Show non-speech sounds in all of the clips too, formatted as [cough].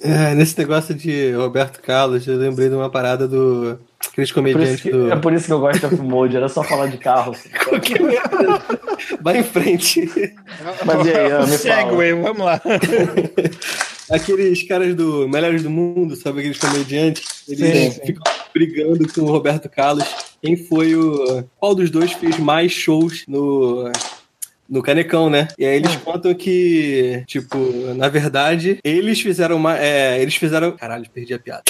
É, nesse negócio de Roberto Carlos, eu lembrei de uma parada do. Aqueles É comediantes que, do. é por isso que eu gosto de Off Mode, era só falar de carro. [laughs] Qualquer merda. Vai em frente. Mas e aí, me fala. Segway, vamos lá. [laughs] Aqueles caras do Melhores do Mundo, sabe? Aqueles comediantes. Eles Sim, sim. ficam brigando com o Roberto Carlos. Quem foi o. Qual dos dois fez mais shows no. No Canecão, né? E aí eles Hum. contam que, tipo, na verdade, eles fizeram uma. É, eles fizeram. Caralho, perdi a piada.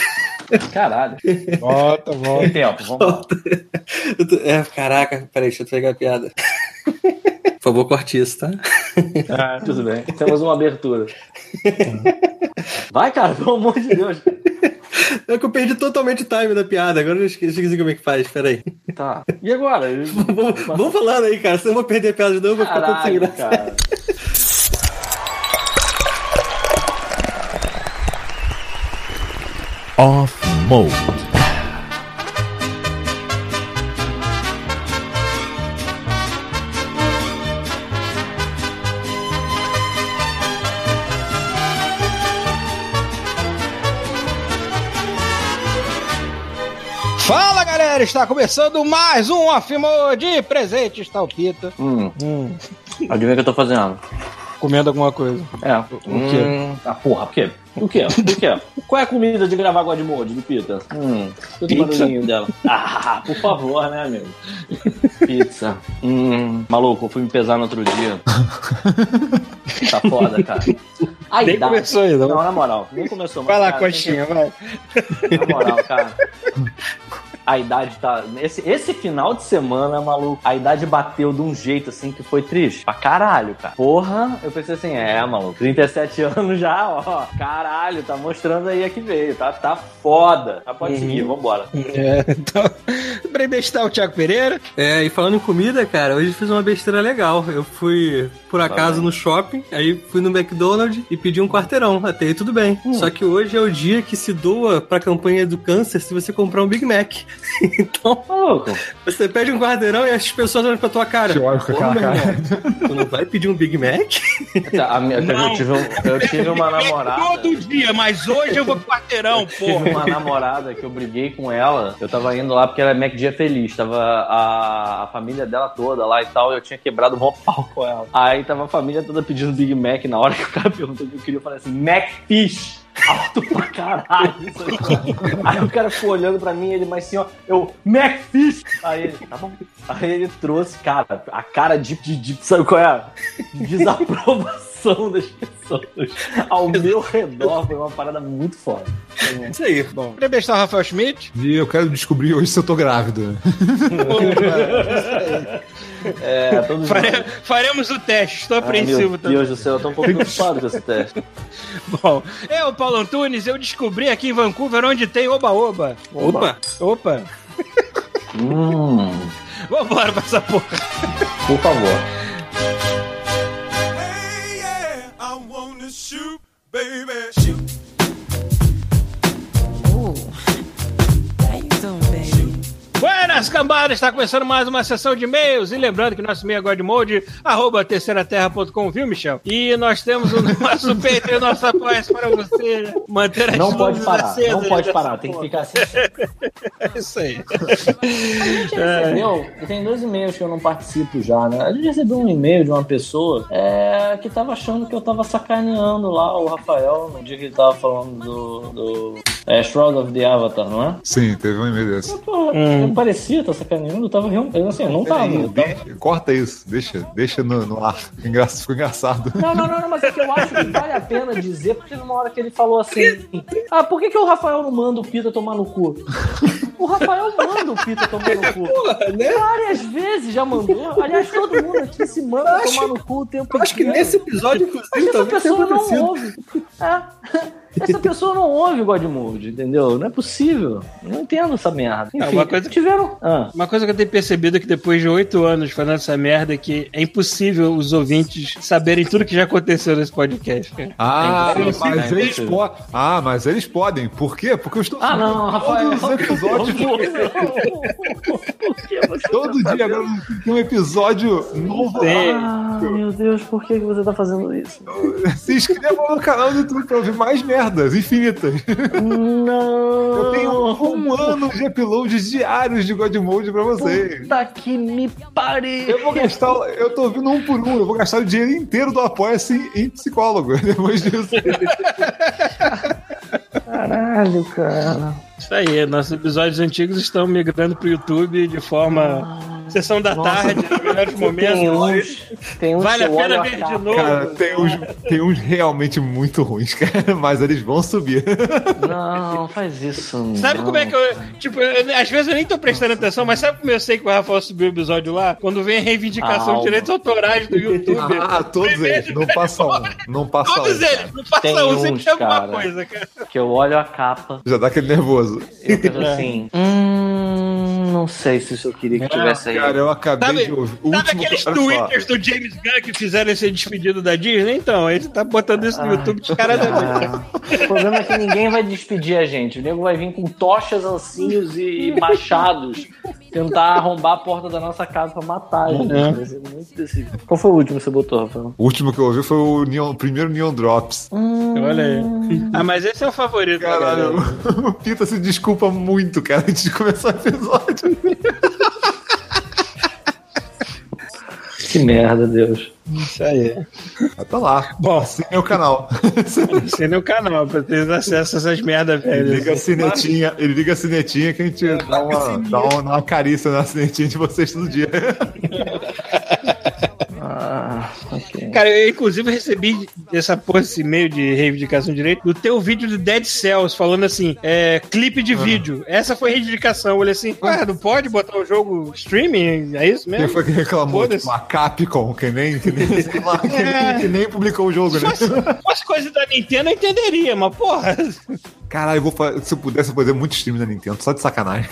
Caralho. [laughs] Volta, volta. Tem tempo, vamos lá. Eu tô- É, caraca, peraí, deixa eu pegar a piada. [laughs] Por favor, corte isso, tá? Ah, tudo bem. Temos uma abertura. [laughs] Vai, cara, pelo amor de Deus. É que eu perdi totalmente o time da piada, agora eu esqueci, esqueci como é que faz, peraí. Tá. E agora? Vamos, vamos falando aí, cara, senão eu vou perder a piada de novo, vou ficar todo sem graça. cara. Off Mode. Galera, está começando mais um Afimo de presente, está o Pita. Hum, Hum, adivinha o que eu tô fazendo? comendo alguma coisa. É. O quê? Ah, porra, por quê? O quê? O quê? Qual é a comida de gravar God Mode do Pita? Hum, escuta o Pizza. barulhinho dela. Ah, por favor, né, amigo? Pizza. Hum, maluco, eu fui me pesar no outro dia. [laughs] Tá foda, cara. A Nem idade- começou ainda. Não, na moral, nem começou. mas, Vai lá, cara, tem que- coxinha, vai. Na moral, cara. [laughs] A idade tá. Esse, esse final de semana, maluco, a idade bateu de um jeito assim que foi triste. Pra caralho, cara. Porra, eu pensei assim, é, maluco. 37 [laughs] anos já, ó. Caralho, tá mostrando aí a que veio. Tá, tá foda. Tá, pode Uhum. seguir, vambora. [laughs] É, então, [laughs] está o Thiago Pereira. É, e falando em comida, cara, hoje eu fiz uma besteira legal. Eu fui, por acaso, no shopping, aí fui no McDonald's e pedi um quarteirão. Até aí tudo bem. Só que hoje é o dia que se doa pra campanha do câncer se você comprar um Big Mac. [laughs] então, Maluco, você pede um quarteirão e as pessoas olham pra tua cara. Te olho com Pô, aquela cara. Tu não vai pedir um Big Mac? tá, a minha- eu, tive, um- eu tive uma [laughs] namorada. Todo dia, mas hoje eu vou pro quarteirão, Tive porra. uma namorada que eu briguei com ela. Eu tava indo lá porque era Mac Dia Feliz. Tava a, a família dela toda lá e tal. E eu tinha quebrado um pau com ela. Aí tava a família toda pedindo Big Mac. Na hora que o cara [laughs] perguntou o que eu queria, eu falei assim: Mac Fish. Alto pra caralho. Aí o cara ficou olhando pra mim, ele, mas assim, ó, eu, Macfish! Aí ele, tá bom. Aí ele trouxe, cara, a cara de, de, de sabe qual é? De desaprovação das pessoas ao [laughs] meu redor. Foi uma parada muito foda. Isso aí. Bom, pra o Rafael Schmidt. E eu quero descobrir hoje se eu tô grávida. [laughs] É, todos Fare- faremos o teste, estou apreensivo meu também. Deus do céu, eu tô um pouco preocupado com esse teste. [laughs] Bom, eu, Paulo Antunes, eu descobri aqui em Vancouver onde tem Oba-Oba. Opa! Opa! Hum, Vambora pra essa porra. por favor. Shoot, baby. Shoot. Buenas cambadas, está começando mais uma sessão de e-mails. E lembrando que nosso e-mail é godmode, arroba terceiraterra.com, viu, Michel? E nós temos o [laughs] nosso Patreon, o nosso apoio para você manter as Não pode parar, acesas não pode dessa parar, tem que ficar assim. É [laughs] isso aí. A gente recebeu, tem dois e-mails que eu não participo já, né? A gente recebeu um e-mail de uma pessoa é, que tava achando que eu tava sacaneando lá o Rafael no dia que ele tava falando do, do é, Shroud of the Avatar, não é? Sim, teve um e-mail desse. Porra, eu parecia estar sacaneando, eu tava realmente. Assim, eu não tava. eu tava- Corta isso, deixa, deixa no, no ar. Ficou engraçado. Não, não, não, não, mas é que eu acho que vale a pena dizer, porque teve uma hora que ele falou assim: Ah, por que, que o Rafael não manda o Pita tomar no cu? O Rafael manda o Pita tomar no cu. Várias vezes já mandou. Aliás, todo mundo aqui se manda acho- tomar no cu o tempo Eu acho que nesse episódio, Mas inclusive, essa talvez tenha pessoa não acontecido. ouve. É. Essa pessoa não ouve God Mode, entendeu? Não é possível. Eu não entendo essa merda. Enfim, uma coisa- tiveram. Ah. Uma coisa que eu tenho percebido é que depois de oito anos fazendo essa merda é que é impossível os ouvintes saberem tudo que já aconteceu nesse podcast. cara. Ah, É mas eles podem. Ah, mas eles podem. Por quê? Porque eu estou. Ah, não, Rafael. Todos os episódios. Por [laughs] que você Todo tá dia agora tem um episódio novo. Ah, meu Deus, por que que você tá fazendo isso? [laughs] Se inscreva no canal do YouTube pra ouvir mais merda merdas infinitas. Não! Eu tenho um ano de uploads diários de God Mode pra vocês. Puta que me pariu! Eu vou gastar, eu tô ouvindo um por um, eu vou gastar o dinheiro inteiro do Apoia-se em psicólogo [laughs] depois disso. Caralho, cara. Isso aí, nossos episódios antigos estão migrando pro YouTube de forma. Sessão da tarde, nos melhores Tem momentos. uns, tem uns Vale a pena ver de novo. Cara, tem uns, tem uns realmente muito ruins, cara, [laughs] mas eles vão subir. Não, não faz isso. Sabe não. como é que eu. Tipo, eu- às vezes eu nem tô prestando atenção, mas sabe como eu sei que o Rafael subiu o episódio lá? Quando vem a reivindicação de Calma. direitos autorais do [laughs] YouTube. Ah, todos eles, não passa um, não passa Todos um. eles, não passa Tem um, uns, sempre tem alguma cara. coisa, cara. Que eu olho a capa, Já dá aquele nervoso. eu penso [laughs] assim, hum, não sei se eu queria que tivesse aí. Cara, eu acabei Sabe- de ouvir. O Sabe último, aqueles olha só. twitters do James Gunn que fizeram esse despedido da Disney? Então, ele tá botando isso no YouTube descaradamente. Ah, o problema é que ninguém vai despedir a gente. O nego vai vir com tochas, ancinhos e machados tentar arrombar a porta da nossa casa pra matar a gente. É. Vai ser muito desse- Qual foi o último que você botou, Rafael? O último que eu ouvi foi o, Neon, o primeiro Neon Drops. Olha aí. Ah, mas esse é o favorito. da Caralho, galera. [laughs] o Pita se desculpa muito, cara, antes de começar o episódio. [laughs] Que merda, Deus. Isso aí. Mas tá lá. Bom. Assine o canal. [laughs] Assine o canal pra ter acesso a essas merdas Ele velhas. liga a sinetinha, ele liga a sinetinha que a gente dá uma, dá uma, dá uma carícia na sinetinha de vocês todo dia. [laughs] Ah, ok. Cara, eu inclusive recebi essa porra, esse e-mail de reivindicação de direito do teu vídeo do Dead Cells, falando assim, é, clipe de vídeo. Essa foi a reivindicação. Eu olhei assim, ué, não pode botar o jogo streaming? É isso Quem mesmo? foi que reclamou? Tipo, a Capcom, que nem, que nem, [laughs] lá, que, nem, que nem publicou o jogo, né? fosse, fosse coisa da Nintendo, eu entenderia, mas porra. Caralho, eu vou fa- se eu pudesse, eu fazer muito stream da Nintendo, só de sacanagem.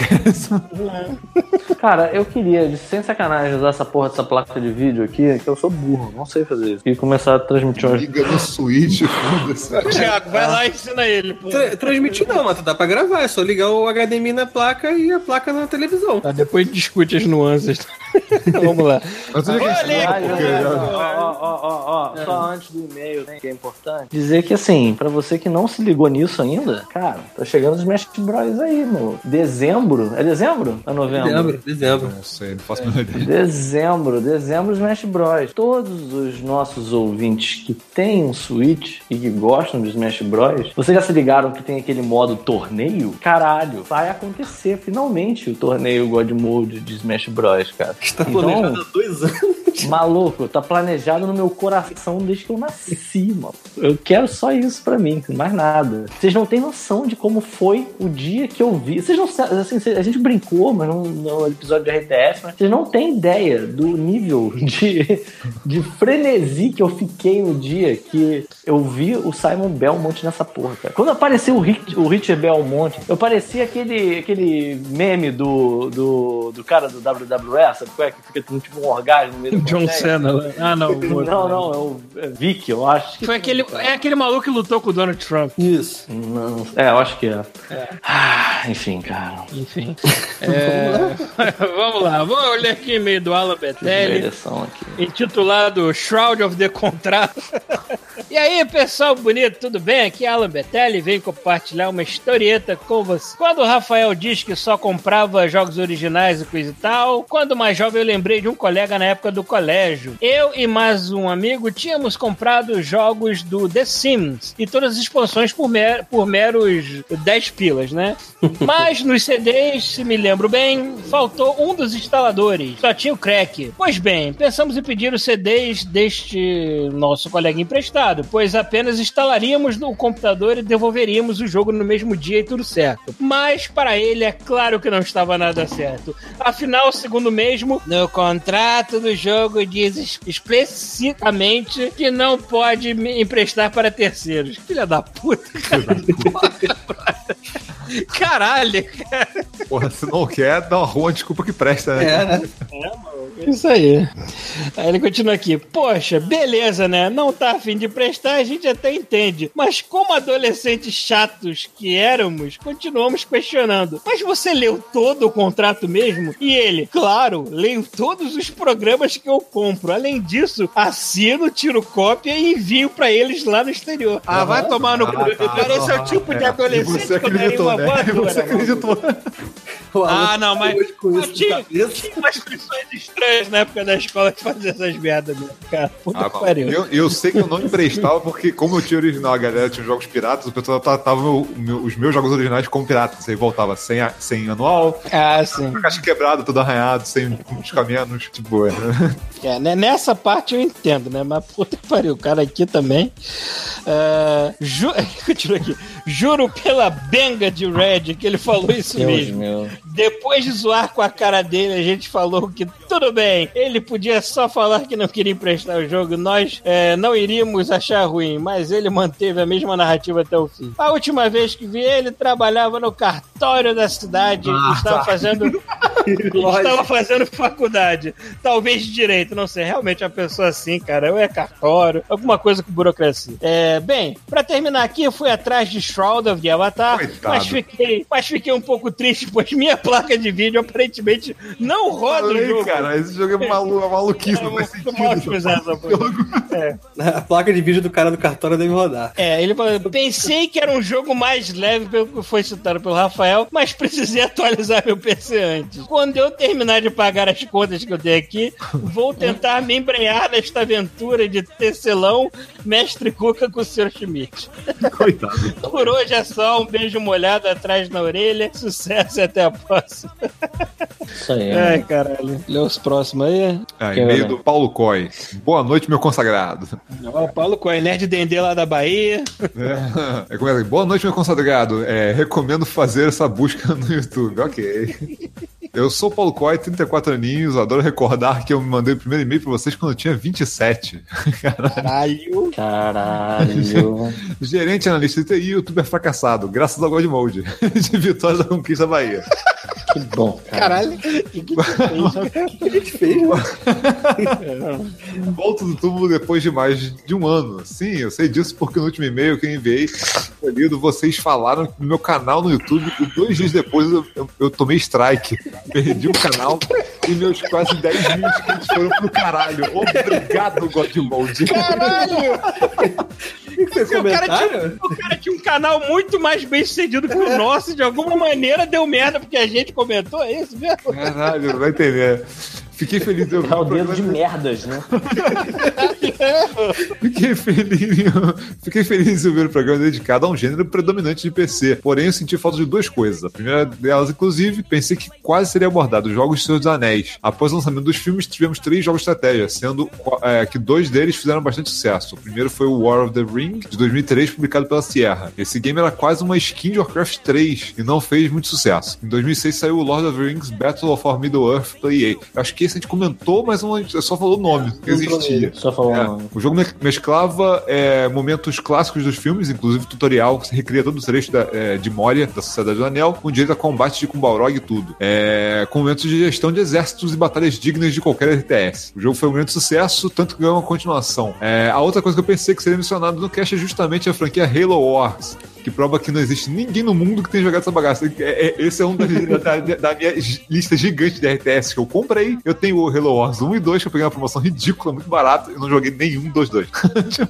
Cara, eu queria, sem sacanagem, usar essa porra dessa placa de vídeo aqui, que eu sou burro, não sei fazer isso. E começar a transmitir umas. Liga no Switch, foda-se. [laughs] Thiago, vai lá e ensina ele, pô. Tra- transmitir não, mas dá pra gravar. É só ligar o HDMI na placa e a placa na televisão. Tá, depois discute as nuances. [laughs] Vamos lá. Mas eu já Olha, ó, ó, ó, ó, Só antes do e-mail, né, que é importante. Dizer que, assim, pra você que não se ligou nisso ainda, cara, tá chegando os Smash Bros aí, no dezembro. É dezembro ou novembro? Dezembro, dezembro. Não sei, não faço menor ideia. Dezembro, dezembro Smash Bros. Todos os nossos ouvintes que têm um Switch e que gostam de Smash Bros. Vocês já se ligaram que tem aquele modo torneio? Caralho, vai acontecer finalmente o torneio God Mode de Smash Bros, cara. Tá planejado há dois anos. Maluco, tá planejado no meu coração desde que eu nasci, mano. Eu quero só isso pra mim, mais nada. Vocês não têm noção de como foi o dia que eu vi. Vocês não assim, a gente brincou, mas no, no episódio de RTS, mas vocês não têm ideia do nível de, de frenesi que eu fiquei no dia que eu vi o Simon Belmont nessa porra, cara. Quando apareceu o, Rich, o Richard Belmont, eu parecia aquele, aquele meme do, do, do cara do WWE, sabe qual é? Que fica tipo um orgasmo no meio do John? Cena. né? Ah, não. o outro. Não, não, é o é Vic, eu acho. que- Foi aquele, é aquele maluco que lutou com o Donald Trump. Isso. Não, é, eu acho que é. Ah, enfim, cara. Enfim. [laughs] É, [laughs] vamos lá, vamos olhar aqui o e-mail do Alan Betelli. Direção aqui. intitulado Shroud of the Contract. [laughs] e aí, pessoal bonito, tudo bem? Aqui é Alan Betelli, venho compartilhar uma historieta com você. Quando o Rafael diz que só comprava jogos originais e coisa e tal, quando mais jovem eu lembrei de um colega na época do colégio. Eu e mais um amigo tínhamos comprado jogos do The Sims e todas as expansões por, mer- por meros 10 pilas, né? [laughs] Mas nos CDs, se me lembro bem, faltou um dos instaladores. Só tinha o crack. Pois bem, pensamos em pedir os CDs deste nosso colega emprestado, pois apenas instalaríamos no computador e devolveríamos o jogo no mesmo dia e tudo certo. Mas para ele é claro que não estava nada certo. Afinal, segundo mesmo, no contrato do jogo diz es- explicitamente que não pode me emprestar para terceiros. Filha da puta, cara. [laughs] Caralho! Porra, se não quer, dá uma rua desculpa que presta, né? É, né? Isso aí. Aí ele continua aqui. Poxa, beleza, né? Não tá afim de prestar, a gente até entende. Mas como adolescentes chatos que éramos, continuamos questionando. Mas você leu todo o contrato mesmo? E ele, claro, leio todos os programas que eu compro. Além disso, assino, tiro cópia e envio pra eles lá no exterior. Ah, vai tomar no cu. Cara, esse é o tipo de E adolescente você que eu daria acreditou, uma né? voadora, você mano. acreditou. O Ah, não, mas hoje com isso tinha, tinha umas pessoas estranhas na época da escola que faziam essas merdas mesmo, cara. Puta Ah, que pariu. eu, eu sei que eu não emprestava, porque como eu tinha original, a galera tinha jogos piratas, o pessoal tratava meu- meu- os meus jogos originais como piratas. Aí voltava sem, sem anual, Ah, sim. caixa quebrada, tudo arranhado, sem buscar menos, tipo, boa. Né? É, né, nessa parte eu entendo, né? Mas puta que pariu, o cara aqui também. Ah, ju... [laughs] Continua aqui. Juro pela benga de Red que ele falou isso Deus mesmo. meu. Depois de zoar com a cara dele, a gente falou que tudo bem. Ele podia só falar que não queria emprestar o jogo. Nós é, não iríamos achar ruim, mas ele manteve a mesma narrativa até o fim. A última vez que vi ele, trabalhava no cartório da cidade e estava fazendo [laughs] estava fazendo faculdade. Talvez de direito, não sei. Realmente uma pessoa assim, cara. Eu é cartório, alguma coisa com burocracia. É, bem, pra terminar aqui, eu fui atrás de Shroud of the Avatar, Coitado. mas fiquei, mas fiquei um pouco triste, pois minha placa de vídeo aparentemente não roda o Falei, jogo. cara, esse jogo é malu, é maluquice, É não faz muito mal sentido. essa. [laughs] É. A placa de vídeo do cara do cartório deve rodar. É, ele falou, pensei que era um jogo mais leve pelo que foi citado pelo Rafael, mas precisei [laughs] atualizar meu PC antes. Quando eu terminar de pagar as contas que eu tenho aqui, vou tentar me embrenhar nesta aventura de tecelão mestre Cuca com o Sr. Schmidt. Coitado. Por hoje é só um beijo molhado atrás na orelha, sucesso e até a próxima. Isso aí. Ai, caralho. Lê os próximos aí. Ah, e-mail do Paulo Coy. Boa noite, meu consagrado. Ó, o Paulo Coelho, Nerd Dendê lá da Bahia. É, é, começa aqui. Boa noite, meu consagrado. É, recomendo fazer essa busca no YouTube. Ok. Eu sou o Paulo Coy, 34 aninhos. Adoro recordar que eu me mandei o primeiro e-mail pra vocês quando eu tinha 27. Caralho. Caralho. [laughs] Gerente, analista de TI e youtuber fracassado, graças ao Godmode. [laughs] de Vitória da Conquista Bahia. Que bom, cara. Caralho. [laughs] Que que? O que [laughs] a gente fez, mano? [laughs] Volto do túmulo depois de mais de um ano. Sim, eu sei disso porque no último e-mail que eu enviei, foi lido, vocês falaram no meu canal no YouTube e dois dias depois eu, eu- eu tomei strike. Perdi o canal e meus quase 10 mil inscritos foram pro caralho. Obrigado, Godmode. Caralho! O que O cara, tinha, o cara tinha um canal muito mais bem sucedido que o nosso, e de alguma maneira deu merda porque a gente comentou é isso mesmo. Caralho, não vai entender. Fiquei feliz de ouvir É o dedo de merdas, né? [laughs] Fiquei feliz, fiquei feliz em ver o programa dedicado a um gênero predominante de PC. Porém, eu senti falta de duas coisas. A primeira delas, inclusive, pensei que quase seria abordado os jogos de Senhor dos Anéis. Após o lançamento dos filmes, tivemos três jogos de estratégia, sendo é, que dois deles fizeram bastante sucesso. O primeiro foi o War of the Ring, de 2003, publicado pela Sierra. Esse game era quase uma skin de Warcraft 3 e não fez muito sucesso. Em 2006 saiu o Lord of the Rings Battle of our Middle-earth. Eu acho que esse a gente comentou, mas não- só falou o nome, que existia. Só falou É, nome. o jogo me- mesclava é, momentos clássicos dos filmes, inclusive tutorial, que recria todo o trecho da- é, de Moria, da Sociedade do Anel, com direito a combate de Kumbalrog e tudo. É, com momentos de gestão de exércitos e batalhas dignas de qualquer RTS. O jogo foi um grande sucesso, tanto que ganhou uma continuação. É, a outra coisa que eu pensei que seria mencionado no cast é justamente a franquia Halo Wars. Que prova que não existe ninguém no mundo que tenha jogado essa bagaça. É- esse é um [laughs] da, da- da minha lista gigante de RTS que eu comprei. Eu tenho o Halo Wars 1 e 2, que eu peguei uma promoção ridícula, muito barato, e não joguei nenhum dos dois. [laughs]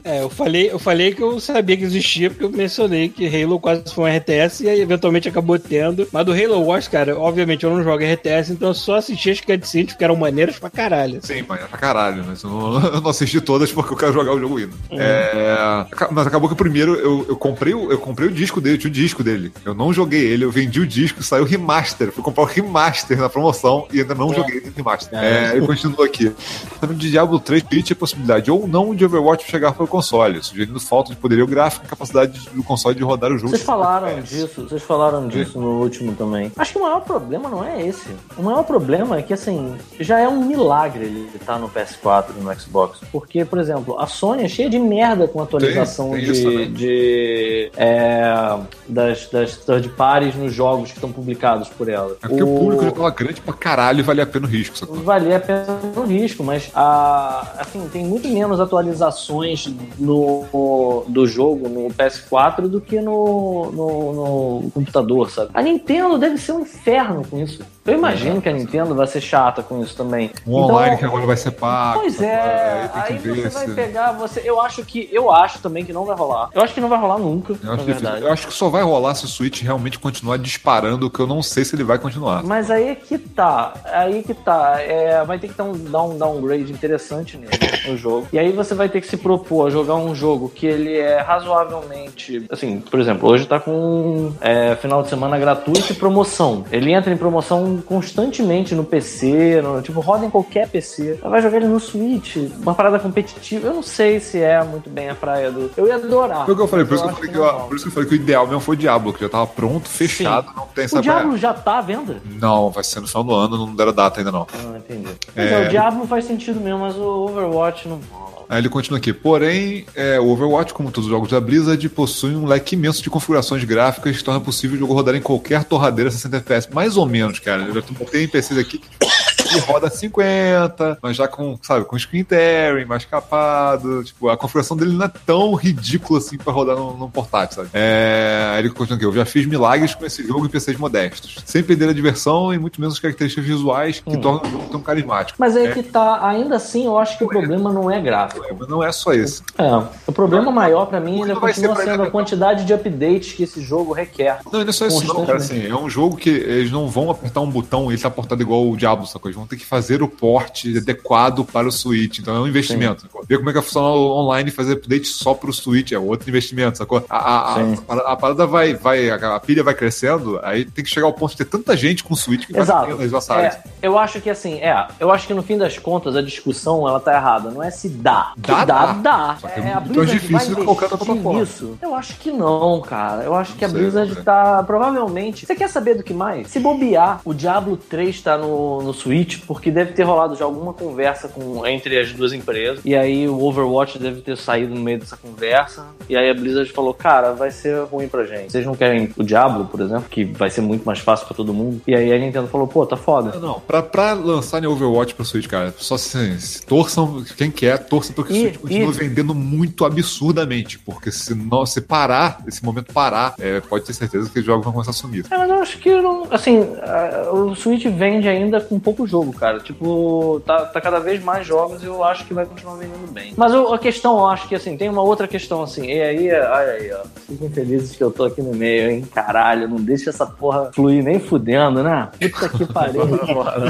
É, eu falei, eu falei que eu sabia que existia, porque eu mencionei que Halo quase foi um RTS e aí eventualmente acabou tendo. Mas do Halo Wars, cara, obviamente eu não jogo RTS, então eu só assisti as cutscenes que eram maneiras pra caralho. Sim, mas é pra caralho, mas eu não, [laughs] eu não assisti todas porque eu quero jogar o jogo indo. É, aca- mas acabou que o primeiro eu, eu comprei o, eu comprei o disco dele, tinha o disco dele. Eu não joguei ele, eu vendi o disco, saiu o remaster. Fui comprar o remaster na promoção e ainda não joguei o remaster. É. É, eu continuo aqui. Também de Diablo 3 permite a possibilidade ou não de Overwatch chegar para o console, sugerindo falta de poderio gráfico e capacidade do console de rodar o jogo. Vocês falaram disso, vocês falaram disso no último também. Acho que o maior problema não é esse. O maior problema é que, assim, já é um milagre ele estar no PS4 e no Xbox. Porque, por exemplo, a Sony é cheia de merda com atualização Tem, tem de, isso de, é, das, das third parties nos jogos que estão publicados por ela. É porque o, público já tava grande pra caralho e valia a pena o risco, sacou? Valia a pena o risco, mas a, assim, tem muito menos atualizações no, do jogo no PS4 do que no, no, no computador, sabe? A Nintendo deve ser um inferno com isso. Eu imagino que a Nintendo vai ser chata com isso também. O online que agora vai ser pago. Pois é, que aí ver você vai pegar, você, eu acho que, eu acho também que não vai rolar. Eu acho que não vai rolar nunca, Eu acho. Eu acho que só vai rolar se o Switch realmente continuar disparando, que eu não sei se ele vai continuar. Mas aí é que tá, aí que tá. É, vai ter que dar um, dar um downgrade interessante nele, no jogo. E aí você vai ter que se propor a jogar um jogo que ele é razoavelmente. Assim, por exemplo, hoje tá com é, final de semana gratuito e promoção. Ele entra em promoção constantemente no PC, no- tipo, roda em qualquer PC. Vai jogar ele no Switch, uma parada competitiva. Eu não sei se é muito bem a praia do. Eu ia adorar. Foi o que eu falei, por isso que eu falei que, não eu- rola. por isso que eu falei que o ideal mesmo foi o Diablo, que já tava pronto, fechado, não tem O essa Diablo já tá à venda? Não, vai ser no final do ano, não deram data ainda não. Ah, entendi. Mas é, o Diablo faz sentido mesmo, mas o Overwatch não rola. Aí ele continua aqui. Porém, é, o Overwatch, como todos os jogos da Blizzard, possui um leque imenso de configurações gráficas que torna possível o jogo rodar em qualquer torradeira 60 FPS. Mais ou menos, cara. Eu já botei em PCs aqui que [laughs] roda 50, mas já com, sabe, com screen tearing, mais capado. Tipo, a configuração dele não é tão ridícula assim pra rodar num, num portátil, sabe? É, aí ele continua aqui. Eu já fiz milagres com esse jogo em PCs modestos. Sem perder a diversão e muito menos as características visuais que tornam o jogo tão carismático. Mas aí É. que tá, ainda assim, eu acho que o problema não é gráfico. Mas não é só isso. É, o problema maior pra mim ainda ser continua sendo a quantidade de updates que esse jogo requer. Não, não é só isso, não, cara. Assim, é um jogo que eles não vão apertar um botão e ele tá portado igual o Diablo, sacou? Vão ter que fazer o porte adequado para o Switch. Então é um investimento. sacou? Ver como é que vai funcionar o online e fazer update só pro Switch é outro investimento, sacou? A, a, a, a- parada vai, vai, a, pilha vai crescendo, aí tem que chegar ao ponto de ter tanta gente com o Switch que vai Exato. ter as áreas. É, eu acho que assim, é, eu acho que no fim das contas a discussão ela tá errada. Não é se dá. Dá, dá, dá. dá. Só que é É, a muito Blizzard mais difícil vai outra investir plataforma. nisso? Eu acho que não, cara. Eu acho que a sei, Blizzard cara. tá provavelmente. Você quer saber do que mais? Se bobear, o Diablo 3 tá no, no Switch, porque deve ter rolado já alguma conversa com, entre as duas empresas. E aí o Overwatch deve ter saído no meio dessa conversa. E aí a Blizzard falou: Cara, vai ser ruim pra gente. Vocês não querem o Diablo, por exemplo, que vai ser muito mais fácil pra todo mundo. E aí a Nintendo falou: Pô, tá foda. Não, não. Pra, pra lançarem Overwatch pro Switch, cara, só se, se torçam, quem quer, torça pra que o E- Switch continue e- vendendo muito absurdamente. Porque se, não, se parar, esse momento parar, é, pode ter certeza que os jogos vão começar a sumir. É, mas eu acho que não. Assim, a- o Switch vende ainda com pouco jogo, cara. Tipo, tá, tá cada vez mais jogos e eu acho que vai continuar vendendo bem. Mas eu- a questão, eu acho que assim, tem uma outra questão assim. E aí, olha aí, ó. Fiquem felizes que eu tô aqui no meio, hein? Caralho, não deixa essa porra fluir nem fudendo, né? Puta que pariu, [laughs] porra. [laughs]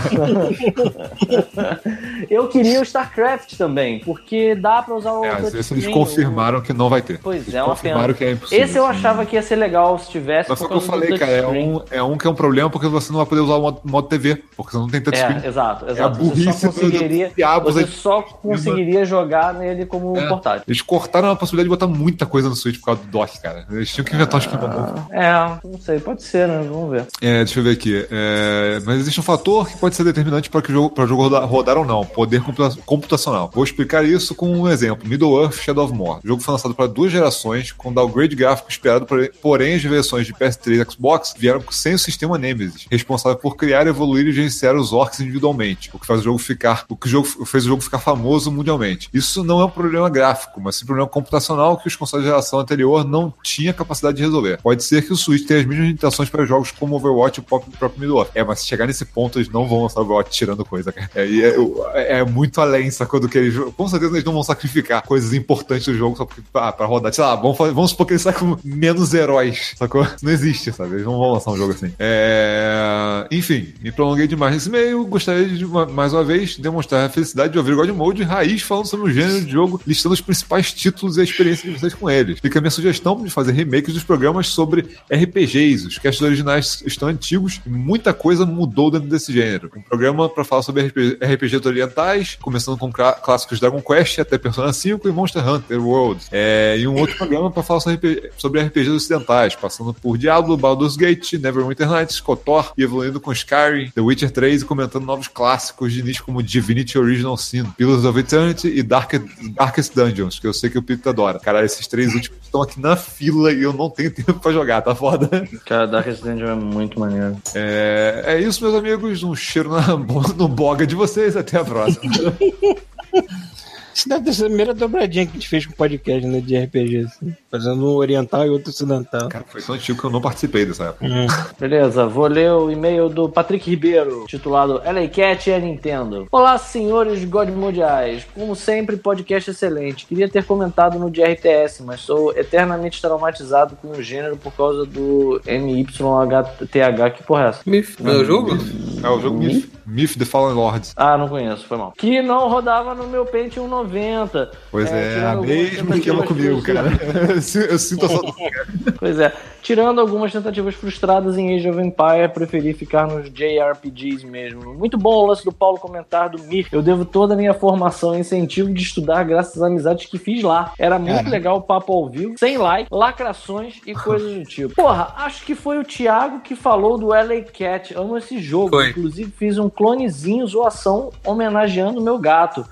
Eu queria o StarCraft também, porque dá pra usar o. É, às vezes eles confirmaram que não vai ter. Pois Eles é, uma confirmaram pena. que é impossível. Esse eu achava que ia ser legal se tivesse. Mas foi o que eu falei, cara. É um, é um que é um problema porque você não vai poder usar o modo, modo TV, porque você não tem touchscreen. É, exato, É a exato. burrice você só conseguiria, diabos você só conseguiria jogar nele como É. portátil. Eles cortaram a possibilidade de botar muita coisa no Switch por causa do dock, cara. Eles tinham que inventar esquema novo. É, não sei, pode ser, né? Vamos ver. É, deixa eu ver aqui. É, mas existe um fator que pode ser determinante para que o jogo, para o jogo rodar, rodar ou não: poder computa- computacional. Vou explicar isso com um exemplo: Middle-earth Shadow of War. O jogo foi lançado para duas gerações, com downgrade gráfico esperado, porém- porém as versões de PS3 e Xbox vieram sem o sistema Nemesis, responsável por criar, evoluir e gerenciar os orcs individualmente, o que faz o jogo ficar, o que o jogo fez o jogo ficar famoso mundialmente. Isso não é um problema gráfico, mas sim um problema computacional que os consoles da geração anterior não tinham capacidade de resolver. Pode ser que o Switch tenha as mesmas limitações para jogos como Overwatch e o próprio Middle-earth. É, mas se chegar nesse ponto, eles não vão lançar Overwatch tirando coisa, cara. É, é, é- muito além, sacou, do que eles... Com certeza eles não vão sacrificar coisas importantes do jogo só porque, ah, pra rodar. Sei lá, vamos, vamos supor que eles saem com menos heróis, sacou? Isso não existe, sabe? Eles não vão lançar um jogo assim. É... Enfim, me prolonguei demais nesse meio. Gostaria de, mais uma vez, demonstrar a felicidade de ouvir God Mode raiz falando sobre o gênero de jogo, listando os principais títulos e a experiência de vocês com eles. Fica a minha sugestão de fazer remakes dos programas sobre RPGs. Os casts originais estão antigos e muita coisa mudou dentro desse gênero. Um programa para falar sobre RPG, RPGs orientais, começando com clá- clássicos Dragon Quest até Persona 5 e Monster Hunter World. É, e um outro programa para falar sobre, sobre RPGs ocidentais, passando por Diablo, Baldur's Gate, Neverwinter Nights, KOTOR e evoluindo com Skyrim, The Witcher 3 e comentando novos clássicos de nicho como Divinity Original Sin, Pillars of Eternity e Dark, Darkest Dungeons, que eu sei que o Pito adora. Cara, esses três últimos estão aqui na fila e eu não tenho [laughs] tempo pra jogar, tá foda? Cara, Darkest Dungeon é muito maneiro. É, é isso, meus amigos. Um cheiro na, [laughs] no boga de vocês. Até a próxima. [laughs] Isso deve ter sido a primeira dobradinha que a gente fez com podcast, né, de RPG, assim. Fazendo um oriental e outro ocidental. Cara, foi tão antigo que eu não participei dessa época. Beleza, vou ler o e-mail do Patrick Ribeiro, titulado LA Cat e a Nintendo. Olá, senhores God Mundiais. Como sempre, podcast excelente. Queria ter comentado no de RTS, mas sou eternamente traumatizado com o gênero por causa do MYHTH. Que porra é essa? Mif, é o jogo? É o jogo Myth, Myth the Fallen Lords. Ah, não conheço, foi mal. Que não rodava no meu Pentium 90. Pois é, tirando a algumas mesma esquema tentativas comigo, cara. frustradas- Eu si- eu sinto a sua. Pois é. Tirando algumas tentativas frustradas em Age of Empire, preferi ficar nos JRPGs mesmo. Muito bom o lance do Paulo comentar do Mir. Eu devo toda a minha formação e incentivo de estudar graças às amizades que fiz lá. Era muito Cara. legal o papo ao vivo, sem like, lacrações e coisas do tipo. Porra, acho que foi o Thiago que falou do LA Cat. Amo esse jogo. Foi. Inclusive fiz um clonezinho zoação homenageando o meu gato.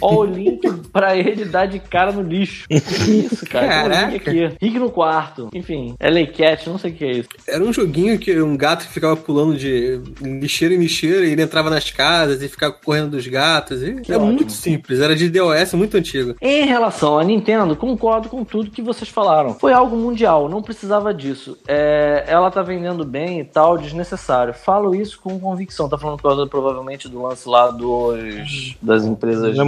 Ó o link pra ele dar de cara no lixo. Que [laughs] isso, cara? Tem um link Caraca. aqui. Rick no quarto. Enfim, LA Cat, não sei o que é isso. Era um joguinho que um gato que ficava pulando de lixeira em lixeira e ele entrava nas casas e ficava correndo dos gatos. E era ótimo. muito simples, era de DOS muito antigo. Em relação à Nintendo, concordo com tudo que vocês falaram. Foi algo mundial, não precisava disso. É, ela tá vendendo bem e tal, desnecessário. Falo isso com convicção. Tá falando por causa, provavelmente, do lance lá dos, das empresas. De,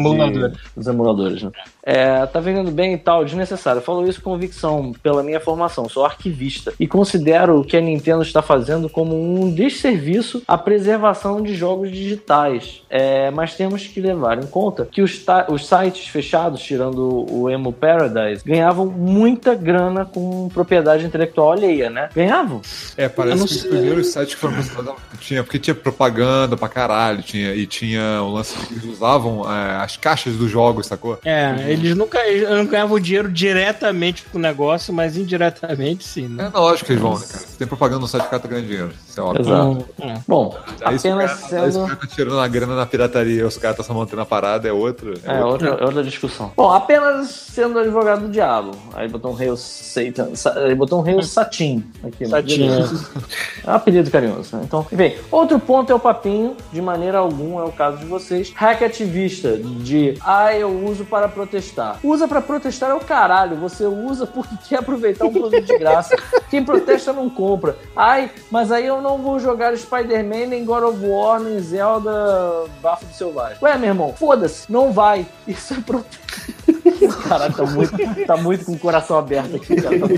dos emuladores, né? É, tá vendendo bem e tal, desnecessário. Falo isso com convicção pela minha formação. Sou arquivista e considero o que a Nintendo está fazendo como um desserviço à preservação de jogos digitais. É, mas temos que levar em conta que os, os sites fechados, tirando o Emo Paradise, ganhavam muita grana com propriedade intelectual alheia, né? Ganhavam? É, Eu parece não que os primeiros sites que foram considerados tinha, porque tinha propaganda pra caralho, tinha, e tinha o lance que eles usavam é, as caixas dos jogos, sacou? É, eles nunca eles não ganhavam dinheiro diretamente com o negócio, mas indiretamente sim, É né? na lógica que eles vão, né, cara? Se tem propaganda no site, o cara tá ganhando dinheiro. Isso é óbvio. Exato. É. Bom, Aí apenas cara, aí se o sendo. cara tá tirando a grana na pirataria, os caras tá só mantendo a parada, é outro. É, É, outro. outra, outra discussão. Bom, apenas sendo advogado do diabo. Aí botou um rei Satan. Sa- Aí botou um rei Satin aqui. mas Satin, beleza. [laughs] É um apelido carinhoso, né? Então, enfim. Outro ponto é o papinho, de maneira alguma é o caso de vocês. Hack ativista de ah, eu uso para protestar. Usa para protestar é o caralho. Você usa [laughs] porque quer aproveitar um produto de graça. Quem protesta não compra. Ai, mas aí eu não vou jogar Spider-Man, nem God of War, nem Zelda Bafo do Selvagem. Ué, meu irmão, foda-se, não vai. Isso é protesto. [laughs] Caralho, tá muito, tá muito com o coração aberto aqui, cara. [laughs]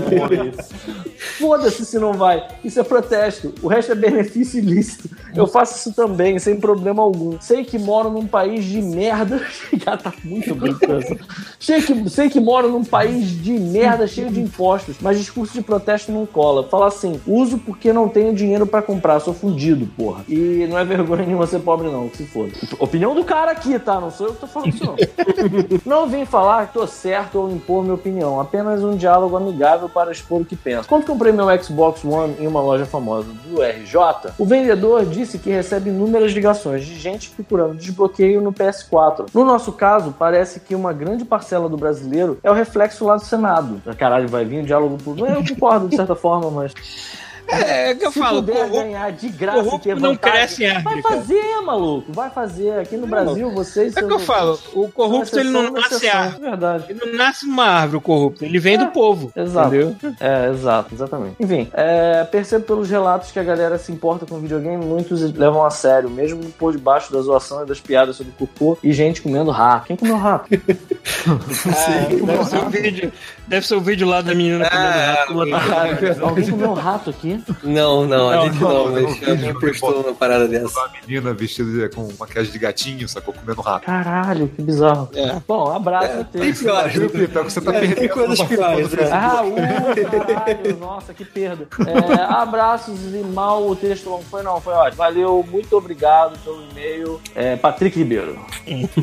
Tá. Foda-se se não vai. Isso é protesto. O resto é benefício ilícito. Eu faço isso também, sem problema algum. Sei que moro num país de merda. [laughs] Já tá muito brincando. Sei que, sei que moro num país de merda cheio de impostos, mas discurso de protesto não cola. Fala assim: uso porque não tenho dinheiro pra comprar, sou fundido, porra. E não é vergonha nenhuma ser pobre, não, se foda. Opinião do cara aqui, tá? Não sou eu que tô falando isso, não. Não vim falar que tô certo ou impor minha opinião, apenas um diálogo amigável para expor o que penso. Quando comprei meu Xbox One em uma loja famosa do RJ, o vendedor disse que recebe inúmeras ligações de gente procurando desbloqueio no PS4. No nosso caso, parece que uma grande parcela do brasileiro é o reflexo lá do Senado. Caralho, vai vir um diálogo público. Eu concordo de certa [laughs] forma, mas É, é que eu se falo, puder corrupto, ganhar de graça e corrupto ter não cresce em vai árvore, cara. fazer, maluco. Vai fazer. Aqui no Brasil, vocês... É que eu falo, o corrupto ele não nasce árvore. Verdade. Ele não nasce uma árvore, o corrupto. Ele vem do povo. Exato. Entendeu? É, exato, exatamente. Enfim, é, percebo pelos relatos que a galera se importa com videogame, muitos levam a sério, mesmo por debaixo da zoação e das piadas sobre cocô e gente comendo rato. Quem comeu rato? [laughs] Ah, deve, ser um vídeo, deve ser o vídeo lá da menina comendo rato. Ah, Alguém comeu um rato aqui? Não, não, a gente não, não, não, mas uma parada dessa. Uma menina vestida de- com maquiagem de gatinho, sacou? Comendo rato. Caralho, que bizarro. É. Bom, abraço. É, tem piores, Viu, Felipe? É o que você tá É, tem perdendo. coisas não piores, né? Ah, uh, caralho, [laughs] nossa, que perda. É, abraços e mal o texto não foi, não, foi ótimo. Valeu, muito obrigado pelo e-mail. É, Patrick Ribeiro. [laughs]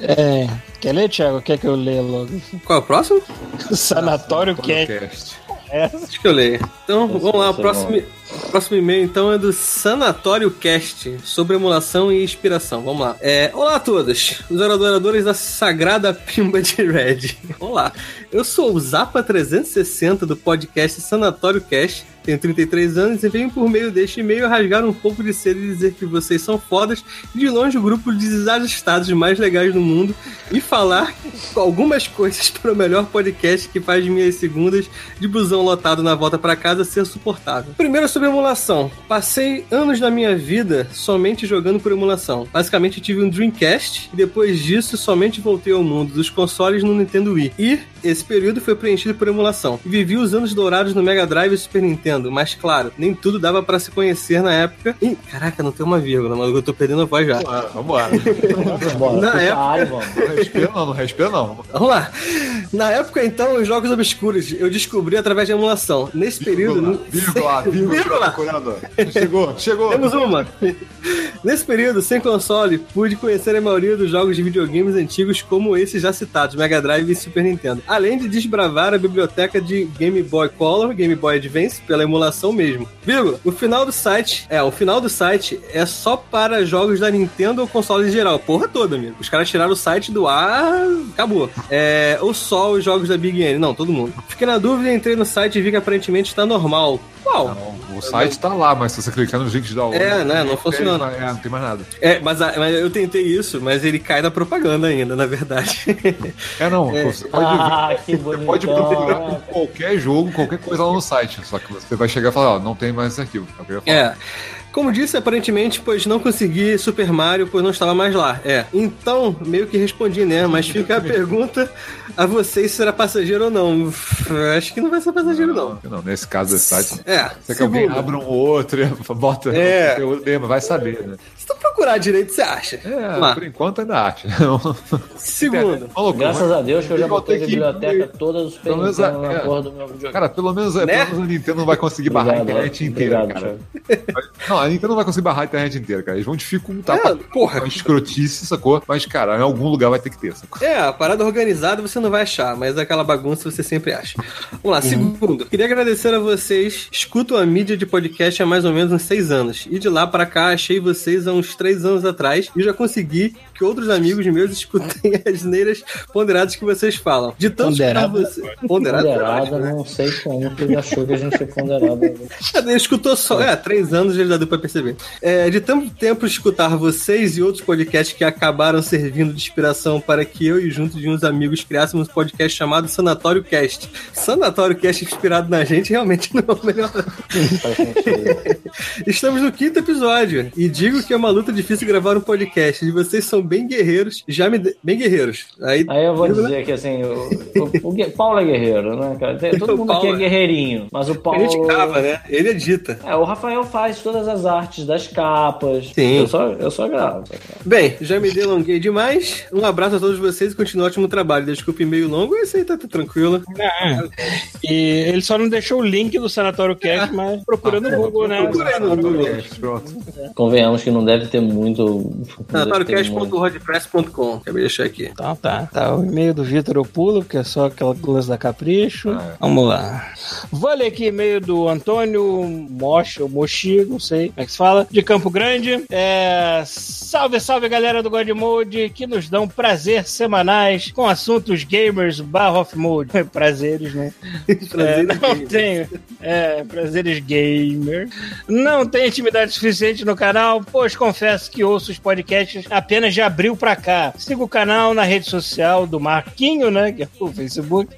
É. Quer ler, Thiago? Quer que eu leia logo? Qual é o próximo? [laughs] Sanatório Cat. Podcast. Acho que eu leio. Então, vamos lá, o é próximo, Próximo e-mail, então, é do Sanatório Cast, sobre emulação e inspiração. Vamos lá. É, olá a todos, os adoradores da Sagrada Pimba de Red. [laughs] Olá, eu sou o Zapa360 do podcast Sanatório Cast. Tenho 33 anos e venho por meio deste e-mail rasgar um pouco de cedo e dizer que vocês são fodas de longe o grupo de desajustados mais legais do mundo e falar algumas coisas para o melhor podcast que faz minhas segundas de busão lotado na volta para casa ser suportável. Primeiro sobre emulação. Passei anos da minha vida somente jogando por emulação. Basicamente tive um Dreamcast e depois disso somente voltei ao mundo dos consoles no Nintendo Wii. E esse período foi preenchido por emulação. Vivi os anos dourados no Mega Drive e Super Nintendo, mas claro, nem tudo dava para se conhecer na época. Ih, caraca, não tem uma vírgula, mas eu tô perdendo a voz já. Vambora. Bora, Na época- a área, vamos. Não respira não, não respira não. Vamos lá. Na época, então, os jogos obscuros eu descobri através de emulação. Nesse período. [laughs] Vírgula, vírgula, Vírgula. procurando. Chegou, chegou. Temos uma. [laughs] Nesse período, sem console, pude conhecer a maioria dos jogos de videogames antigos, como esses já citados, Mega Drive e Super Nintendo. Além de desbravar a biblioteca de Game Boy Color, Game Boy Advance, pela emulação mesmo. Vírgula, o final do site, é, o final do site é só para jogos da Nintendo ou console em geral. Porra toda, amigo. Os caras tiraram o site do ar, acabou. É, ou só os jogos da Big N. Não, todo mundo. Fiquei na dúvida, entrei no site e vi que aparentemente está normal. Qual? Não, o site tá lá, mas se você clicar nos links de download... É, né, não funciona. É, não tem mais nada. É, mas, a- mas eu tentei isso, mas ele cai na propaganda ainda, na verdade. [laughs] É, não, você pode... Ah, que Você bonitão. pode procurar por qualquer jogo, qualquer coisa lá no site. Só que você vai chegar e falar, ó, não tem mais esse arquivo. É o é. Como disse, aparentemente, pois não consegui Super Mario, pois não estava mais lá. É. Então, meio que respondi, né? Mas fica a pergunta a vocês se será passageiro ou não. Acho que não vai ser passageiro, não. Não, nesse caso desse site... É. Você que alguém abra um outro, e [laughs] bota É. conteúdo dentro, vai saber, né? Se tu procurar direito, você acha. É, lá. por enquanto ainda acha. [laughs] Segundo. Falou, Graças a Deus que eu já botei a que- biblioteca toda do Super Pelo menos Nintendo a- na é. porra do meu videogame. Cara, pelo menos, Né? pelo menos a Nintendo não vai conseguir barrar a Obrigado, internet inteira, obrigado, cara. [laughs] Não, a Nintendo não vai conseguir barrar a internet inteira, cara. Eles vão dificultar É, pra porra. uma escrotice, sacou? Mas, cara, em algum lugar vai ter que ter, sacou? É, a parada organizada você não vai achar, mas aquela bagunça você sempre acha. Vamos lá, segundo. Queria agradecer a vocês. Escuto a mídia de podcast há mais ou menos uns seis anos. E de lá pra cá achei vocês há uns três anos atrás e já consegui que outros amigos meus [laughs] escutem as neiras ponderadas que vocês falam. De tanto escutar Ponderada? você. Ponderada? Ponderada, não sei como que ele achou que a gente é ponderado. Ele escutou só. É, três anos ele já deu pra perceber. É, de tanto tempo escutar vocês e outros podcasts que acabaram servindo de inspiração para que eu e junto de uns amigos criássemos um podcast chamado Sanatório Cast. Sanatório Cast inspirado na gente realmente não é o melhor. [laughs] Estamos no quinto episódio e digo que é uma luta difícil gravar um podcast. E vocês são bem guerreiros, já me. de- Bem guerreiros. Aí. Aí eu vou dizer que assim, o, o- o Paulo é guerreiro, né, cara? [laughs] Todo mundo aqui é é- guerreirinho, mas o A Paulo. gente cava, né? Ele edita. É, o Rafael faz todas as artes das capas. Sim. Eu só, eu só gravo. Bem, já me delonguei demais. Um abraço a todos vocês e continue um ótimo trabalho. Desculpe e-mail longo, esse aí tá, tá tranquilo. E ele só não deixou o link do Sanatório Cast, [laughs] mas procura no Google, né? Procura aí no Google. Pronto. Convenhamos que não deve não deve ter muito. Sanatóriocast.wordpress.com. Acabei de achar aqui. Então tá. Tá, o e-mail do Vitor eu pulo, porque é só aquela lance da Capricho. Vamos lá. Vou ler aqui e-mail do Antônio Mocha, ou Mochi, não sei como é que se fala, de Campo Grande. É, salve, salve galera do God Mode, que nos dão prazer semanais com assuntos gamers barra off mode. [laughs] Prazeres, né? [laughs] É, Prazer não tenho. É, prazeres gamer. Não tenho intimidade suficiente no canal, pois confesso que ouço os podcasts apenas de abril pra cá. Sigo o canal na rede social do Marquinho, né? Que é o Facebook.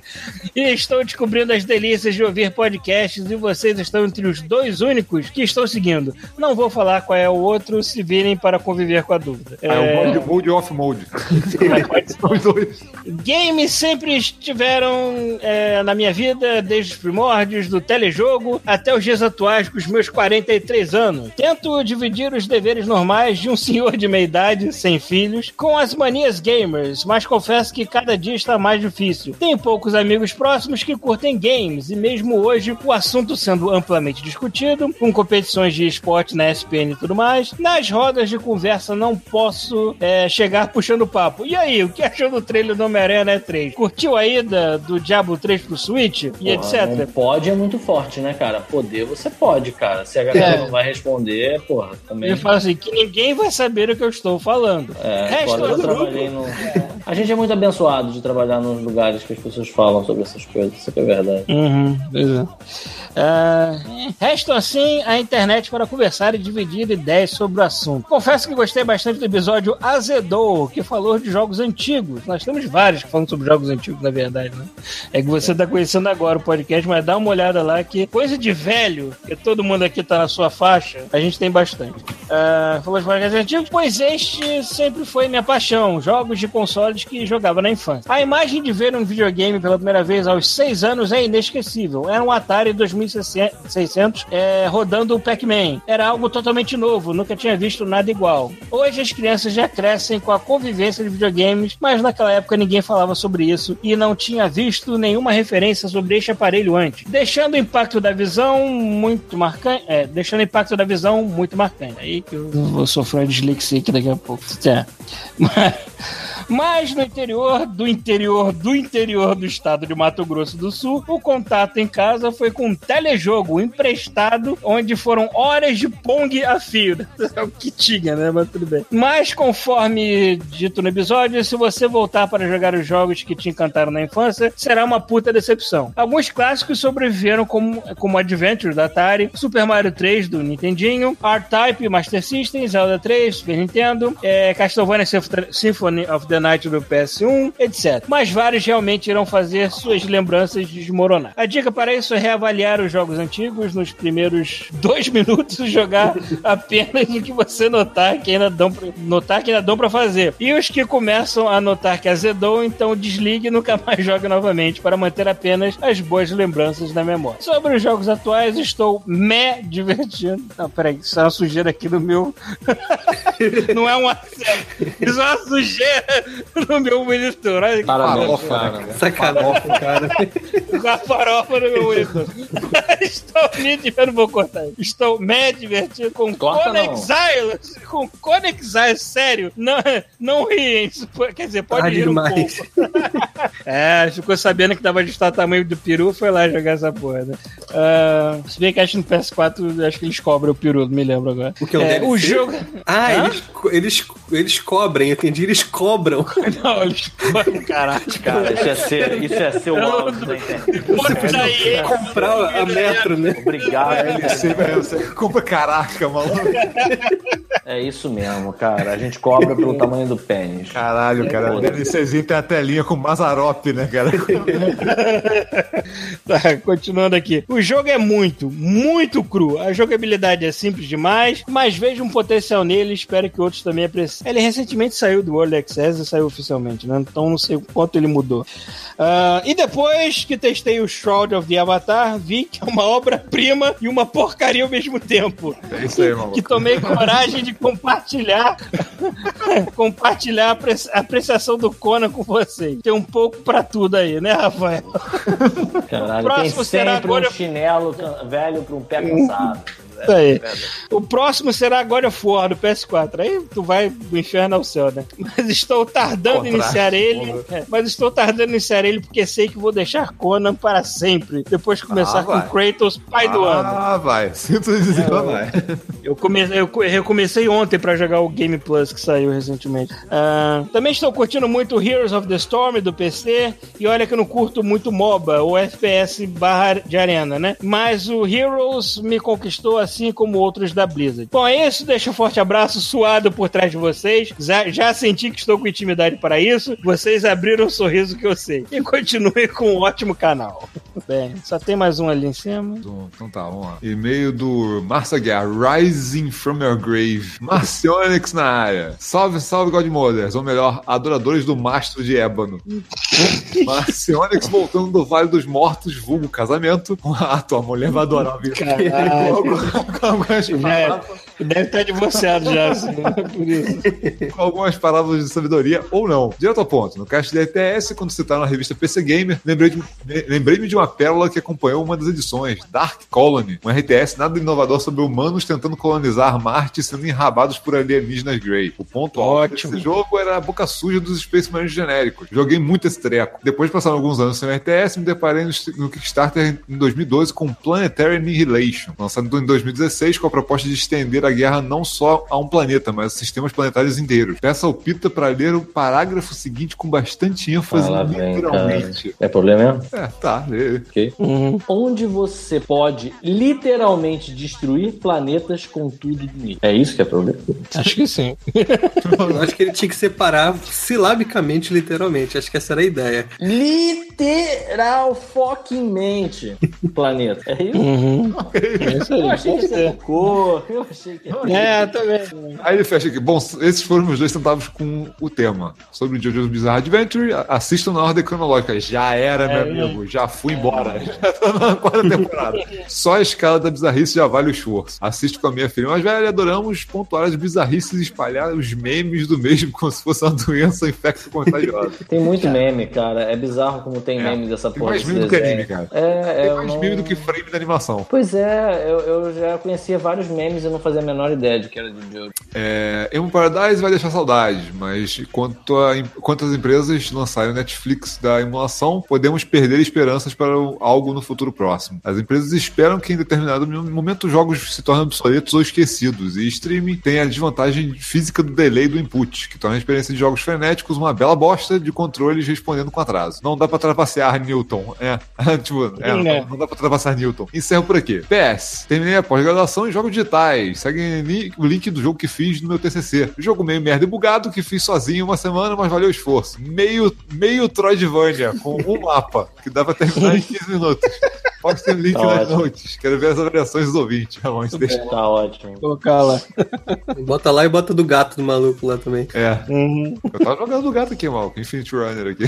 E estou descobrindo as delícias de ouvir podcasts e vocês estão entre os dois únicos que estou seguindo. Não vou falar qual é o outro, se virem para conviver com a dúvida. Ah, é o mode, mode off mode. [laughs] Os dois. Games sempre estiveram é, na minha vida, desde os primórdios do telejogo até os dias atuais, com os meus 43 anos. Tento dividir os deveres normais mais de um [laughs] senhor de meia idade, sem filhos, com as manias gamers, mas confesso que cada dia está mais difícil. Tenho poucos amigos próximos que curtem games, e mesmo hoje o assunto sendo amplamente discutido, com competições de esporte na ESPN e tudo mais, nas rodas de conversa não posso é, chegar puxando papo. E aí, o que achou do trailer do Homem-Aranha né, 3? Curtiu a ida do Diablo 3 pro Switch? E Porra, etc? Pode é muito forte, né, cara? Poder você pode, cara. Se a galera É. não vai responder, porra, também. Ele fala assim, que ninguém vai saber o que eu estou falando. É, Resto fora, eu do trabalhei no. A gente é muito abençoado de trabalhar nos lugares que as pessoas falam sobre essas coisas, isso que é verdade. Uhum, é. Ah, restam assim a internet para conversar e dividir ideias sobre o assunto. Confesso que gostei bastante do episódio Azedou, que falou de jogos antigos. Nós temos vários que falam sobre jogos antigos, na verdade, né? É que você está conhecendo agora o podcast, mas dá uma olhada lá que coisa de velho, que todo mundo aqui tá na sua faixa, a gente tem bastante. Antigos, pois este sempre foi minha paixão, jogos de consoles que jogava na infância. A imagem de ver um videogame pela primeira vez aos 6 anos é inesquecível. Era um Atari 2600 é, rodando o Pac-Man. Era algo totalmente novo, nunca tinha visto nada igual. Hoje as crianças já crescem com a convivência de videogames, mas naquela época ninguém falava sobre isso e não tinha visto nenhuma referência sobre este aparelho antes. Deixando o impacto da visão muito marcante. É, deixando o impacto da visão muito marcante. Aí que eu vou sofrer dislexia aqui daqui a pouco. É. [laughs] Mas, mas no interior do interior do interior do estado de Mato Grosso do Sul, o contato em casa foi com um telejogo emprestado, onde foram horas de pong a fio. [laughs] É o que tinha, né? Mas tudo bem. Mas conforme dito no episódio, se você voltar para jogar os jogos que te encantaram na infância, será uma puta decepção. Alguns clássicos sobreviveram como, como Adventure da Atari, Super Mario 3 do Nintendinho, R-Type, Master System, Zelda 3, Super Nintendo, é, Castlevania Symph- Symphony of the Night do PS1, etc. Mas vários realmente irão fazer suas lembranças desmoronar. A dica para isso é reavaliar os jogos antigos nos primeiros [laughs] dois minutos e jogar [laughs] apenas o que você notar que ainda dão pra, notar que ainda dão para fazer. E os que começam a notar que azedou, então desligue e nunca [laughs] mais jogue novamente para manter apenas as boas lembranças na memória. Sobre os jogos atuais, estou me divertindo. Não, peraí, isso é uma sujeira aqui no meu. Não é um aceno. Isso é uma sujeira [laughs] no meu monitor. Olha que Farofa, cara. Sacanagem, cara. com a [laughs] farofa no meu monitor. [laughs] Estou me divertindo, eu não vou cortar isso. Estou me divertindo com. Conexile. Com Conexile, sério. Não, não riem. Quer dizer, pode Tá rir um demais. pouco. É, ficou sabendo que tava ajustado o tamanho do peru, foi lá jogar essa porra, né? Ah, se bem que acho que no PS4, acho que eles cobram o peru, não me lembro agora. O que é um É, o jogo. Ah, eles, eles, eles cobrem, eu entendi, eles cobram. Não, cobram, [laughs] caralho. Cara, isso ia ser, isso ia ser o auge da internet. Puta aí, Comprar a metro, né? Obrigado. Você, velho, você compra caraca, maluco. É isso mesmo, cara. A gente cobra pelo tamanho do pênis. Caralho, cara. O DLCzinho tem a telinha com Mazarop, né, cara? [laughs] Tá, continuando aqui. O jogo é muito, muito cru. A jogabilidade é simples demais, mas vejo um potencial nele e espero que outros também apreciem. Ele recentemente saiu do World Access e saiu oficialmente, né? Então não sei o quanto ele mudou. Ah, e depois que testei o Shroud of the Avatar, vi que é uma obra-prima e uma porcaria ao mesmo tempo. É isso aí, maluco. Que tomei coragem de compartilhar [laughs] compartilhar a apreci- a apreciação do Conan com vocês. Tem um pouco pra tudo aí, né, Rafael? Caralho, próximo tem será sempre agora- um chinelo velho pra um pé cansado. Isso aí. O próximo será God of War do PS4. Aí tu vai do inferno ao céu, né? [laughs] Mas estou tardando em iniciar ele. É, mas estou tardando em iniciar ele porque sei que vou deixar Conan para sempre. Depois de começar Ah, com. Kratos, pai do ano. Ah, vai. [laughs] Sinto dizer, vai. Eu comecei, eu, ontem pra jogar o Game Plus que saiu recentemente. Ah, também estou curtindo muito Heroes of the Storm do PC. E olha que eu não curto muito MOBA ou FPS barra de arena, né? Mas o Heroes me conquistou assim como outros da Blizzard. Bom, é isso. Deixa um forte abraço suado por trás de vocês. Já, já senti que estou com intimidade para isso. Vocês abriram o sorriso que eu sei. E continue com um ótimo canal. [laughs] Bem, só tem mais um ali em cima. Então então tá, vamos lá. E-mail do Marcia Guerra, Rising from Your Grave. Marcionix na área. Salve, salve, Godmothers. Ou melhor, adoradores do mastro de ébano. [laughs] Marcionix voltando do Vale dos Mortos, vulgo casamento. Ah, tua mulher vai adorar ouvir. Caralho. [laughs] Com algumas [laughs] Já, palavras, deve estar divorciado já, [laughs] assim, por isso. com algumas palavras de sabedoria ou não. Direto ao ponto. No cast da ETS, quando citaram a revista PC Gamer, lembrei de- lembrei-me de uma pérola que acompanhou uma das edições, Dark Colony, um RTS nada inovador sobre humanos tentando colonizar Marte sendo enrabados por alienígenas Grey. O ponto alto Ótimo. desse jogo era a boca suja dos Space Marines genéricos. Joguei muito esse treco. Depois passaram alguns anos sem RTS, me deparei no, no Kickstarter em 2012 com Planetary Annihilation, lançado em 2016 com a proposta de estender a guerra não só a um planeta, mas a sistemas planetários inteiros. Peça ao Pita para ler o parágrafo seguinte com bastante ênfase, Ah, lá vem, literalmente. É problema mesmo? É, tá, lê. Ok. Onde você pode literalmente destruir planetas com tudo bonito. É isso que é problema? Acho que sim. [laughs] Eu acho que ele tinha que separar silabicamente, literalmente. Acho que essa era a ideia. Literal fucking mente planeta. É isso? Uhum. É isso aí, Eu achei pode que. Eu achei que É, também. Aí ele fecha aqui. Bom, esses foram meus dois centavos com o tema. Sobre o JoJo's Bizarre Adventure, assistam na ordem cronológica. Já era, meu É, amigo. Já fui embora. [laughs] Já tô na quarta temporada. Só a escala da bizarrice já vale o esforço. Assisto com a minha filha mais velha e adoramos pontuar as bizarrices e espalhar os memes do mesmo como se fosse uma doença infecto contagiosa. Tem muito meme, cara. É bizarro como tem É. meme dessa Tem porra. mais desse meme do que anime, cara. É, Tem eu mais não- meme do que frame da animação. Pois é, eu, eu já conhecia vários memes e não fazia a menor ideia de que era do Jojo. É, Emo Paradise vai deixar saudade, mas quanto, a, quanto às empresas lançarem o Netflix da emulação, podemos perder esperanças para algo no futuro próximo. As empresas esperam que em determinado momento os jogos se tornem obsoletos ou esquecidos, e streaming tem a desvantagem física do delay do input, que torna a experiência de jogos frenéticos uma bela bosta de controles respondendo com atraso. Não dá pra trapacear Newton. É, [laughs] tipo, é, não, não dá pra trapacear Newton. Encerro por aqui. PS, terminei a pós-graduação em jogos digitais. Segue o link do jogo que fiz no meu TCC. Jogo meio merda e bugado que fiz sozinho uma semana, mas valeu o esforço. Meio, meio Troidvania, com um mapa, que dá pra terminar em 15 minutos. Pode ter link Tá nas ótimo. notes. Quero ver as avaliações dos ouvintes. Tá bom, isso deixa. Tá ótimo. Colocar lá. Bota lá e bota do gato do maluco lá também. É, Uhum. eu tava jogando do gato aqui, maluco. Infinite Runner aqui.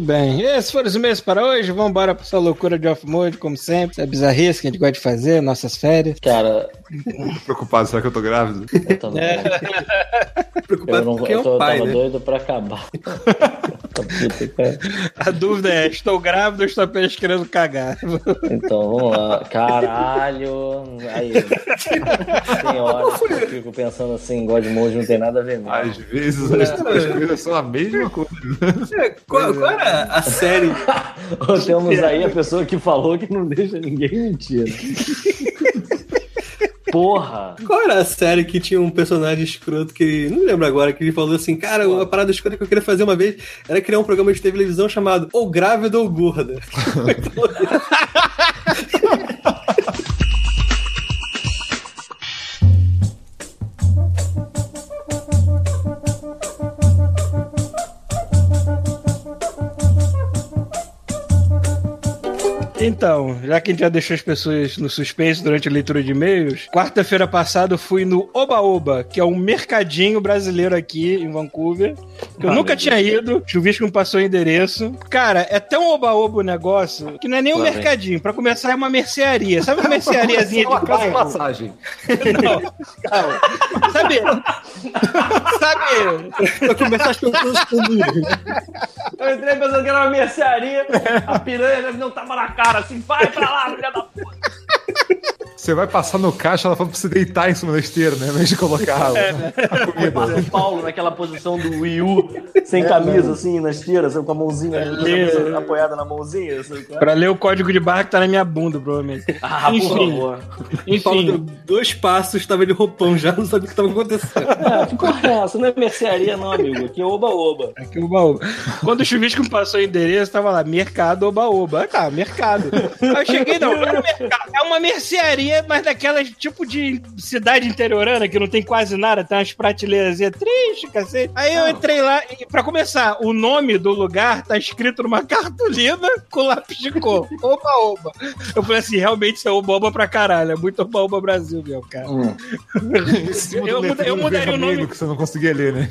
Bem. Esses foram os meses para hoje. Vamos embora pra essa loucura de off-mode, como sempre. Essa bizarrice que a gente gosta de fazer, nossas férias. Cara, Preocupado, será que eu tô grávido? eu também. Eu, Preocupado não, com quem é eu tô, o pai, tava né? doido pra acabar. [laughs] A dúvida é: estou grávido ou estou apenas querendo cagar? Então, vamos lá. Caralho. Aí. Tem horas que eu fico pensando assim, God Mode não tem nada a ver mesmo. Às vezes as duas coisas são a mesma coisa. É, qual, qual era a série? [laughs] Temos aí a pessoa que falou que não deixa ninguém mentir. [laughs] Porra! Qual era a série que tinha um personagem escroto que. Não lembro agora, que ele falou assim, cara, uma parada escrota que eu queria fazer uma vez era criar um programa de televisão chamado Ou Grávida ou Gorda. [laughs] [laughs] Então, já que a gente já deixou as pessoas no suspense durante a leitura de e-mails, quarta-feira passada eu fui no Oba Oba, que é um mercadinho brasileiro aqui em Vancouver, que eu Ah, nunca tinha ido. O Chuvisco me passou o endereço. Cara, é tão Oba Oba o negócio que não é nem um Lá mercadinho. Pra começar, é uma mercearia. Sabe uma merceariazinha [laughs] Uma de casa massagem. Não, calma. Sabe? Sabe? pra começar as pessoas comigo. Eu entrei pensando que era uma mercearia, a piranha não tava na cara, assim, vai pra lá, filha da puta. Você vai passar no caixa, ela fala pra você deitar em cima da esteira, né? Ao invés de colocar a, a comida. O Paulo naquela posição do Wii U, sem camisa, assim, na esteira, com a mãozinha É. apoiada na mãozinha. É? Pra ler o código de barra que tá na minha bunda, provavelmente. Ah, por Enfim. favor. O Paulo deu Enfim. dois passos, tava de roupão já, não sabia o que tava acontecendo. [laughs] É, é essa? Não é mercearia, não, amigo. Aqui é oba-oba. Aqui o baú. Quando o chuvisco me passou o endereço, tava lá, mercado oba-oba. Ah, tá, mercado. Aí eu cheguei, não, não é mercado, é uma mercearia é mais daquelas tipo de cidade interiorana que não tem quase nada, tem umas prateleiras tristes, cacete. Aí eu entrei lá e, pra começar, o nome do lugar tá escrito numa [laughs] cartolina com lápis de cor. Oba, oba. Eu falei assim, realmente isso é oba-oba pra caralho. É muito oba-oba Brasil, meu, cara. Hum. Eu, muda- eu mudaria o nome. que você não conseguia ler, né?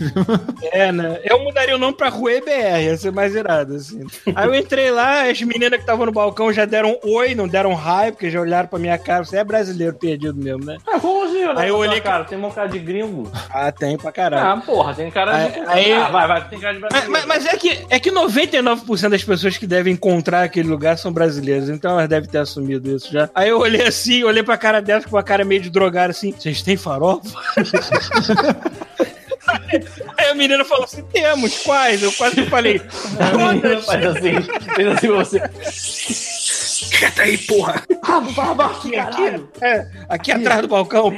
É, né? Eu mudaria o nome pra Rue BR, ia ser mais irado, assim. Aí eu entrei lá, as meninas que estavam no balcão já deram oi, não deram raio, porque já olharam pra minha cara. Você é brasileiro perdido mesmo, né? É igualzinho, né? Aí eu olhei- cara, tem um cara de gringo. Ah, tem pra caralho. Ah, porra, tem cara de. Aí- aí- Ah, vai, vai, tem cara de Mas, brasileiro. mas- mas é, que, é que 99% das pessoas que devem encontrar aquele lugar são brasileiras, então elas devem ter assumido isso já. Aí eu olhei assim, olhei pra cara delas com uma cara meio de drogada assim, vocês têm farofa? [laughs] Aí a menina falou assim, temos, quais? Eu quase falei, A [laughs] menina faz assim, fez assim pra você. Quieta aí, porra! Ah, aqui, Aqui, caralho. é, aqui atrás do balcão.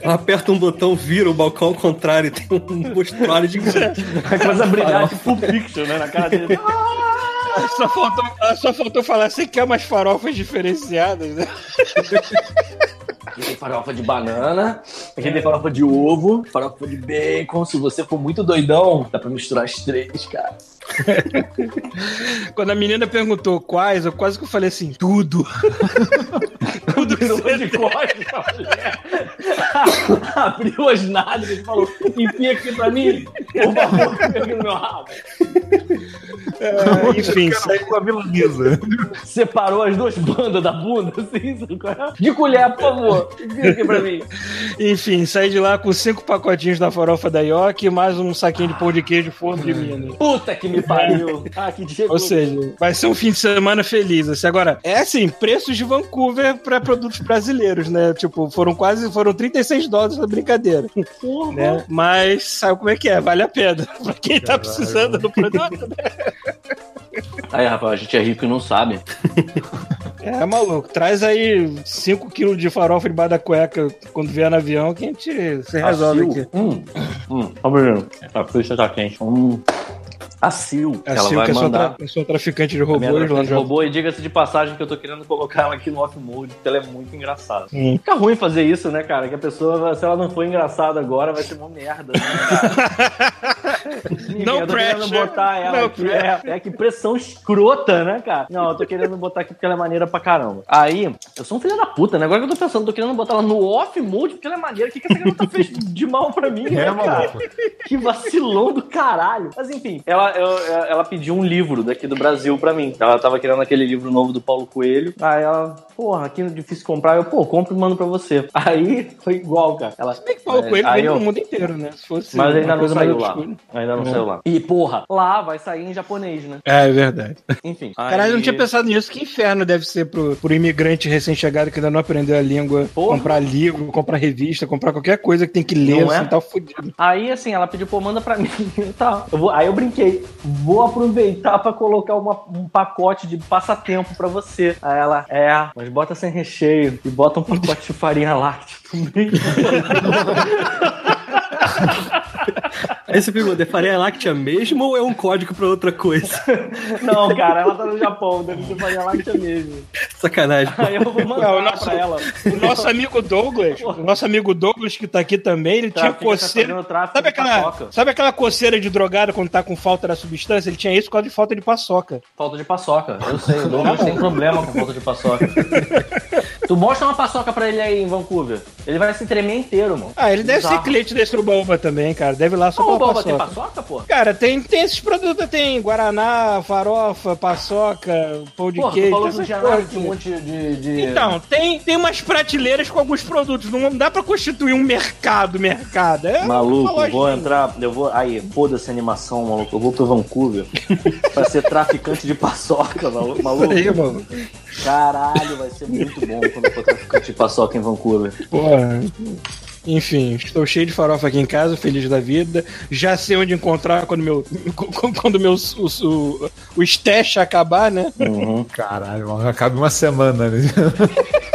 Ela aperta um botão, vira o balcão ao contrário e tem um mostruário de começa a brilhar tipo Pulp Fiction, né? Na cara dele. Só faltou, só faltou falar, você quer umas farofas diferenciadas, né? Aqui tem farofa de banana, aqui tem farofa de ovo, farofa de bacon. Se você for muito doidão, dá pra misturar as três, cara. [laughs] Quando a menina perguntou quais, eu quase que eu falei assim, tudo. [laughs] tudo que você de costas. [laughs] Abriu as nádegas e falou: enfia aqui pra mim, por favor, aqui no meu rabo. É, enfim, sai- Com a milanesa. Separou as duas bandas da bunda, assim, é? De colher, por favor, aqui pra mim. enfim, saí de lá com cinco pacotinhos da farofa da Yoki e mais um saquinho de pão de queijo forno de Minas. Puta que me pariu. Ah, que dia Ou seja, vai ser um fim de semana feliz. Assim. Agora, é assim, preços de Vancouver para produtos brasileiros, né? Tipo, foram quase, foram 36 dólares da brincadeira, porra. né? Mas sabe como é que é? Vale a pena. [laughs] pra quem tá precisando do produto, né? Aí, rapaz, a gente é rico e não sabe. [laughs] É maluco. Traz aí 5 quilos de farofa debaixo da cueca quando vier no avião que a gente se resolve Acil. aqui. Hum, hum. Ó, menino, a ficha tá quente. Hum. É ela assim, vai que sou, mandar. tra eu sou traficante de A robôs lá traficante de robô, e diga-se de passagem que eu tô querendo colocar ela aqui no off-mode, porque ela é muito engraçada. Hum. Fica ruim fazer isso, né, cara? Que a pessoa, se ela não for engraçada agora, vai ser uma merda, né, cara? [laughs] No eu tô querendo pressure. botar ela No aqui. É, é que pressão escrota, né, cara? Não, eu tô querendo botar aqui porque ela é maneira pra caramba. Aí, eu sou um filho da puta, né? Agora que eu tô pensando, tô querendo botar ela no off-mode porque ela é maneira. O que, que essa garota fez de mal pra mim, né, É, cara? maluco. Que vacilão do caralho. Mas enfim, ela, eu- ela pediu um livro daqui do Brasil pra mim. Ela tava querendo aquele livro novo do Paulo Coelho. Aí ela, porra, aqui é difícil comprar. Eu, pô, compro e mando pra você. Aí foi igual, cara. Ela, Bem que Paulo É, Coelho aí vem eu- pro mundo inteiro, né? Se fosse mas ainda não saiu lá. obscura. Ainda não É. saiu lá. E, porra, lá vai sair em japonês, né? É, é verdade. Enfim. Caralho, eu não tinha pensado nisso. Que inferno deve ser pro, pro imigrante recém-chegado que ainda não aprendeu a língua. Porra. Comprar livro, comprar revista, comprar qualquer coisa que tem que ler, Não é? assim, tá fudido. Aí, assim, ela pediu, pô, manda pra mim. [laughs] tá. Eu vou- aí eu brinquei. Vou aproveitar pra colocar uma- um pacote de passatempo pra você. Aí ela, é, mas bota sem recheio. E bota um pacote de farinha láctea também. [laughs] Você pergunta, é farinha láctea mesmo ou é um código pra outra coisa? [laughs] Não, cara, ela tá no Japão, deve ser farinha láctea mesmo. Sacanagem. Aí eu vou mandar Não, o nosso- pra ela. O nosso amigo Douglas, o nosso amigo Douglas que tá aqui também, ele tinha tá coceira. tráfico Sabe aquela, paçoca. sabe aquela coceira de drogado quando tá com falta da substância? Ele tinha isso por causa de falta de paçoca. Falta de paçoca. Eu sei, o Douglas tem problema com falta de paçoca. tu mostra uma paçoca pra ele aí em Vancouver. Ele vai se tremer inteiro, mano. Ah, ele deve Bizarro. ser cliente desse Uba também, cara. Deve ir lá só Ô, tem paçoca. pô? Cara, tem, tem esses produtos, tem Guaraná, farofa, paçoca, pão de Porra, tu queijo. falou um monte de... de- Então, tem, tem umas prateleiras com alguns produtos. Não dá pra constituir um mercado, mercado. É Maluco, vou entrar, eu vou. Aí, foda-se a animação, maluco. Eu vou pro Vancouver pra ser traficante de paçoca, maluco. maluco. Aí, mano. Caralho, vai ser muito bom quando eu for traficante de paçoca em Vancouver. Porra. Enfim, estou cheio de farofa aqui em casa, feliz da vida. Já sei onde encontrar quando meu [laughs] quando meu o, o, o stash acabar, né? Uhum. Caralho, mano, acaba uma semana, né? [laughs]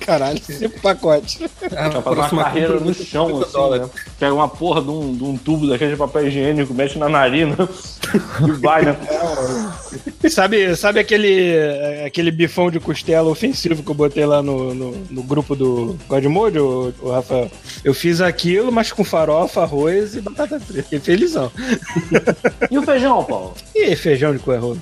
Caralho, cinco pacotes. Ah, Pra fazer uma carreira no chão, assim, né? Pega uma porra de um, de um tubo daquele de papel higiênico, mexe na narina [laughs] e vai, né? Sabe, sabe aquele, aquele bifão de costela ofensivo que eu botei lá no, no, no grupo do Godmode, o, o Rafael? Eu fiz aquilo, mas com farofa, arroz e batata frita. Fiquei felizão. E o feijão, Paulo? E feijão de coerro.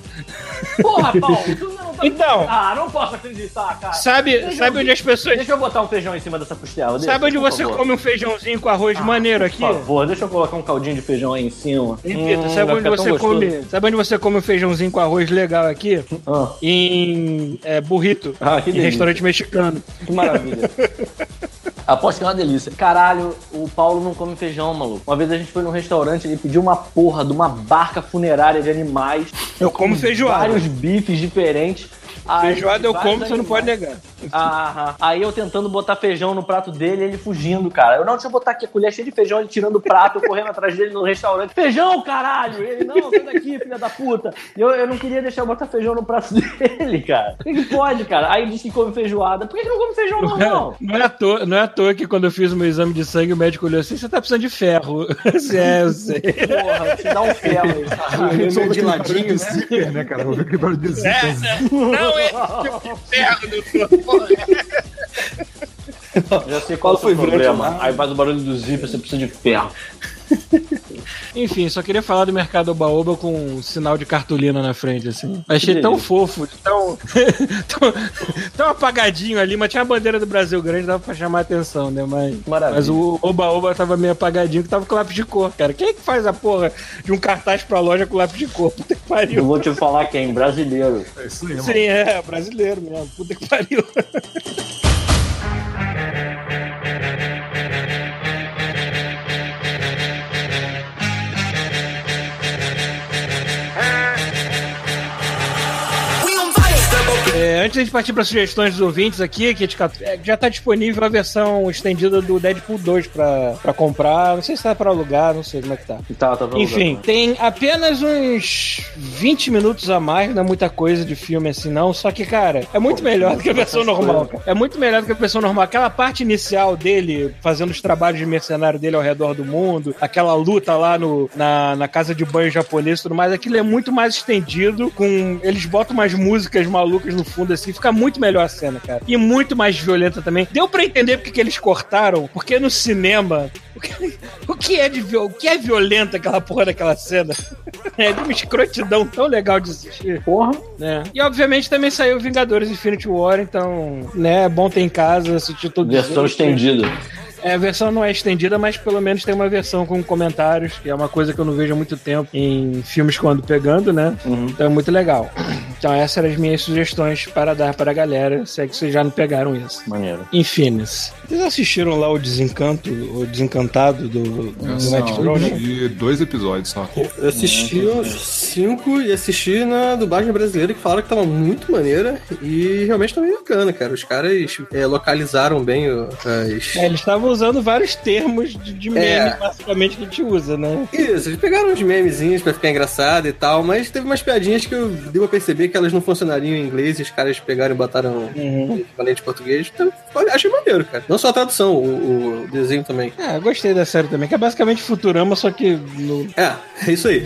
Porra, Paulo, [laughs] tu não tá... Então. Ah, não posso acreditar, cara. Sabe, Feijão sabe onde as pessoas. Deixa eu botar um feijão em cima dessa costela. deixa, Sabe onde você favor. come um feijãozinho com arroz maneiro aqui? Por favor, deixa eu colocar um caldinho de feijão aí em cima. Repita, Hum, sabe vai onde você come? Sabe onde você come um feijãozinho com arroz legal aqui? Ah, Em é, burrito. Ah, que em restaurante mexicano. que maravilha. [laughs] Aposto que é uma delícia. Caralho, o Paulo não come feijão, maluco. Uma vez a gente foi num restaurante, ele pediu uma porra de uma barca funerária de animais. Eu como feijoada. Vários bifes diferentes. Aí, Feijoada eu como, você não pode animais. negar. Aham. Aí eu tentando botar feijão no prato dele, ele fugindo, cara. Eu, não, deixa eu botar aqui a colher cheia de feijão, ele tirando o prato, eu [laughs] correndo atrás dele no restaurante. Feijão, caralho! Ele, não, sai daqui, filha da puta. E eu, eu não queria deixar eu botar feijão no prato [laughs] dele, cara. Por que, que pode, cara? Aí diz que come feijoada. Por que, que não come feijão normal? Não é, à toa, não é à toa que quando eu fiz o meu exame de sangue, o médico olhou assim: você tá precisando de ferro. [laughs] é, eu sei. Porra, te dá um ferro aí, cara. Eu sou de ladinho, zíper, né, cara? Vou ver que barulho de zíper. Não é tipo. Já sei qual, Qual foi o problema? Aí faz o barulho do zíper, você precisa de ferro. [laughs] Enfim, só queria falar do mercado Oba-Oba com um sinal de cartolina na frente, assim. Achei tão fofo, tão, [laughs] tão, tão apagadinho ali, mas tinha a bandeira do Brasil grande, dava pra chamar a atenção, né? Mas, Maravilha. mas o Oba-Oba tava meio apagadinho, que tava com lápis de cor, cara. Quem é que faz a porra de um cartaz pra loja com lápis de cor? Puta que Eu pariu. vou te falar quem? Brasileiro. É isso aí. Sim, é, brasileiro mesmo. Puta que pariu. [laughs] É, antes de partir para sugestões dos ouvintes aqui, que é, já tá disponível a versão estendida do Deadpool 2 pra, pra comprar. Não sei se tá pra alugar, não sei como é que tá. Tá, tá? Enfim, tem apenas uns 20 minutos a mais, não é muita coisa de filme assim, não. Só que, cara, é muito melhor do que a versão normal, cara. É muito melhor do que a versão normal. Aquela parte inicial dele, fazendo os trabalhos de mercenário dele ao redor do mundo, aquela luta lá no, na, na casa de banho japonês e tudo mais, aquilo é muito mais estendido, com. Eles botam umas músicas malucas no fundo, assim, fica muito melhor a cena, cara. E muito mais violenta também. Deu pra entender porque que eles cortaram, porque no cinema. [laughs] O que, o que é de viol- o que é violenta aquela porra daquela cena? [laughs] É de uma escrotidão tão legal de assistir. Porra. né? E obviamente também saiu Vingadores Infinity War, então, né, é bom ter em casa, assistir tudo Versão estendida. É, a versão não é estendida, mas pelo menos tem uma versão com comentários, que é uma coisa que eu não vejo há muito tempo em filmes quando pegando, né? Então é muito legal. Então essas eram as minhas sugestões para dar para a galera, se é que vocês já não pegaram isso. Maneiro. Enfim, vocês assistiram lá o Desencanto, o Desencantado do, do Matt eu dois episódios só. Eu assisti os cinco e assisti na dublagem brasileira que falaram que tava muito maneira e realmente tá bem bacana, cara. Os caras é, localizaram bem o- as. É, eles estavam usando vários termos de, de meme, É. basicamente, que a gente usa, né? Isso, eles pegaram uns memezinhos pra ficar engraçado e tal, mas teve umas piadinhas que eu dei pra perceber que elas não funcionariam em inglês e os caras pegaram e botaram Uhum. equivalente português. Então, achei maneiro, cara. Não só a tradução, o, o desenho também. Ah, eu gostei da série também, que é basicamente Futurama, só que no É, é isso aí.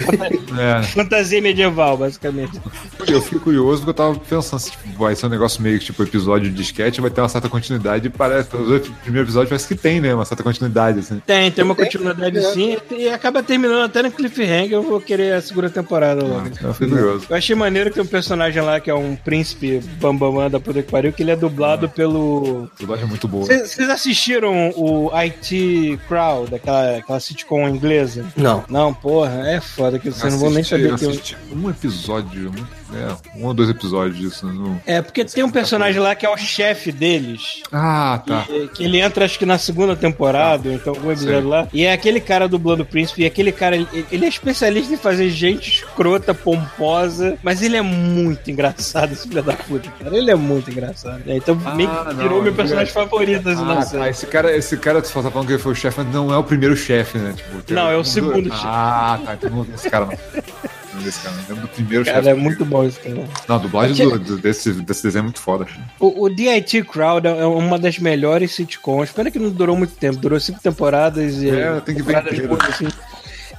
É, fantasia medieval, basicamente. eu fiquei curioso porque eu tava pensando se tipo, vai ser um negócio meio que tipo episódio de sketch, vai ter uma certa continuidade. e Parece, oito primeiros episódios parece que tem, né? Uma certa continuidade, assim. Tem, tem uma continuidade sim, e acaba terminando até no cliffhanger, eu vou querer a segunda temporada logo. Eu fiquei curioso. Eu achei maneiro que tem um personagem lá que é um príncipe bambamã da puta que pariu, que ele é dublado pelo... A dublagem é muito boa. Vocês vocês assistiram o IT Crowd, daquela aquela sitcom inglesa? Não. Não, porra, é foda que vocês não vão nem Assisti- saber que eu... assisti um episódio, um, é, um ou dois episódios disso. Não... É, porque tem um personagem lá que é o chefe deles. Ah, tá. Que, que ele entra, acho que na segunda temporada, ou então algum episódio Sei. lá. E é aquele cara dublando o príncipe. E aquele cara, ele, é especialista em fazer gente escrota, pomposa. Mas ele é muito engraçado, esse filho da puta, cara. Ele é muito engraçado. É, então meio que não, virou meu ele personagem é- favorito, assim, Ah, não tá. Esse cara, esse cara, tu tá falando que ele foi o chefe, mas não é o primeiro chefe, né? Tipo, Não, é o do- segundo chefe. Ah, tá. Então não lembro desse cara, não. [laughs] Lembro desse cara, não lembro do primeiro Cara, é muito bom esse cara. Não, a dublagem do- do- desse, desse desenho é muito foda. O, o DIT Crowd é uma das melhores sitcoms. Pena que não durou muito tempo, durou cinco temporadas e. É, tem que ver inteiro. assim.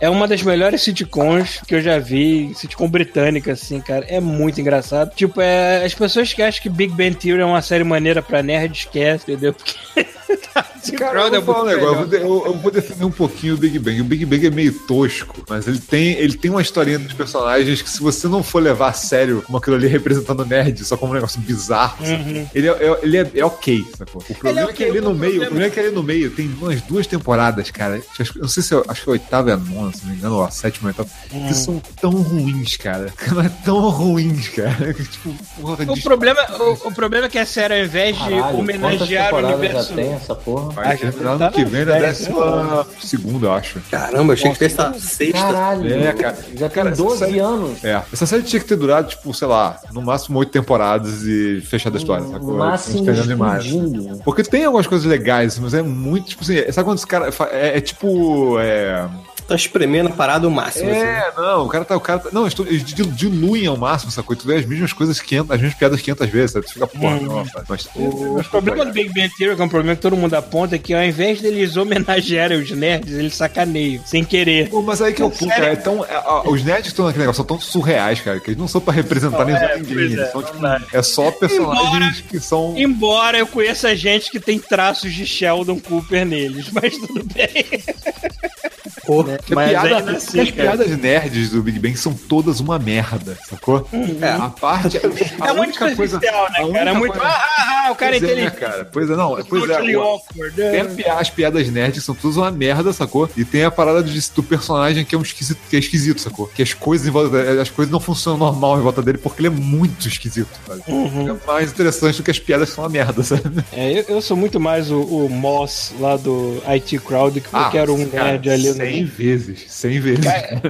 É uma das melhores sitcoms que eu já vi, sitcom britânica, assim, cara. É muito engraçado. Tipo, é, as pessoas que acham que Big Bang Theory é uma série maneira pra nerd, esquece, entendeu? Porque. [laughs] [laughs] IT Cara, eu vou falar um muito negócio, eu de- eu, vou defender um pouquinho o Big Bang. O Big Bang é meio tosco, mas ele tem, ele tem uma historinha dos personagens que se você não for levar a sério como aquilo ali representando nerd, só como um negócio bizarro, sabe? ele, é, é- ele é, é ok, sacou? O problema é, que ali no meio, problema- o problema é que ali no meio tem umas duas temporadas, cara. Acho que- Eu não sei se eu, acho que a oitava é a nona, se não me engano, ou a sétima, ou a oitava, que são tão ruins, cara. [laughs] Mas tão ruins, cara. Que, [laughs] tipo, porra, O de- problema, o, o problema é que a série, ao invés de Caralho, quantas homenagear o universo. já tem essa porra? Vai já terminar tá ano que vem na série, décima segunda, eu acho. Caramba, achei que fosse a sexta. Caralho, É, cara. já tem Cara, essa 12 série- anos. É, essa série tinha que ter durado, tipo, sei lá, no máximo oito temporadas e fechado a história, sacou? No máximo Estendendo demais. Porque tem algumas coisas legais, mas é muito, tipo assim, sabe quando esse cara. fa- É, é tipo. É, Tá espremendo a parada ao máximo. assim. é, não, o cara tá. O cara tá não, eles, tão- eles dil- diluem ao máximo, sacou? E Tu vê as mesmas coisas 500, as mesmas piadas 500 vezes, sabe? Tu fica, porra, não, cara, mas. O problema do Big Bang Theory, que é um problema que todo mundo aponta, é que ao invés deles homenagearem os nerds, eles sacaneiam, sem querer. Pô, mas aí que é o ponto, cara. É tão, é, os nerds que estão naquele negócio são tão surreais, cara, que eles não são pra representar nem é, ninguém. é, são, tipo, é só personagens Embora- que são. Embora eu conheça gente que tem traços de Sheldon Cooper neles, mas tudo bem. Pô, Que a Mas piada- ainda assim, as cara. piadas nerds do Big Bang são todas uma merda, sacou? É, a parte. A é muito única coisa. superficial, a né, única cara? É muito. coisa- Ah, ah, ah, o cara é é, né, inteligente. cara? Pois é, não. Pois é. Tem né? pi- as piadas nerds são todas uma merda, sacou? E tem a parada de- do personagem que é um esquisito, que é esquisito, sacou? Que as coisas em volta dele- as coisas não funcionam normal em volta dele porque ele é muito esquisito, sabe? Uhum. É mais interessante do que as piadas que são uma merda, sabe? É, eu, eu sou muito mais o, o Moss lá do IT Crowd que eu quero um cara, nerd ali no. 100 vezes, 100 vezes.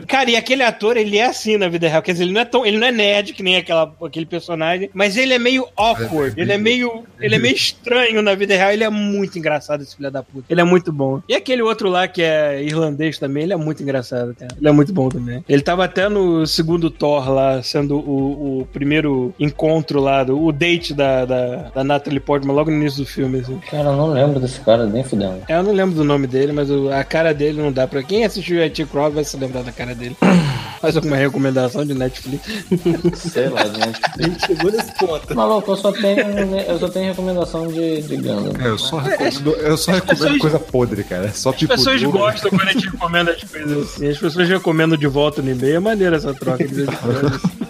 Cara, e aquele ator, ele é assim na vida real. Quer dizer, ele não é tão. Ele não é nerd que nem aquela, aquele personagem, mas ele é meio awkward. Ele é meio. Ele é meio estranho na vida real. Ele é muito engraçado, esse filho da puta. Ele é muito bom. E aquele outro lá que é irlandês também, ele é muito engraçado, cara. Ele é muito bom também. Ele tava até no segundo Thor lá, sendo o, o primeiro encontro lá, do, o date da, da, da Natalie Portman, logo no início do filme, assim. Cara, eu não lembro desse cara, nem fudendo. É, Eu não lembro do nome dele, mas o- a cara dele não dá pra. Quem assistiu IT Crowd vai se lembrar da cara dele. [clears throat] Faz alguma recomendação de Netflix. [laughs] Sei lá, gente. a gente chegou nesse ponto. Maluco, eu só tenho, eu só tenho recomendação de, de Gundam. É, eu só recomendo, eu só recomendo pessoas- coisa podre, cara. É só As tipo. pessoas gostam quando a gente recomenda as coisas assim. As pessoas recomendam de volta no e-mail. É maneira essa troca de [laughs]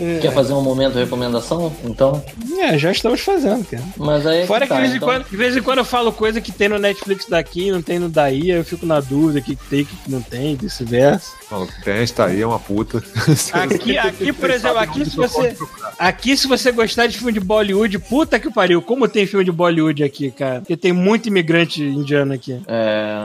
quando. Quer fazer um momento de recomendação? Então. É, já estamos fazendo, cara. Mas aí. Fora que tá, de vez, em então- quando, de vez em quando eu falo coisa que tem no Netflix daqui e não tem no daí, aí eu fico na dúvida o que que tem, o que que não tem, vice-versa. Maluco, tem esta aí é uma puta. Aqui, aqui, por exemplo, aqui se você. Aqui, se você gostar de filme de Bollywood, puta que pariu, como tem filme de Bollywood aqui, cara? Porque tem muito imigrante indiano aqui. É,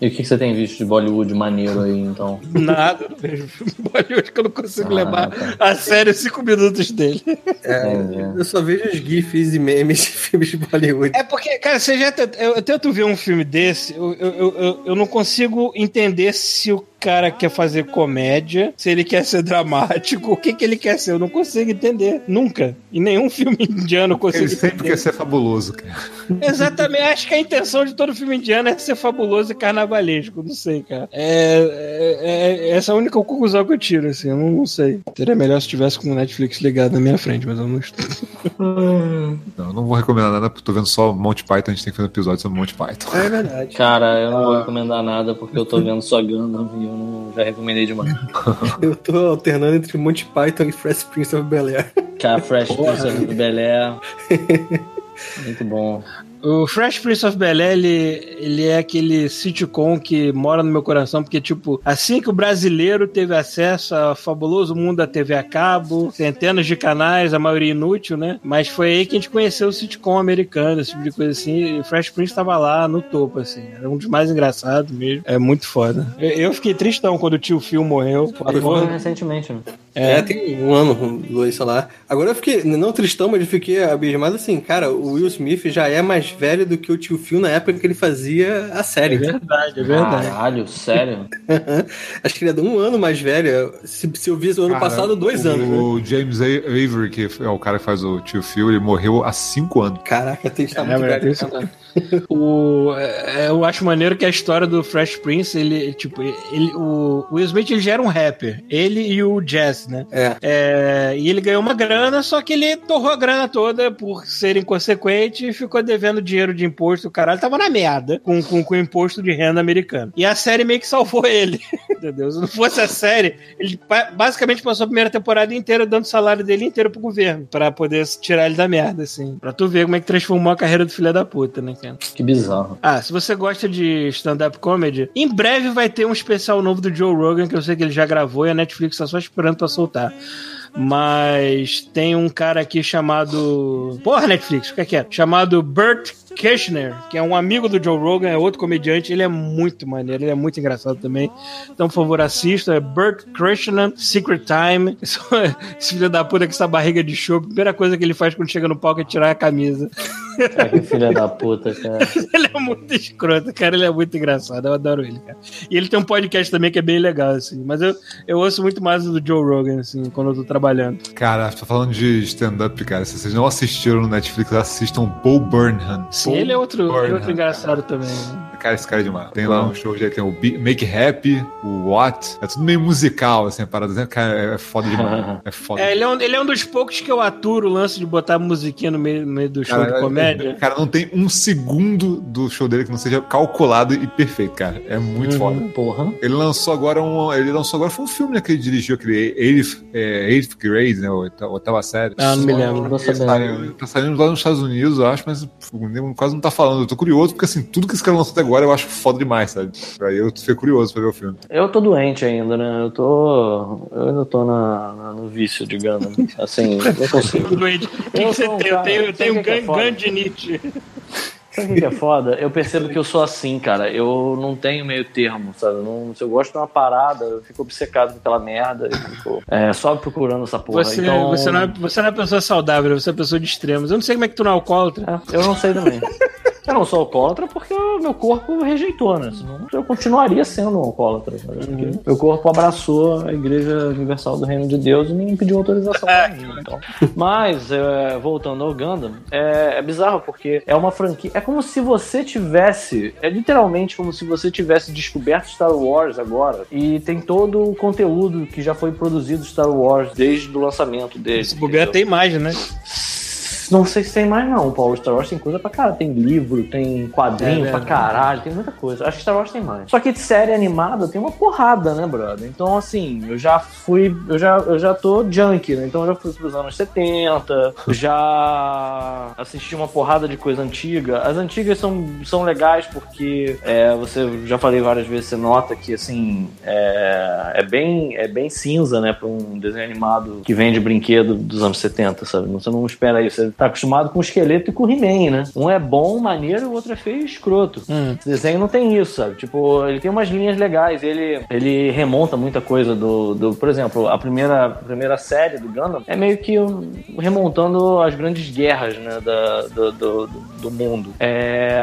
E o que que você tem visto de Bollywood maneiro aí, então? Nada, não vejo filme de Bollywood que eu não consigo Ah, levar tá. a sério cinco minutos dele. Entendi. Eu só vejo os GIFs e memes de filmes de Bollywood. É porque, cara, você já eu, eu tento ver um filme desse, eu, eu, eu, eu- eu não consigo entender se o cara quer fazer comédia, se ele quer ser dramático, o que que ele quer ser. Eu não consigo entender. Nunca. Em nenhum filme indiano consigo Ele sempre entender. quer ser fabuloso, cara. Exatamente. Acho que a intenção de todo filme indiano é ser fabuloso e carnavalesco. Não sei, cara. É, é- é- essa é a única conclusão que eu tiro, assim. Eu não, não sei. Seria melhor se tivesse com o Netflix ligado na minha frente, mas eu não estou. [laughs] Não, eu não vou recomendar nada porque tô vendo só Monty Python, a gente tem que fazer um episódio sobre Monty Python. É verdade. Cara, eu não vou recomendar nada porque eu tô vendo só Gundam e eu não, já recomendei demais. [laughs] Eu tô alternando entre Monty Python e Fresh Prince of Bel-Air. Cara, Fresh Prince do Bel Air. [laughs] Muito bom. O Fresh Prince of Bel-Air, ele, ele é aquele sitcom que mora no meu coração, porque, tipo, assim que o brasileiro teve acesso ao fabuloso mundo da TV a cabo, centenas de canais, a maioria inútil, né? Mas foi aí que a gente conheceu o sitcom americano, esse tipo de coisa assim, e o Fresh Prince tava lá no topo, assim. Era um dos mais engraçados mesmo. É muito foda. Eu, eu fiquei tristão quando o tio Phil morreu. Ele foi recentemente, né? É, tem um ano, dois, sei lá. Agora eu fiquei, não tristão, mas eu fiquei abismado assim, cara, o Will Smith já é mais velho do que o tio Phil na época que ele fazia a É série. verdade, é verdade. Caralho, sério? [laughs] Acho que ele é de um ano mais velho. Se, se eu vi no ano Cara, passado, dois o, anos. né? O James A- Avery, que é o cara que faz o tio Phil, ele morreu há cinco anos. Caraca, tem que estar É, muito mas velho. O, é, eu acho maneiro que a história do Fresh Prince, ele, tipo, ele, o Will Smith ele já era um rapper. Ele e o Jazz, né? É. É, e ele ganhou uma grana, só que ele torrou a grana toda por ser inconsequente e ficou devendo dinheiro de imposto. O caralho tava na merda com, com, com o imposto de renda americano. E a série meio que salvou ele. [laughs] Entendeu? Se não fosse a série, ele basicamente passou a primeira temporada inteira dando o salário dele inteiro pro governo. Pra poder tirar ele da merda, assim. Pra tu ver como é que transformou a carreira do filho da puta, né, Que bizarro. Ah, se você gosta de stand-up comedy, em breve vai ter um especial novo do Joe Rogan, que eu sei que ele já gravou e a Netflix tá só esperando pra soltar. Mas tem um cara aqui chamado. Porra, Netflix, o que é que é? Chamado Burt Kirchner, que é um amigo do Joe Rogan, é outro comediante. Ele é muito maneiro, ele é muito engraçado também. Então, por favor, assista. É Burt Kirchner, Secret Time. [laughs] Esse filho da puta com essa barriga de show, a primeira coisa que ele faz quando chega no palco é tirar a camisa. É que filha da puta, cara. [laughs] Ele é muito escroto, cara. Ele é muito engraçado. Eu adoro ele, cara. E ele tem um podcast também que é bem legal, assim. Mas eu, eu ouço muito mais o do Joe Rogan, assim, quando eu tô trabalhando. Cara, tô falando de stand-up, cara. Se vocês não assistiram no Netflix, assistam Paul Burnham. Sim, Paul ele é outro, ele é outro engraçado também. né? Cara, esse cara é demais. Tem lá um show, já tem o Be- Make Happy, o What. É tudo meio musical, assim, a parada. né? Cara, é foda demais. [laughs] É foda. É, ele é, um, ele é um dos poucos que eu aturo o lance de botar musiquinha no meio, no meio do show Cara, de comédia. é- Cara, não tem um segundo do show dele que não seja calculado e perfeito, cara. É muito foda. Porra. Ele lançou agora um. Ele lançou agora foi um filme né, que ele dirigiu, aquele Eighth, é, Eighth Grade, né? Oitava série. Ah, não me lembro. Não sabendo. saiu- tá saindo lá nos Estados Unidos, eu acho, mas o quase não tá falando. Eu tô curioso, porque assim, tudo que esse cara lançou até agora eu acho foda demais, sabe? Aí eu fiquei curioso pra ver o filme. Eu tô doente ainda, né? Eu tô. Eu ainda tô na, na- no vício Gundam. [laughs] Assim, não consigo. Doente. O que, que Eu você um tem? Eu cara- tenho, eu tenho o que que é gan- foda? gandinite. Sabe o que é foda? Eu percebo que eu sou assim, cara. Eu não tenho meio termo, sabe? Eu Não, se eu gosto de uma parada, eu fico obcecado com aquela merda e fico é, só procurando essa porra. Você, então, você, não é, você não é pessoa saudável, você é uma pessoa de extremos. Eu não sei como é que tu não é alcoólatra. É, eu não sei também. Eu não sou alcoólatra porque o meu corpo rejeitou, né? Senão eu continuaria sendo um alcoólatra. sabe? Porque Meu corpo abraçou a Igreja Universal do Reino de Deus e nem pediu autorização pra mim. Então. Mas, é, voltando ao Gundam, é, é bizarro porque é uma franquia. É como se você tivesse. É literalmente como se você tivesse descoberto Star Wars agora e tem todo o conteúdo que já foi produzido Star Wars desde o lançamento dele. Esse bobeira tem imagem, né? Não sei se tem mais não, Paulo. Star Wars tem coisa pra caralho. Tem livro, tem quadrinho É pra caralho, tem muita coisa. Acho que Star Wars tem mais. Só que de série animada tem uma porrada, né, brother? Então, assim, eu já fui. Eu já, eu já tô junkie, né? Então eu já fui pros anos 70, já assisti uma porrada de coisa antiga. As antigas são, são legais porque é, você já falei várias vezes, você nota que assim é, é bem é bem cinza, né, para um desenho animado que vende brinquedo dos anos 70, sabe? Você não espera isso. Você tá acostumado com o esqueleto e com o He-Man, né? Um é bom, maneiro, o outro é feio e escroto. Hum. Esse desenho não tem isso, sabe? Tipo, ele tem umas linhas legais, ele, ele remonta muita coisa do, do. Por exemplo, a primeira, a primeira série do Gundam é meio que remontando as grandes guerras, né? Da, do, do, do mundo. É,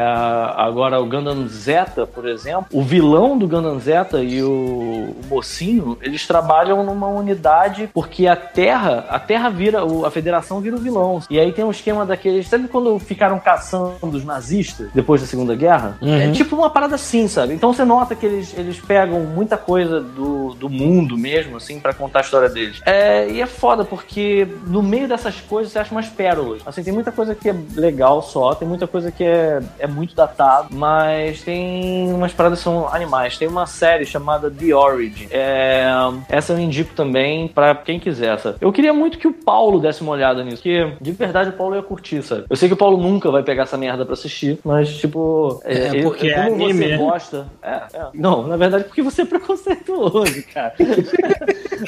agora, o Gundam Zeta, por exemplo, o vilão do Gundam Zeta e o, o mocinho, eles trabalham numa unidade porque a Terra, a Terra vira, a Federação vira o vilão. E aí tem um esquema daqueles. Sabe quando ficaram caçando os nazistas depois da Segunda Guerra? É tipo uma parada assim, sabe? Então você nota que eles, eles pegam muita coisa do, do mundo mesmo, assim, pra contar a história deles. É, e é foda, porque no meio dessas coisas você acha umas pérolas. Assim, tem muita coisa que é legal só, tem muita coisa que é, é muito datado, mas tem umas paradas que são animais. Tem uma série chamada The Origin. É, essa eu indico também pra quem quiser, sabe? Eu queria muito que o Paulo desse uma olhada nisso, porque de verdade o Paulo ia curtir, sabe? Eu sei que o Paulo nunca vai pegar essa merda pra assistir, mas tipo. É, eu- porque é como anime, você né? gosta. É, é. Não, na verdade, porque você é preconceituoso, [laughs] cara.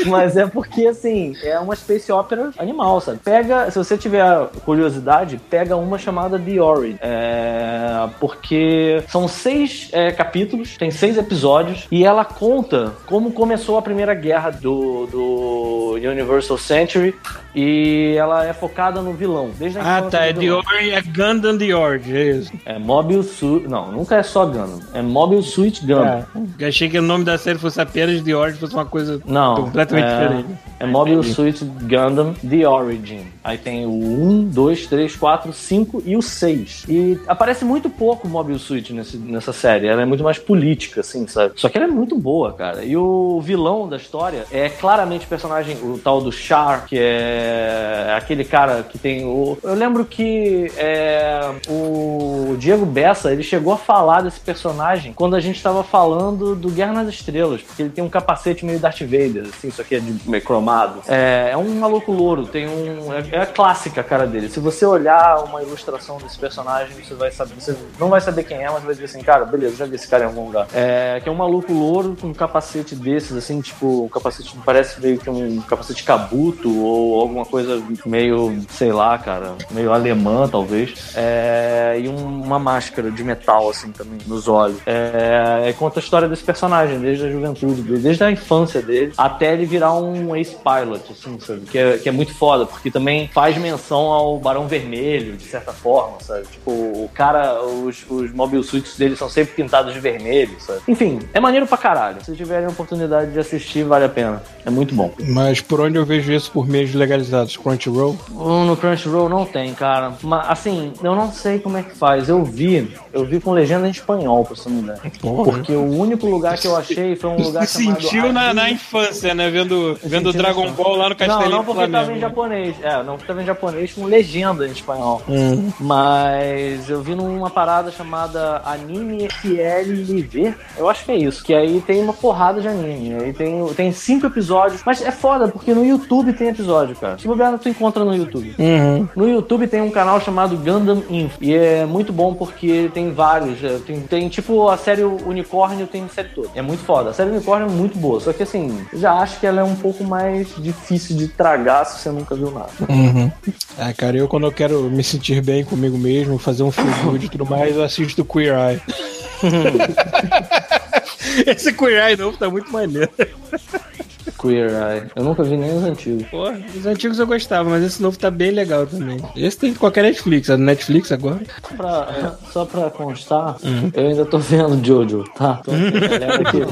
Mas é porque, assim, é uma space opera animal, sabe? Pega, se você tiver curiosidade, pega uma chamada The Ori. É, porque são seis é, capítulos, tem seis episódios, e ela conta como começou a primeira guerra do, do Universal Century e ela é focada no vilão. Desde a Ah, tá. É vilão. Dior, é Gundam Dior, é isso. É Mobile Suit. Não, nunca é só Gundam. É Mobile Suit Gundam. É. Eu achei que o nome da série fosse apenas Dior, fosse uma coisa Não. completamente é, diferente. É Mobile Suit Gundam The Origin. Aí tem o 1, 2, 3, 4, 5 e o 6. E aparece muito pouco Mobile Suit nesse, nessa série. Ela é muito mais política, assim, sabe? Só que ela é muito boa, cara. E o vilão da história é claramente o personagem, o tal do Char, que é aquele cara que tem o. Eu lembro que é, o Diego Bessa, ele chegou a falar desse personagem quando a gente tava falando do Guerra nas Estrelas, porque ele tem um capacete meio Darth Vader, assim, isso aqui é de meio cromado. É, é um maluco louro, tem um. É, é a clássica a cara dele. Se você olhar uma ilustração desse personagem, você vai saber. Você não vai saber quem é, mas vai dizer assim, cara, beleza, já vi esse cara em algum lugar. É, que é um maluco louro com um capacete desses, assim, tipo, um capacete parece meio que um capacete cabuto ou alguma coisa meio, sei lá, cara, meio alemã, talvez. É, e um- uma máscara de metal, assim, também, nos olhos. É, e conta a história desse personagem, desde a juventude dele, desde a infância dele, até ele virar um ex-pilot, assim, sabe? Que é, que é muito foda, porque também faz menção ao Barão Vermelho, de certa forma, sabe? Tipo, o cara, os, os mobile suits dele são sempre pintados de vermelho, sabe? Enfim, é maneiro pra caralho. Se tiverem a oportunidade de assistir, vale a pena. É muito bom. Mas por onde eu vejo isso por meios legalizados? Crunchyroll? No Crunchyroll não tem, cara. Mas, assim, eu não sei como é que faz. Eu vi, eu vi com legenda em espanhol, pra você não ideia. Porra. Porque o único lugar que eu achei foi um [laughs] lugar Se chamado... sentiu na, na infância, né? Vendo, vendo Dragon Ball lá no Não, Castelinho não, do porque tava em Flamengo. japonês. É, não, porque tava em japonês com legenda em espanhol. Hum. Mas eu vi numa parada chamada Anime FL Liver. Eu acho que é isso. Que aí tem uma porrada de anime. Aí tem, tem cinco episódios. Mas é foda, porque no YouTube tem episódio, cara. Se bobear, tu encontra no YouTube. Uhum. No YouTube tem um canal chamado Gundam Info. E é muito bom porque ele tem vários. é, Tem, tem tipo a série Unicórnio, tem a série toda. É muito foda. A série Unicórnio é muito boa. Só que assim, eu já acho que ela é um pouco mais difícil de tragar se você nunca viu nada. Uhum. Ah, cara, eu quando eu quero me sentir bem comigo mesmo, fazer um feel good e tudo mais, eu assisto Queer Eye. [laughs] Esse Queer Eye novo tá muito maneiro. Queer Eye. Eu nunca vi nem os antigos. Porra, os antigos eu gostava, mas esse novo tá bem legal também. Esse tem em qualquer Netflix, é do Netflix agora. Pra- só pra constar, eu ainda tô vendo Jojo, tá? Tô- a, galera [laughs] que,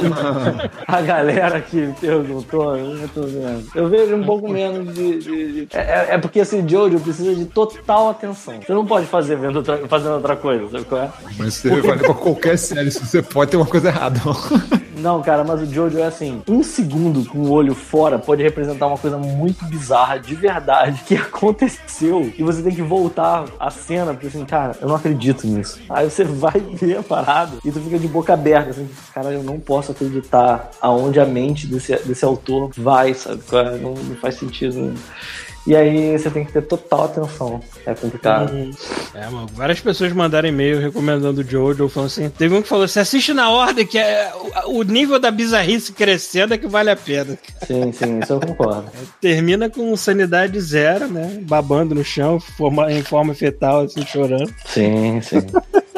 a galera que me perguntou, eu ainda tô vendo. Eu vejo um pouco menos de. de- de- é, é- é porque esse Jojo precisa de total atenção. Você não pode fazer vendo outra, fazendo outra coisa, sabe qual é? Mas você vale pra qualquer série, se você pode ter uma coisa errada. Não, cara, mas o Jojo é assim: um segundo com o olho fora pode representar uma coisa muito bizarra, de verdade, que [laughs] aconteceu. E você tem que voltar a cena, porque assim, cara, eu não acredito nisso. Aí você vai [laughs] ver a parada e tu fica de boca aberta, assim, cara, eu não posso acreditar aonde a mente desse, desse autor vai, sabe? Não, não faz sentido. E aí você tem que ter total atenção. É complicado. É, mano, várias pessoas mandaram e-mail recomendando o Jojo, falando assim. Teve um que falou: você assiste na ordem, que é o, o nível da bizarrice crescendo é que vale a pena. Sim, sim, isso eu concordo. [laughs] Termina com sanidade zero, né? Babando no chão, forma- em forma fetal, assim, chorando. Sim, sim.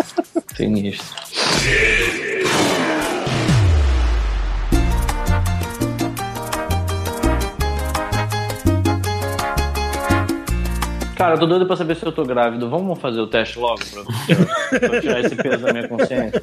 [laughs] Sinistro. Cara, eu tô doido pra saber se eu tô grávido. Vamos fazer o teste logo pra, pra tirar esse peso da minha consciência.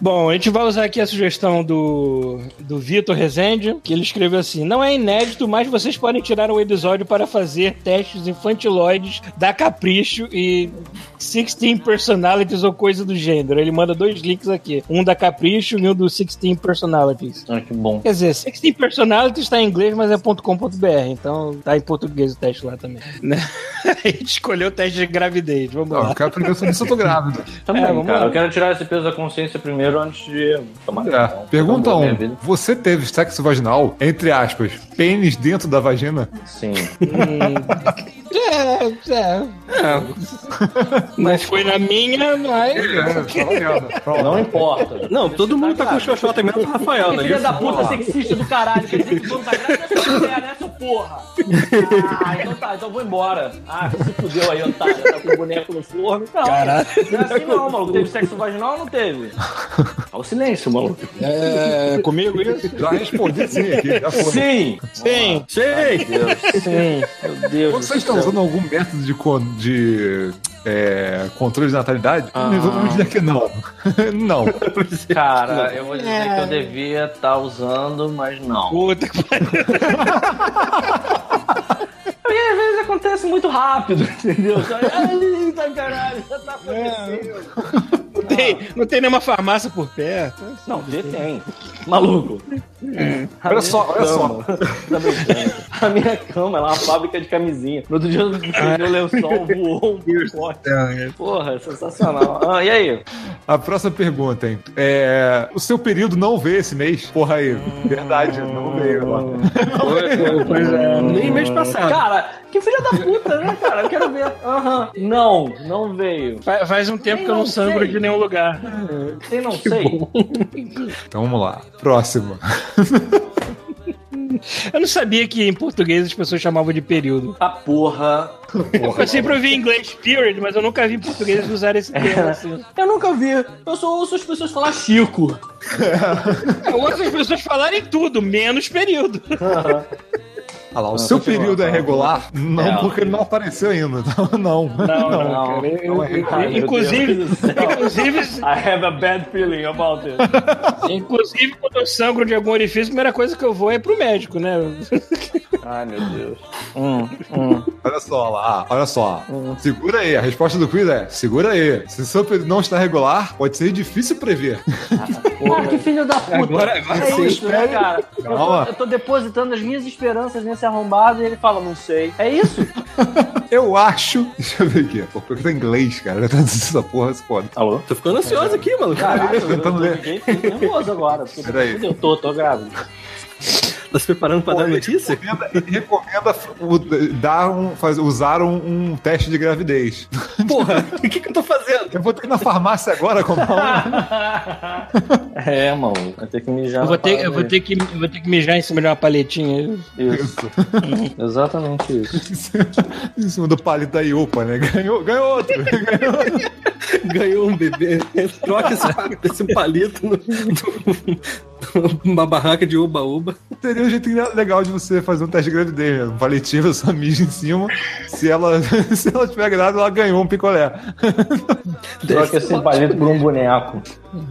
Bom, a gente vai usar aqui a sugestão do, do Vitor Rezende, que ele escreveu assim: Não é inédito, mas vocês podem tirar um episódio para fazer testes infantiloides da Capricho e 16 Personalities ou coisa do gênero. Ele manda dois links aqui: um da Capricho e um do 16 Personalities. Ah, que bom. Quer dizer, 16 Personalities está em inglês, mas é .com.br, então tá em português o teste lá também. Né? [laughs] A gente escolheu o teste de gravidez. Vamos Não, lá. eu quero primeiro saber se eu tô grávido. [laughs] Também, É, vamos cara. lá. Eu quero tirar esse peso da consciência primeiro antes de tomar. É. Pergunta Acabou a minha 1. vida. Você teve sexo vaginal, entre aspas, pênis dentro da vagina? Sim. [laughs] Hum, É, é. Mas foi na minha, mas. É, tá. Não importa. Não, todo mundo tá com xoxota menos o Rafael, Que né? filha da puta sexista do caralho. Quer dizer que o dono da grade é sua mulher, né, seu porra? [laughs] Ah, então tá, então vou embora. Ah, se fudeu aí, otário. Tá com o boneco no forno. Não, Caralho. não é assim não, maluco. Teve sexo vaginal ou não teve? Olha o silêncio, maluco. É, comigo isso? Já respondi sim aqui. Já foi. Sim! Sim. Sim! Deus, sim. Meu Deus Vocês estão usando algum método de, de é, controle de natalidade? Vamos dizer que não. [laughs] não. Cara, eu vou dizer que eu devia estar usando, mas não. Puta que pariu. [laughs] Porque às vezes acontece muito rápido, [laughs] entendeu? Ai, tá caralho, já tá acontecendo. Não tem, não tem nenhuma farmácia por perto. Não, tem, tem. Maluco. A Olha só, olha só. Tá. A minha cama ela é uma fábrica de camisinha. No outro dia eu meu lençol voou um pacote. Porra, é sensacional. Ah, e aí? A próxima pergunta, hein? É, o seu período não veio esse mês? Porra aí. Verdade, não veio. ó. Pois é, nem mês passado. Cara, que filha da puta, né, cara? Eu quero ver. Aham. Não, não veio. Fa- Faz um tempo que eu não não sangro sei. de nenhum lugar. Tem não [laughs] sei. Então vamos lá. Próxima. [laughs] Eu não sabia que em português as pessoas chamavam de período. A porra. Eu sempre ouvi em inglês period, mas eu nunca vi em português usar esse termo assim. Eu nunca vi. Eu só ouço as pessoas falar Chico. Eu ouço as pessoas falarem tudo, menos período. Olha lá, o seu continua, período é regular? Não, É, porque ele não apareceu ainda. [laughs] Então, não. Não, não, Não, cara. Eu- não eu- é. Inclusive, [laughs] inclusive, I have a bad feeling about it. [laughs] inclusive, quando eu sangro de algum orifício, a primeira coisa que eu vou é pro médico, né? Ai, meu Deus. Hum, hum. Olha só lá, olha só. Segura aí, a resposta do quiz é: segura aí. Se seu período não está regular, pode ser difícil prever. Ah, que filho da puta. Agora- agora é isso, né, cara? Eu tô, eu tô depositando as minhas esperanças nesse arrombado e ele fala, não sei. É isso? [laughs] Eu acho. Deixa eu ver aqui. Pô, porque tá em inglês, cara. Eu traduzir essa porra, esse foda. Alô? Tô ficando ansioso aqui, mano. Caraca, eu, fiquei fiquei nervoso agora. Peraí. eu tô, tô grávido. Tá se preparando pra dar notícia? Recomenda, ele recomenda o- dar um, faz, usar um, um teste de gravidez. Porra, [laughs] o que que eu tô fazendo? Eu vou ter que ir na farmácia agora comprar um. [laughs] é, mano. Vai ter que mijar. Eu vou ter, eu vou ter, que, eu vou ter que mijar em cima de uma paletinha. Isso. Exatamente isso. [laughs] em cima do palito da Iopa, né? Ganhou, ganhou outro. Ganhou outro. Ganhou um bebê. Troca esse, pa- esse palito no, [laughs] numa barraca de uba-uba. Seria um jeito legal de você fazer um teste de gravidez, né? Sua mija em cima. Se ela, [laughs] se ela tiver grávida, ela ganhou um picolé. Troca esse palito por um boneco.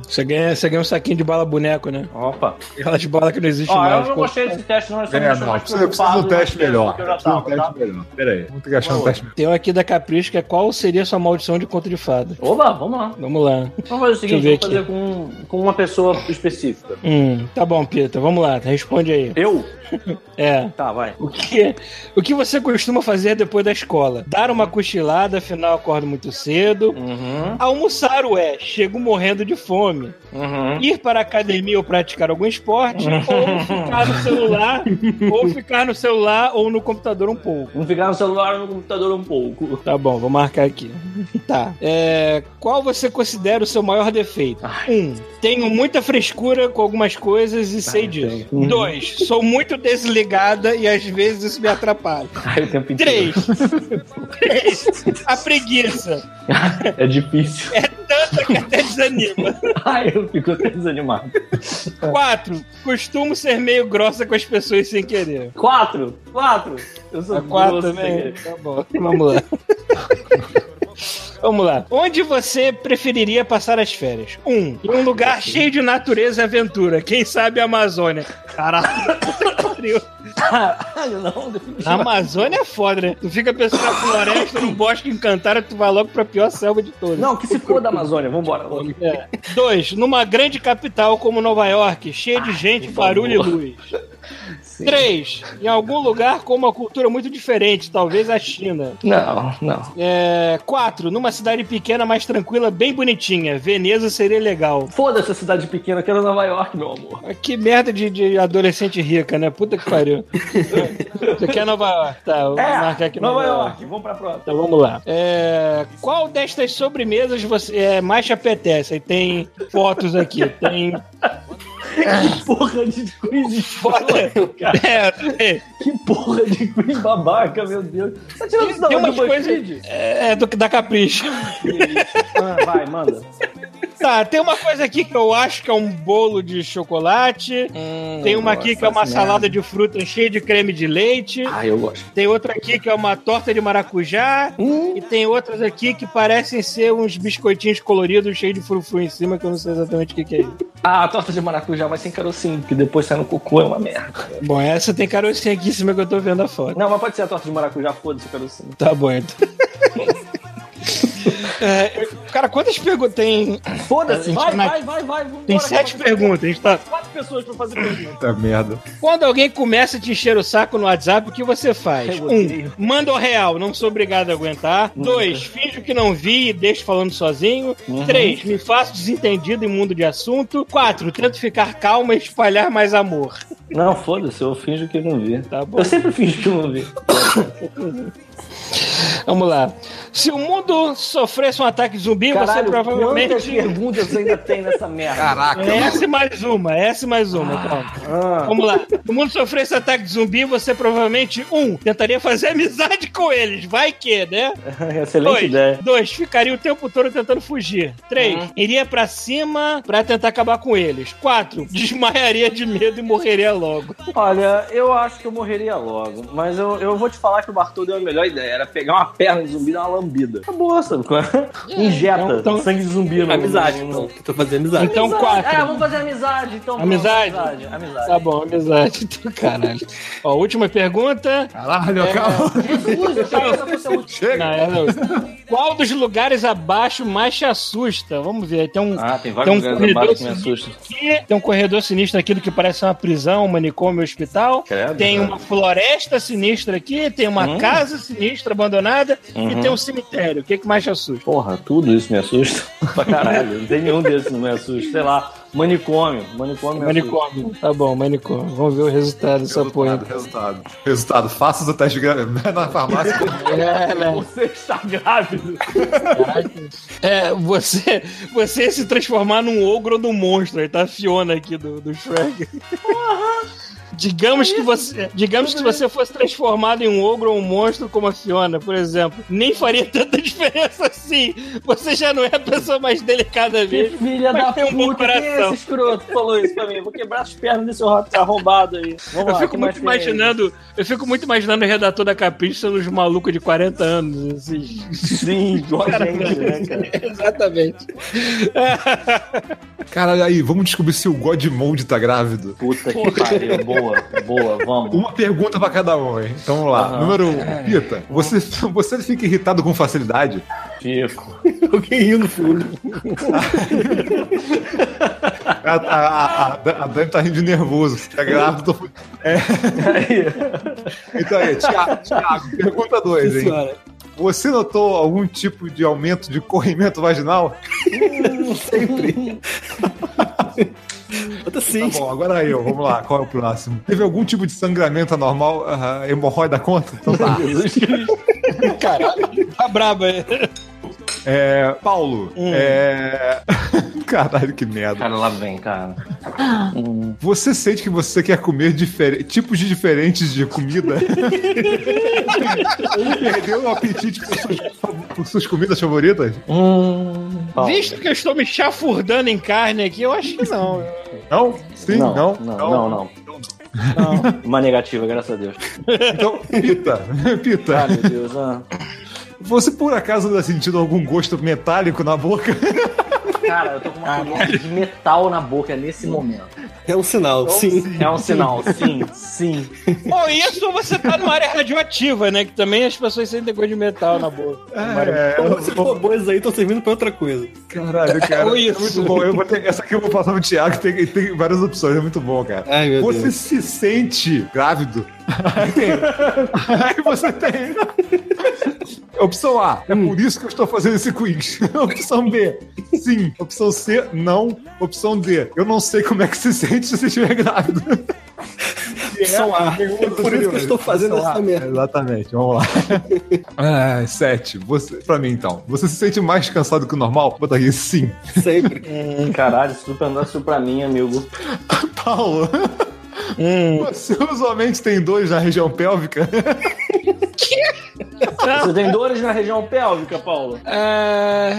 Você ganha, você ganha um saquinho de bala boneco, né? Opa. Aquelas balas que não existem mais. eu não pô. gostei desse teste, não. Eu me É, não, mais precisa, precisa de um preocupado teste que melhor. eu já de um tava, teste tá? melhor. Pera aí, vamos ter que achar um teste melhor. Tem um aqui da Capricho que é qual seria sua maldição de conto de fada. Oba, vamos lá. Vamos lá. Vamos fazer o seguinte, vamos fazer com, com uma pessoa específica. Hum, tá bom, Pita, vamos lá, responde aí. Eu? [laughs] É. Tá, vai. O que, o que você costuma fazer depois da escola? Dar uma cochilada, afinal acordo muito cedo. Uhum, Almoçar, ué, chego morrendo de fome. Uhum. Ir para a academia ou praticar algum esporte. ou ficar no celular. ou ficar no celular ou no computador um pouco. Vamos ficar no celular ou no computador um pouco. Tá bom, vou marcar aqui. Tá. É, qual você considera o seu maior defeito? Um, tenho muita frescura com algumas coisas e sei disso. Dois, sou muito desligada e às vezes isso me atrapalha. Ai, o tempo [laughs] três, a preguiça. [laughs] É difícil. É tanta que até desanima. [laughs] Ai, eu fico até desanimado. Quatro, costumo ser meio grossa com as pessoas sem querer. Quatro! Quatro! Eu sou A quatro também. Tá bom, vamos lá. [laughs] Vamos lá. Onde você preferiria passar as férias? Um, em um lugar cheio de natureza e aventura. Quem sabe a Amazônia. Caralho. [laughs] Caralho, não. A Amazônia é foda, né? Tu fica pensando na floresta, num bosque encantado, tu vai logo pra pior selva de todas. Não, que se for da Amazônia, vambora. É. Dois, numa grande capital como Nova York, cheia de gente, barulho e luz. Três, em algum lugar com uma cultura muito diferente, talvez a China. Não, não. É, quatro, numa cidade pequena, mais tranquila, bem bonitinha. Veneza seria legal. Foda-se a cidade pequena, eu quero Nova York, meu amor. Que merda de, de adolescente rica, né? Puta que pariu. [laughs] Você quer Nova York? Tá, vou marcar aqui É, Nova York, vamos pra próxima. Então vamos lá. É, qual destas sobremesas você é, mais te apetece? Aí tem fotos aqui. Tem. [laughs] Porra de quiz Foto. É, tem, Que porra de quiz [laughs] babaca, meu Deus. Tá tirando isso da onde. BuzzFeed? É, do, da Capricho. Ah, vai, manda. [laughs] Tá, tem uma coisa aqui que eu acho que é um bolo de chocolate. tem uma aqui que é uma nossa, salada de fruta cheia de creme de leite. Ah, eu gosto. Tem outra aqui que é uma torta de maracujá. E tem outras aqui que parecem ser uns biscoitinhos coloridos cheios de frufru em cima, que eu não sei exatamente o que, que é isso. Ah, a torta de maracujá vai sem carocinho, porque depois sai no cocô, é uma merda. Bom, essa tem carocinho aqui em cima que eu tô vendo a foto. Não, mas pode ser a torta de maracujá, foda-se o carocinho. Tá bom, então. [laughs] É, cara, quantas perguntas tem? Foda-se, Gente, vai, vai, vai, vai. Tem sete perguntas. A gente tá... Quatro pessoas pra fazer pergunta. Puta merda. Quando alguém começa a te encher o saco no WhatsApp, o que você faz? Um, manda o real, não sou obrigado a aguentar. Dois, finjo que não vi e deixo falando sozinho. Três, me faço desentendido em mundo de assunto. Quatro, tento ficar calma e espalhar mais amor. Não, foda-se, eu finjo que não vi. Tá bom. Eu sempre finjo que não vi. [laughs] Vamos lá. Se o mundo sofresse um ataque zumbi, você Caralho, quantas provavelmente. perguntas ainda tem nessa merda? Caraca. Essa e mais uma, essa e mais uma, calma. Ah, Vamos lá. Se o mundo sofresse ataque de zumbi, você provavelmente, um, tentaria fazer [laughs] amizade com eles. Vai que, né? [laughs] excelente Dois, ideia. dois, ficaria o tempo todo tentando fugir. Três, iria pra cima pra tentar acabar com eles. Quatro, [laughs] desmaiaria de medo e morreria logo. Olha, eu acho que eu morreria logo, mas eu, eu vou te falar que o Bartô deu a melhor ideia. Era pegar uma perna de zumbi e dar uma lambida. Acabou, sabe? é? Injeta então- sangue de zumbi no Amizade, no- então. Tô fazendo amizade. Então, Amizade. quatro. É, vamos fazer amizade, então. Amizade? Amizade. amizade. Tá bom, amizade. Então, caralho. Ó, última pergunta. Caralho, calma. Jesus, eu sabia que essa fosse a última. Chega. Não, é não. Qual dos lugares abaixo mais te assusta? Vamos ver. Tem um, Ah, tem tem vários um lugares corredor abaixo que me sinistro assustam. aqui, tem um corredor sinistro aqui do que parece uma prisão, um manicômio, um hospital. Credo, tem cara. uma floresta sinistra aqui, tem uma Hum. casa sinistra abandonada e Uhum. tem um cemitério. O que, que mais te assusta? Porra, tudo isso me assusta. [laughs] pra caralho. Não tem nenhum desses que não me assusta. Sei lá, manicômio. Manicômio assusta. Manicômio. Tá bom, manicômio. Vamos ver o resultado dessa porra. Resultado, resultado. Resultado. Faça o teste [laughs] na farmácia. É, né? [laughs] Você está grávido. É, você, você se transformar num ogro ou num monstro. Aí tá a Fiona aqui do, do Shrek. Digamos que você, digamos que se você fosse transformado em um ogro ou um monstro como a Fiona, por exemplo, nem faria tanta [laughs] diferença assim. Você já não é a pessoa mais delicada Que mesmo. filha da tem um bom puta. Quem é esse escroto falou isso pra mim? Vou quebrar as pernas desse rato arrombado aí. Vamos Eu lá, fico muito imaginando, eu fico muito imaginando o redator da Capricho sendo uns malucos de 40 anos, assim. Sim, igual a gente, né, cara? [laughs] Exatamente. Caralho, aí, vamos descobrir se o Godmode tá grávido. Puta que pariu. Boa, boa, vamos. Uma pergunta pra cada um, hein? Então vamos lá. Aham. Número 1. Pita, você, você fica irritado com facilidade? Fico. [laughs] Alguém riu no fundo. A, a, a, a, Dani tá rindo de nervoso. Tá grávido. Tô... É. [laughs] Então aí, Thiago, Thiago pergunta 2, hein? Senhora. Você notou algum tipo de aumento de corrimento vaginal? [laughs] Sempre. [laughs] Outra sim. Tá bom, agora eu, vamos lá, qual é o próximo? Teve algum tipo de sangramento anormal, uh, hemorroida conta? Então tá. [laughs] Caralho, tá braba aí. É, Paulo, é... [laughs] Caralho, que merda. Cara, lá vem, cara. Você sente que você quer comer difer... tipos de diferentes de comida? Ele [laughs] perdeu o apetite por suas, por suas comidas favoritas? Hum. Paulo. Visto que eu estou me chafurdando em carne aqui, eu acho que não. Não? Sim? Não? Não, não, não, não. Uma negativa, graças a Deus. Então, Pita, [laughs] Pita, Ah, meu Deus. Ah. Você por acaso tá sentindo algum gosto metálico na boca? [laughs] Cara, eu tô com uma colher de metal na boca nesse momento. É um sinal, sim. É um sinal, sim, sim. Ou isso você tá numa área radioativa, né? Que também as pessoas sentem gosto de metal na boca. É, Então, Esses robôs aí estão servindo pra outra coisa. Caralho, cara. Ou É isso. muito bom. Eu vou ter- essa aqui eu vou passar no Thiago, tem, tem várias opções, é muito bom, cara. Ai, meu você Deus. se sente grávido? Aí, [laughs] tem- aí você tem. [laughs] Opção A, é por isso que eu estou fazendo esse quiz. [laughs] Opção B, sim. Opção C, não. Opção D, eu não sei como é que se sente se você estiver grávido. [laughs] Opção A. É por isso que eu estou fazendo essa merda. Exatamente, vamos lá. Ah, sete. Você, pra mim, então. Você se sente mais cansado que o normal? Bota aqui, sim. Sempre. Hum, [laughs] caralho, se tu perguntasse isso pra mim, amigo. Paulo, você usualmente tem dores na região pélvica? Você tem dores na região pélvica, Paulo? É...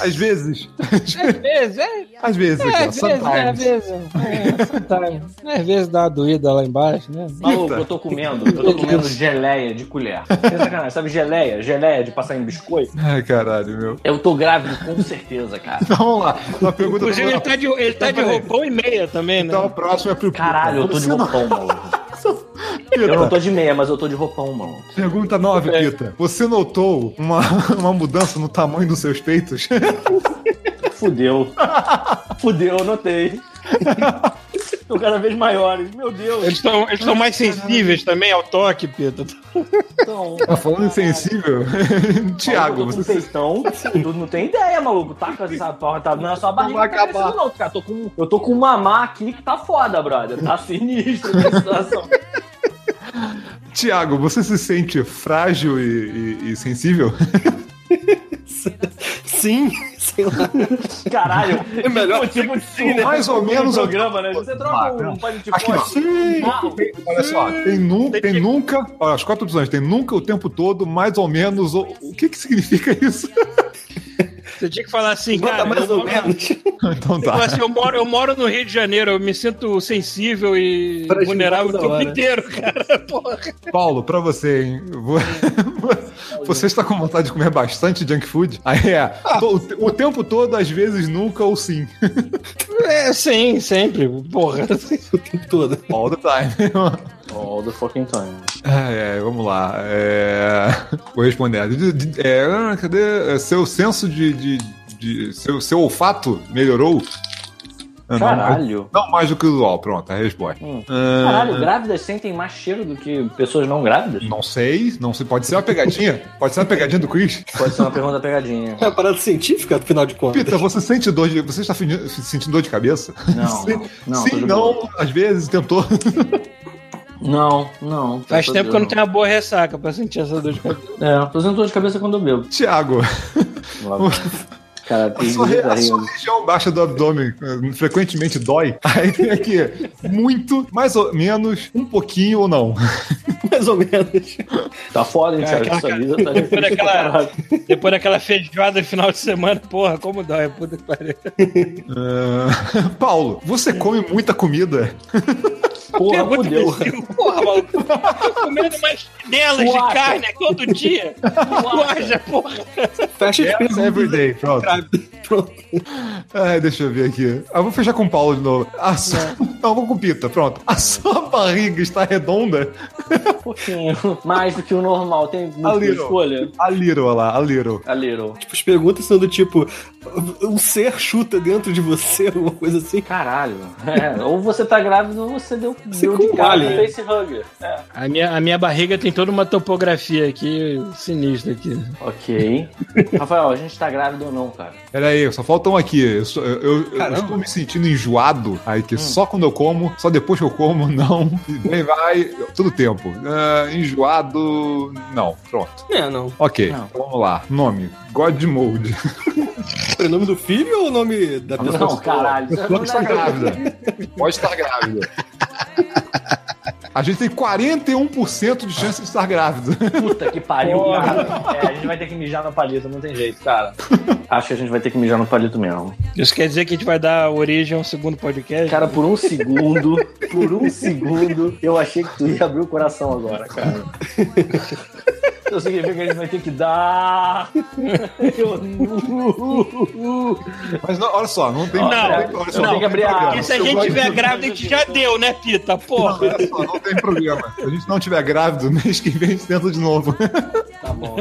Às vezes. Às vezes, é. Às vezes, É, às vezes, é, às vezes. É, sometimes. Às vezes dá uma doída lá embaixo, né? Maluco, eu tô comendo, eu tô comendo geleia de colher. Sacanagem, sabe geleia? Geleia de passar em biscoito? Ai, caralho, meu. Eu tô grávido com certeza, cara. Então, vamos lá. Uma pergunta Inclusive, ele pra... tá de, ele tá de Peraí. roupão e meia também, né? Então, a próxima é pro Caralho, eu tô de roupão, maluco. Pita, Eu não tô de meia, mas eu tô de roupão, mano. Pergunta 9, Pita. Você notou uma, uma mudança no tamanho dos seus peitos? [laughs] Fudeu. Fudeu, eu notei. Estão cada vez maiores. Meu Deus. Eles estão eles tão mais sensíveis também ao toque, Pita. Então, Tá falando insensível? Tiago, você... peitão. Tu não tem ideia, maluco. Tá com essa porra, tá, não é só a barriga vai que tá acabar. não, cara. Tô com, eu tô com um mamá aqui que tá foda, brother. Tá sinistro a situação. [laughs] Tiago, você se sente frágil e, e- e sensível? [laughs] Sim, sei lá. Caralho. É melhor tipo de sim, né? Mais ou menos um programa, né? Você troca um pano de Aqui, ó. poste. carro. Olha só, tem, nu, tem nunca. Olha, as quatro opções. Tem nunca o tempo todo, mais ou menos. ou- o que que significa isso? Você tinha que falar assim, Bota cara. mais eu, ou menos. [laughs] então tá. assim, eu, moro, eu moro no Rio de Janeiro, eu me sinto sensível e Fragilizado vulnerável o tempo hora. inteiro, cara. [laughs] Porra. Paulo, pra você, hein? Vou- [laughs] Você está com vontade de comer bastante junk food? Aí é. to- o O tempo todo, às vezes, nunca ou sim. É, sim, sempre. Porra. O tempo todo. All the time. All the fucking time. É, é, vamos lá. É, [laughs] Vou responder. De- de- é, ah, cadê? É, Seu senso de. de- de- seu, seu olfato melhorou? Ah, não, Caralho. Não, mais do que o usual. Pronto, a resposta. Hum. Ah, Caralho, grávidas sentem mais cheiro do que pessoas não grávidas? Não sei, não sei. Pode ser uma pegadinha? Pode ser uma pegadinha do quiz? Pode ser uma pergunta pegadinha. É uma parada científica, afinal de contas. Pita, você sente dor de. Você está sentindo dor de cabeça? Não, [laughs] Sim, não, não, sim não, às vezes tentou. [laughs] Não, não. Faz tempo que eu não tenho uma boa ressaca pra sentir essa dor de cabeça. É, tô sentindo dor de cabeça quando eu bebo. Tiago, [laughs] Cara, a sua, re- a sua região baixa do abdômen frequentemente dói. Aí tem aqui muito, mais ou menos, um pouquinho ou não. [laughs] Mais ou menos. Tá foda, hein, Thiago? Cara, vida tá Depois daquela, depois daquela feijoada no final de semana, porra, como dói, puta que pariu. Ah, Paulo, você come muita comida? Porra, Pergunta fudeu. imbecil, Porra, maluco. Tô comendo mais delas de carne todo dia. Uaja, porra. Fecha de Yes, perguntas. everyday. [laughs] Pronto. Ai, deixa eu ver aqui. Ah, vou fechar com o Paulo de novo. A sua... [laughs] Não, vou com o Pita. Pronto. A sua barriga está redonda? Um pouquinho. Mais do que o normal. Tem little. escolha? A little, olha lá, a little. A little. Tipo, as perguntas são do tipo: um ser chuta dentro de você, [laughs] alguma coisa assim. Caralho. É, ou você tá grávido ou você deu, deu de com cara alien. no facehugger. É. A minha, a minha barriga tem toda uma topografia aqui sinistra aqui. Ok. Rafael, a gente tá grávido ou não, cara? Pera aí, só faltam aqui. Eu, eu- eu- estou me sentindo enjoado. Aí que só quando eu como, só depois que eu como, [laughs] não. E Vem, vai, todo tempo. Ah, enjoado, não. Pronto. É, não. Ok, Não. vamos lá. Nome: God Mode. O nome do filho ou o nome da pessoa? Não, caralho. Isso Pode estar grávida. Pode estar grávida. A gente tem 41% de chance de estar grávida. Puta que pariu, cara. É, a gente vai ter que mijar no palito, não tem jeito, cara. Acho que a gente vai ter que mijar no palito mesmo. Isso quer dizer que a gente vai dar origem a um segundo podcast? Cara, por um segundo, por um segundo, eu achei que tu ia abrir o coração agora, cara. Então significa que a gente vai ter que dar. Eu- Mas não, olha só, não tem. Não, tem- olha só, não, tem que abrir a- problema. E se a gente tiver grávida, a gente já deu, né, Pita? Porra. Olha só, não tem problema. Se a gente não tiver grávido, [laughs] mês que vem a gente tenta de novo. Tá bom.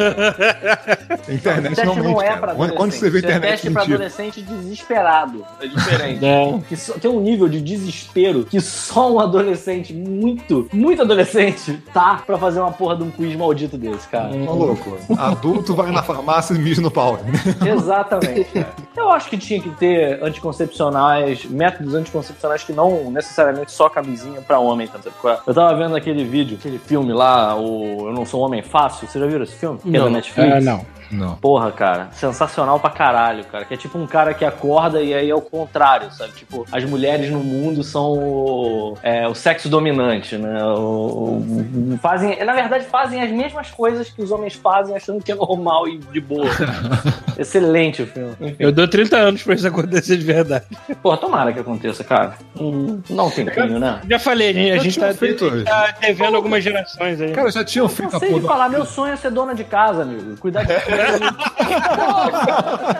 A internet não não, mente, é pra Quando, adolescente. quando você vê a é internet teste pra adolescente desesperado. É diferente. É. Que só- tem um nível de desespero que só um adolescente, muito, muito adolescente, tá pra fazer uma porra de um quiz maldito desse, cara. Tá louco. Adulto vai na farmácia e mija no pau. [laughs] Exatamente. cara. Eu acho que tinha que ter anticoncepcionais, métodos anticoncepcionais que não necessariamente só camisinha pra homem. Tá? Eu tava vendo aquele vídeo, aquele filme lá, o Eu Não Sou um Homem Fácil. Você já viram esse filme? Que é da Não. Netflix? Ah, não. Não. Porra, cara, sensacional pra caralho, cara. Que é tipo um cara que acorda e aí é o contrário, sabe? Tipo, as mulheres no mundo são o, é, o sexo dominante, né? O- o- fazem, na verdade, fazem as mesmas coisas que os homens fazem achando que é normal e de boa. [laughs] Excelente o filme. Enfim. Eu dou 30 anos pra isso acontecer de verdade. Porra, tomara que aconteça, cara. Hum, Não tem tempinho, né? Já falei, gente, a gente tá, feito hoje. tá devendo algumas gerações aí. Cara, já tinham feito a porra. de falar, meu sonho é ser dona de casa, amigo. Cuidar de [laughs]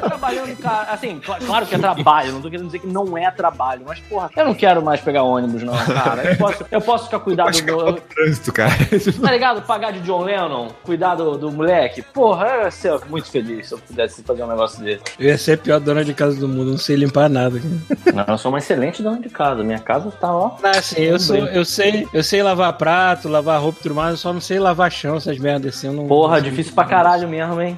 trabalhando, cara. Assim, cl- claro que é trabalho, não tô querendo dizer que não é trabalho, mas, porra, eu não quero mais pegar ônibus, não, cara. Eu posso, eu posso ficar cuidado Acho que é do. trânsito, cara. Tá ligado? Pagar de John Lennon, cuidar do, do moleque. Porra, eu ia ser muito feliz se eu pudesse fazer um negócio desse. Eu ia ser a pior dona de casa do mundo, não sei limpar nada. Não, eu sou uma excelente dona de casa. Minha casa tá, ó. Ah, sim, eu, sou, eu, sei, eu sei lavar prato, lavar roupa e tudo mais, eu só não sei lavar chão, essas merdas assim. Eu não, Porra, difícil pra caralho mesmo, hein?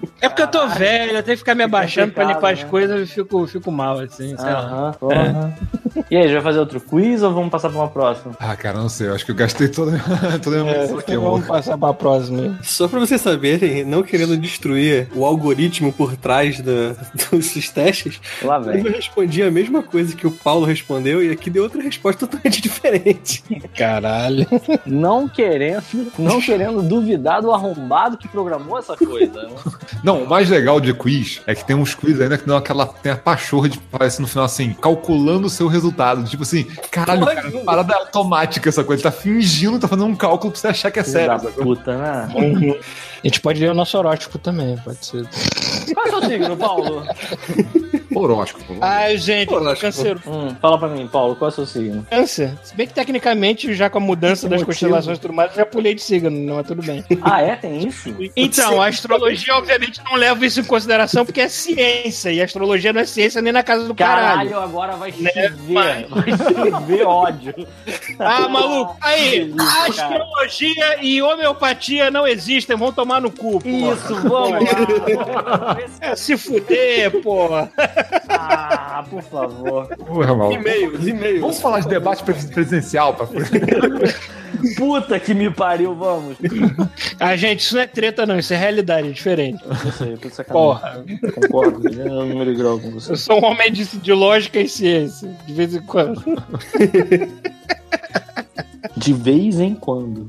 É porque eu tô velho, eu tenho que ficar me abaixando pra limpar as né? coisas e fico, fico mal, assim, sei lá. Aham, porra. E aí, já vai fazer outro quiz ou vamos passar pra uma próxima? Ah, cara, não sei. Eu acho que eu gastei toda, [laughs] toda a minha munição aqui, vamos amor. passar pra próxima. Só pra vocês saberem, não querendo destruir o algoritmo por trás da- [laughs] dos testes, Lá eu vem. respondi a mesma coisa que o Paulo respondeu e aqui deu outra resposta [laughs] totalmente diferente. Caralho. Não querendo, não querendo duvidar do arrombado que programou essa coisa. né? Não, o mais legal de quiz é que tem uns quiz ainda que dão aquela. Tem a pachorra de parece no final assim, calculando o seu resultado. Tipo assim, caralho, cara, parada automática essa coisa. Ele tá fingindo, tá fazendo um cálculo pra você achar que é sério. da puta, né? A gente pode ler o nosso horóscopo também, pode ser. Qual é o seu signo, Paulo? [laughs] Horóscopo. Ai, gente, Horóscopo. câncer. Hum, fala pra mim, Paulo, qual é o seu signo? Câncer. Se bem que tecnicamente, já com a mudança das motivo? constelações e tudo mais, eu já pulei de signo, não, mas tudo bem. Ah, é? Tem isso? Então, a astrologia, obviamente, não leva isso em consideração porque é ciência. E a astrologia não é ciência nem na casa do Caralho, caralho. agora vai Né, chover. Vai chover ódio. Ah, maluco. Aí, Delícia, cara. astrologia e homeopatia não existem, vão tomar no cu. porra. Isso, vamos lá. É, se fuder, porra. Ah, por favor. Porra, maluco. E-mails, e-mails. Vamos falar de debate pres- presidencial, pra... [laughs] Puta que me pariu, vamos. Ah, gente, isso não é treta, não. Isso é realidade, é diferente. Tudo sacanagem. Porra. Concordo, eu não grau com você. Eu sou um homem de, de lógica e ciência, de vez em quando. [laughs] De vez em quando.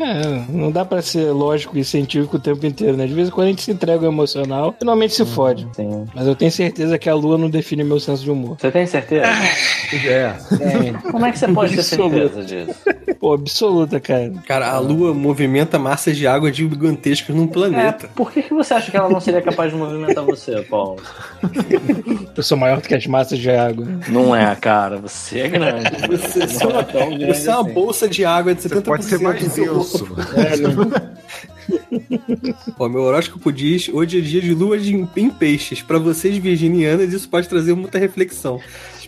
É, não dá pra ser lógico e científico o tempo inteiro, né? De vez em quando a gente se entrega ao emocional, finalmente se fode. Sim. Mas eu tenho certeza que a lua não define meu senso de humor. Você tem certeza? É. Como é que você pode ter certeza disso? Pô, absoluta, cara. Cara, a Lua movimenta massas de água gigantescas num É, planeta. por que, que você acha que ela não seria capaz de movimentar você, Paulo? Eu sou maior do que as massas de água. Não é, cara. Você é grande. Você, você é uma, é tão grande você é uma assim. Bolsa de água de 70%. Pode ser mais denso. É, né? Ó, meu horóscopo diz: hoje é dia de lua de, em peixes. Pra vocês virginianas, isso pode trazer muita reflexão.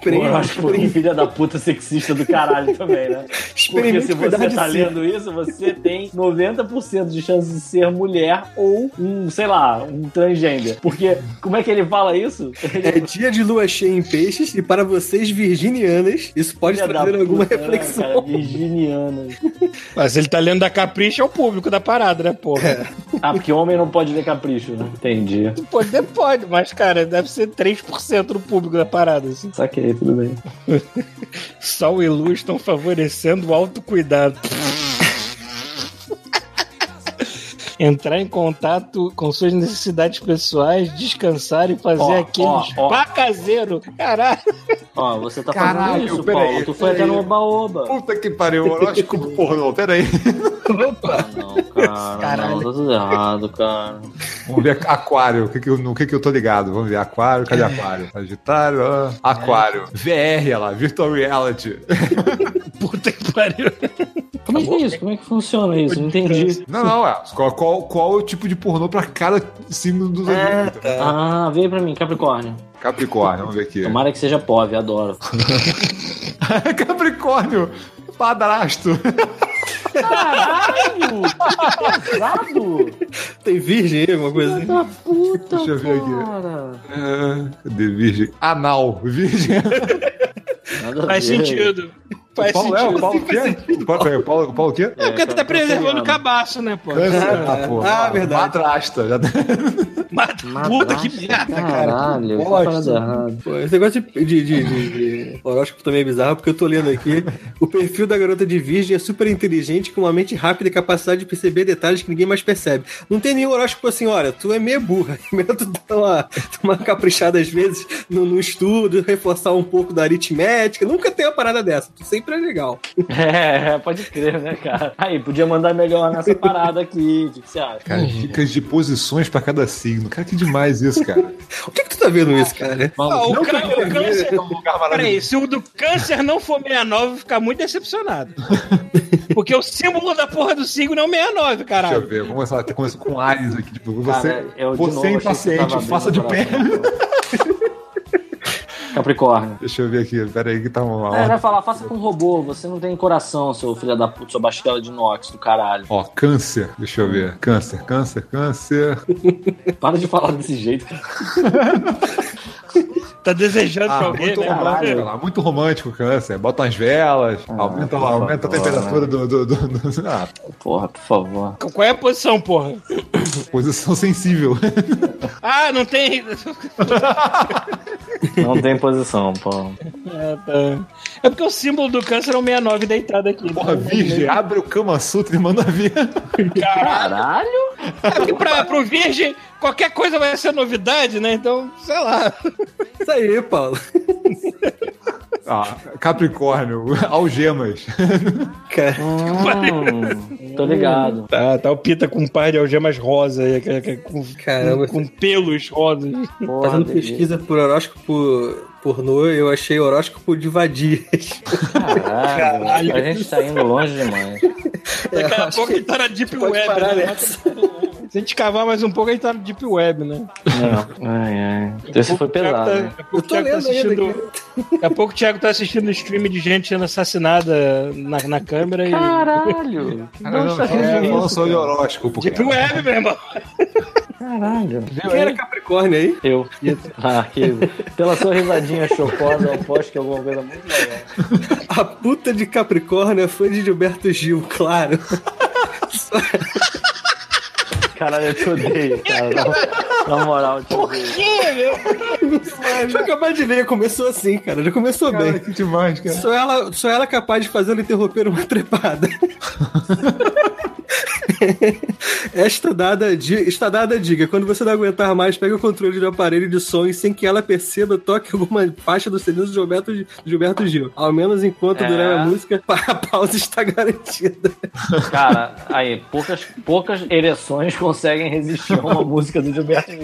Pô, Esperem, eu acho que foi um filho da puta sexista do caralho também, né? Porque experimente se você tá lendo isso, você tem 90% de chance de ser mulher ou um, sei lá, um transgender. Porque, como é que ele fala isso? É dia de lua cheia em peixes, e para vocês virginianas, isso pode Filha trazer alguma puta, né, reflexão. cara? Virginiana. [laughs] Mas ele tá lendo da capricha é o público da parada, né, porra? Ah, porque homem não pode ler capricho, né? Entendi. Poder pode, mas, cara, deve ser 3% do público da parada, assim. Saquei, tudo bem. [laughs] Sol e luz estão favorecendo o autocuidado. [laughs] entrar em contato com suas necessidades pessoais, descansar e fazer Ó, aquele ó, ó. spa caseiro. Caralho. Ó, você tá Caralho, fazendo isso, peraí, Paulo. Tu foi até no Oba-Oba. Puta que pariu, horóscopo pornô, peraí. Ah, não, cara. Caralho. Não, tá tudo errado, cara. Vamos ver aquário, o que que eu, no que que eu tô ligado? Vamos ver, aquário, cadê aquário? Sagitário, ah, aquário. VR, olha lá, Virtual Reality. [laughs] Puta que pariu. Como é que é isso? Como é que funciona isso? Não entendi. Não, não, é. Qual, qual, qual é o tipo de pornô pra cada signo do É, zodíaco? Ah, veio pra mim, Capricórnio. Capricórnio, vamos ver aqui. Tomara que seja POV, adoro. [laughs] Capricórnio, padrasto. Caralho! [laughs] Pesado! Tem virgem aí, alguma coisa assim? Da puta, Deixa eu ver aqui. cara. Ah, Cadê virgem? Anal, virgem. Faz sentido. Faz Paulo é, o Paulo o quê? O Paulo, o Paulo, o Paulo o quê? É porque tu tá preservando o cabaço, né, pô? Ah, pô. Ah, verdade. Madrasta. Já... [laughs] Mas, puta que merda, cara. Caralho, que Bosta. Pô, esse negócio de, de, de, de- de horóscopo também é bizarro, porque eu tô lendo aqui. O perfil da garota de virgem é super inteligente, com uma mente rápida e capacidade de perceber detalhes que ninguém mais percebe. Não tem nenhum horóscopo assim, olha, tu é meio burra. [laughs] Melhor tu dar uma, uma caprichada às vezes no, no estudo, reforçar um pouco da aritmética. Nunca tem uma parada dessa. Tu sempre é legal. [laughs] É, pode crer, né, cara? Aí, podia mandar melhor nessa parada aqui. O que que você acha? Cara, dicas de posições pra cada signo. Cara, que demais isso, cara. [laughs] Onde é que tu tá vendo isso, cara? Ah, o, Não cân- que eu o câncer. É um. Peraí, se o do câncer não for 69, eu vou ficar muito decepcionado. [laughs] Porque o símbolo da porra do signo é o 69, Deixa eu caralho. ver, vamos começar até começa com Ares aqui. Tipo, você, Cara, eu você novo que você impaciente, faça de pé. Capricórnio. Deixa eu ver aqui, pera aí que tá uma É, vai falar, faça com robô, você não tem coração, seu filho da puta, sua bastela de inox do caralho. Ó, câncer, deixa eu ver. Câncer, câncer, câncer. [laughs] Para de falar desse jeito, cara. [laughs] Tá desejando pra Ah, alguém, muito né? romântico, lá, muito romântico câncer. Bota umas velas, aumenta, lá, por aumenta a temperatura do, do, do, do- Ah, Porra, por favor. Qual é a posição, porra? posição sensível. [laughs] Ah, não tem. [laughs] Não tem posição, pô. É, tá. É porque o símbolo do câncer é o 69 deitado aqui. Porra, virgem, abre o Kama Sutra e manda ver. Caralho? É porque pra, pro virgem, qualquer coisa vai ser novidade, né? Então, sei lá. Isso aí, Paulo. Ah, Capricórnio, algemas. Cara, Hum, tô ligado. Tá, tá o Pita com um par de algemas rosa que- com, Caramba. com pelos rosas. Porra, fazendo pesquisa por horóscopo pornô, eu achei horóscopo de vadias. Caralho, a gente tá indo longe demais. Daqui a pouco a gente tá na Deep Web, parar né? Se a gente cavar mais um pouco, a gente tá na Deep Web, né? É. Ai, ai. Esse foi pouco pesado, tá- daqui a pouco Eu o tô Thiago tá lendo ainda assistindo. aqui. Daqui a pouco o Thiago tá assistindo stream de gente sendo assassinada na, na câmera e. Caralho. Caramba, Nossa, é, falando sobre horóscopo. Deep cara. Web, meu irmão. Caralho. Quem era Capricórnio aí? Eu. Ah, que... Pela sua risadinha chocosa, eu aposto que é alguma coisa muito legal. A puta de Capricórnio é fã de Gilberto Gil, claro. Caralho, eu te odeio, cara. Na, moral, eu te odeio. Deixa eu acabar de ver, começou assim, cara. Já começou Cara, bem. que demais, cara. Só ela, só ela é capaz de fazê-lo interromper uma trepada. [laughs] Esta dada, está dada a dica. Quando você não aguentar mais, pega o controle do aparelho de som e sem que ela perceba, toque alguma faixa do CD do Gilberto, Gilberto Gil. Ao menos enquanto É. durar a música, [laughs] a pausa está garantida. Cara, aí, poucas, poucas ereções conseguem resistir a uma música do Gilberto Gil.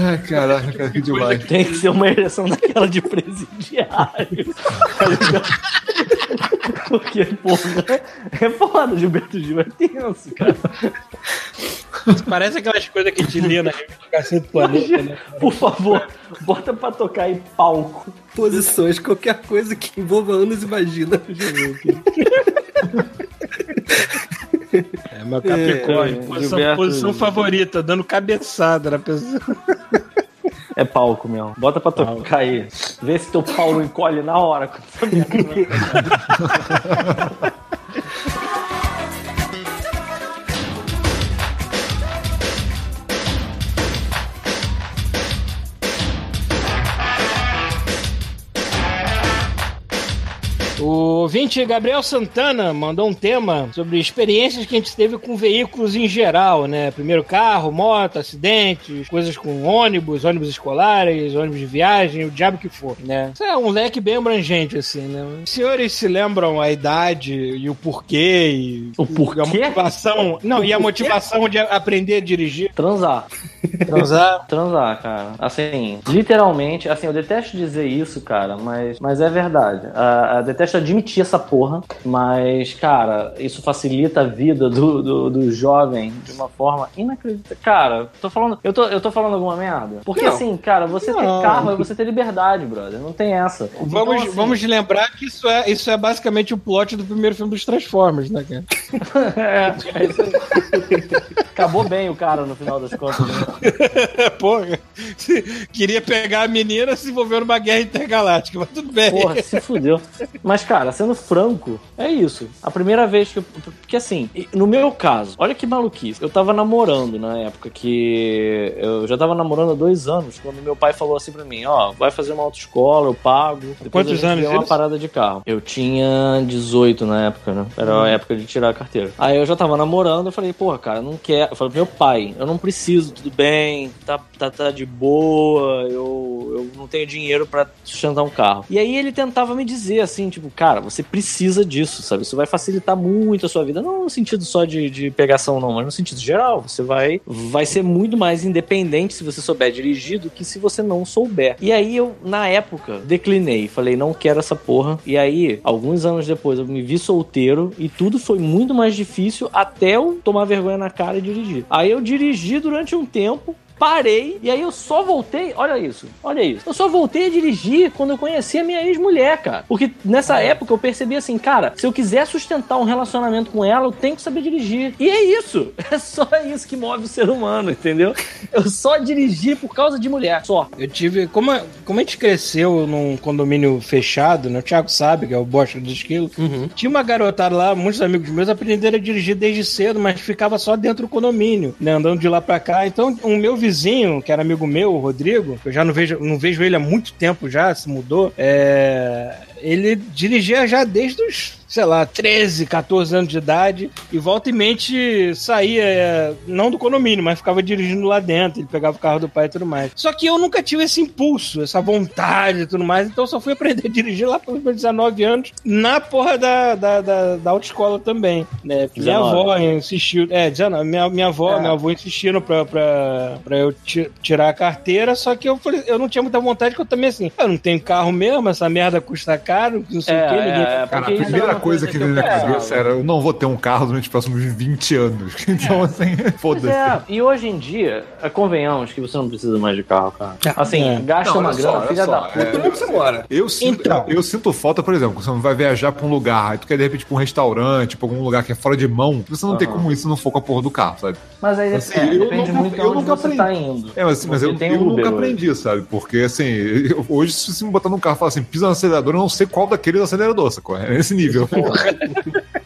Ai, caraca, cara, que demais. Tem que ser uma ereção daquela de presidiário. [laughs] Porque, porra, é foda, Gilberto Gil é tenso, cara. Parece aquelas coisas que a gente lia na revista Cacete do Planeta, né? Por favor, bota pra tocar em palco. Posições, qualquer coisa que envolva anos, imagina. É, meu Capricórnio. É, posição, Gilberto- posição favorita, dando cabeçada na pessoa. É palco mesmo. Bota pra tocar aí. Vê se teu pau não encolhe na hora. [laughs] [laughs] O ouvinte Gabriel Santana mandou um tema sobre experiências que a gente teve com veículos em geral, né? Primeiro carro, moto, acidentes, coisas com ônibus, ônibus escolares, ônibus de viagem, o diabo que for, né? Isso é um leque bem abrangente, assim, né? Os senhores se lembram a idade e o porquê e O porquê? a motivação. Não, e a motivação de aprender a dirigir. Transar. Transar. [laughs] Transar, cara. Assim, literalmente, assim, eu detesto dizer isso, cara, mas, mas é verdade. Ah, ah, detesto admitir essa porra, mas, cara, isso facilita a vida do, do, do jovem de uma forma inacreditável. Cara, tô falando, eu tô, eu tô falando alguma merda? Porque, Não. assim, cara, você ter Não. carro é você ter liberdade, brother. Não tem essa. Vamos, Então, assim, vamos lembrar que isso é, isso é basicamente o plot do primeiro filme dos Transformers, né, cara? [laughs] é, é isso aí. Acabou bem o cara no final das contas. Né? [laughs] Porra, queria pegar a menina se envolveu numa guerra intergaláctica, mas tudo bem. Porra, se fudeu. Mas, cara, sendo franco, é isso. A primeira vez que eu. Porque assim, no meu caso, olha que maluquice. Eu tava namorando na época que. Eu já tava namorando há dois anos, quando meu pai falou assim pra mim: ó, vai fazer uma autoescola, eu pago. Depois Quantos anos uma isso? parada de carro. Eu tinha 18 na época, né? Era a época de tirar a carteira. Aí eu já tava namorando, eu falei, porra, cara, não quero. Eu falei pro meu pai, eu não preciso, tudo bem, tá, tá, tá de boa, eu, eu não tenho dinheiro pra sustentar um carro. E aí ele tentava me dizer assim, tipo, cara, você precisa disso, sabe? Isso vai facilitar muito a sua vida. Não no sentido só de, de pegação, não, mas no sentido geral. Você vai, vai ser muito mais independente se você souber dirigir do que se você não souber. E aí eu, na época, declinei. Falei, não quero essa porra. E aí, alguns anos depois, eu me vi solteiro e tudo foi muito mais difícil até eu tomar vergonha na cara e dirigir. Aí eu dirigi durante um tempo. Parei e aí eu só voltei. Olha isso, olha isso. Eu só voltei a dirigir quando eu conheci a minha ex-mulher, cara. Porque nessa época eu percebi assim, cara, se eu quiser sustentar um relacionamento com ela, eu tenho que saber dirigir. E é isso. [laughs] É só isso que move o ser humano, entendeu? Eu só dirigi por causa de mulher. Só. Eu tive. Como a, como a gente cresceu num condomínio fechado, né? O Thiago sabe, que é o bosta dos esquilos. Tinha uma garotada lá, muitos amigos meus aprenderam a dirigir desde cedo, mas ficava só dentro do condomínio, né? Andando de lá pra cá. Então, o meu vizinho, que era amigo meu, o Rodrigo, que eu já não vejo, não vejo ele há muito tempo já, se mudou, é. Ele dirigia já desde os, sei lá, 13, 14 anos de idade e volta e mente saía, é, não do condomínio, mas ficava dirigindo lá dentro, ele pegava o carro do pai e tudo mais. Só que eu nunca tive esse impulso, essa vontade e tudo mais, então eu só fui aprender a dirigir lá pelos meus 19 anos, na porra da, da, da, da autoescola também, né? Porque minha 19. avó insistiu, é, 19, minha, minha avó, É. minha avó insistindo pra, pra, pra eu ti- tirar a carteira, só que eu eu não tinha muita vontade, que eu também assim, eu não tenho carro mesmo, essa merda custa caro, não sei o que, ninguém é, Cara, a isso primeira coisa que eu veio na cabeça era: eu não vou ter um carro durante os próximos 20 anos. [laughs] Então, assim, Pois foda-se. é, e hoje em dia, é, convenhamos que você não precisa mais de carro, cara. Assim, É. gasta Não, uma grana, só, filha só, da puta. é- Onde você mora? Eu sinto, Então. eu, eu sinto falta, por exemplo, quando você vai viajar pra um lugar, aí tu quer de repente pra um restaurante, pra algum lugar que é fora de mão, você não tem Aham. como isso se não for com a porra do carro, sabe? Mas aí Assim, é, eu depende nunca- muito de eu onde nunca você tá aprendi. indo. É, mas, mas eu, tem eu nunca hoje. aprendi, sabe? Porque assim, [laughs] eu- hoje se você me botar num carro e falar assim, pisa no acelerador, eu não sei qual daqueles acelerador, sacou? É nesse nível. [laughs] [laughs]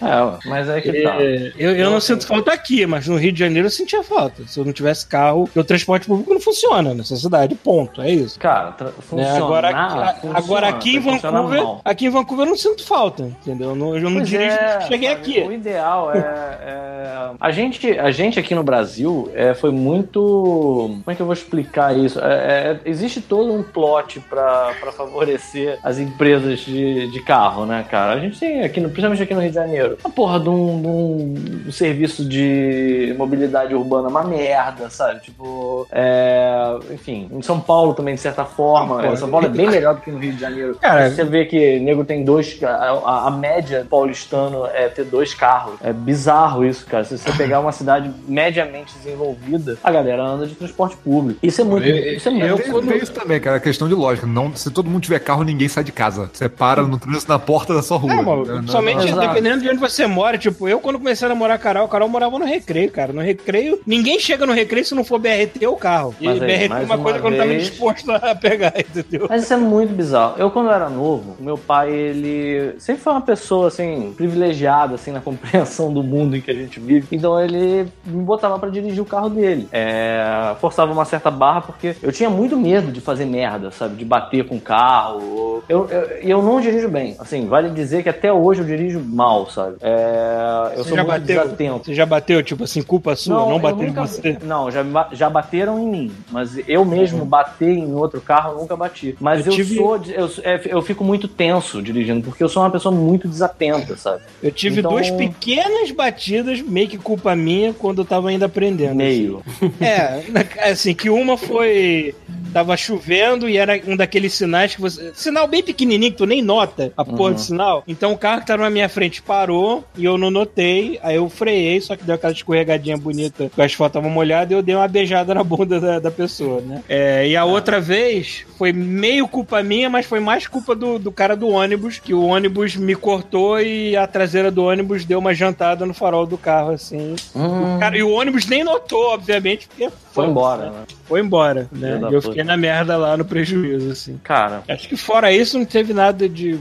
É, mas é que tá. É, eu, eu não sinto falta aqui, mas no Rio de Janeiro eu sentia falta. Se eu não tivesse carro, o transporte público não funciona nessa cidade, ponto, é isso. Cara, Né, funciona. agora, aqui- agora aqui em funciona Vancouver, mal. aqui em Vancouver eu não sinto falta, entendeu? Eu não, eu não dirijo, é, cheguei sabe, aqui. O ideal é, é- A, gente, a gente aqui no Brasil é, foi muito. Como é que eu vou explicar isso? É, é, existe todo um plot pra pra favorecer as empresas de, de carro, né, cara? A gente tem aqui, no- principalmente aqui no Rio de Janeiro, a porra de um, de um serviço de mobilidade urbana uma merda, sabe? Tipo, é, enfim, em São Paulo também, de certa forma. Ah, pô, São Paulo é bem [laughs] melhor do que no Rio de Janeiro. Cara, Você vê que nego tem dois. A, a- a média paulistano é ter dois carros. É bizarro isso, cara. Se você pegar uma cidade mediamente desenvolvida, a galera anda de transporte público. Isso é muito. Eu- isso é muito. eu- quando- tem isso também, cara, é questão de lógica. Não, se todo mundo tiver carro, ninguém sai de casa. Você para no trânsito na porta da sua rua. É, mano, Não- não- somente Exato. dependendo de onde você mora. Tipo, eu quando comecei a namorar a Carol, a Carol morava no recreio, cara. No recreio, ninguém chega no recreio se não for BRT ou carro. E aí, BRT é uma coisa que eu não tava disposto a pegar, [laughs] entendeu? Mas isso é muito bizarro. Eu, quando eu era novo, meu pai, ele sempre foi uma pessoa, assim, privilegiada, assim, na [laughs] compreensão do mundo em que a gente vive. Então, ele me botava pra dirigir o carro dele. É, forçava uma certa barra, porque eu tinha muito medo de fazer merda, sabe? De bater com o carro. Eu, eu, e eu não dirijo bem. Assim, vale dizer que até hoje eu dirijo mal, sabe? É, eu Você sou já muito bateu? desatento. Você já bateu, tipo assim, culpa sua? Não, bateu em nunca- você? [laughs] Não, já, já bateram em mim, mas eu mesmo bater em outro carro eu nunca bati. Mas Eu eu, tive- sou, eu, é, eu fico muito tenso dirigindo, porque eu sou uma pessoa muito desatenta, sabe? Eu tive Então- duas pequenas batidas, meio que culpa minha, quando eu tava ainda aprendendo. Meio. [laughs] É, na- assim, que uma foi. Tava chovendo e era um daqueles sinais que você. Sinal bem pequenininho que tu nem nota a porra do sinal. Então o carro que tava na minha frente parou e eu não notei. Aí eu freiei, só que deu aquela escorregadinha bonita que o asfalto tava molhado e eu dei uma beijada na bunda da, da pessoa, né? É, e a outra vez foi meio culpa minha, mas foi mais culpa do, do cara do ônibus, que o ônibus me cortou e a traseira do ônibus deu uma jantada no farol do carro, assim. Hum, Cara, e o ônibus nem notou, obviamente, porque foi embora, né? foi embora, né? E eu puta. fiquei na merda lá no prejuízo, assim. Cara, Acho que fora isso não teve nada de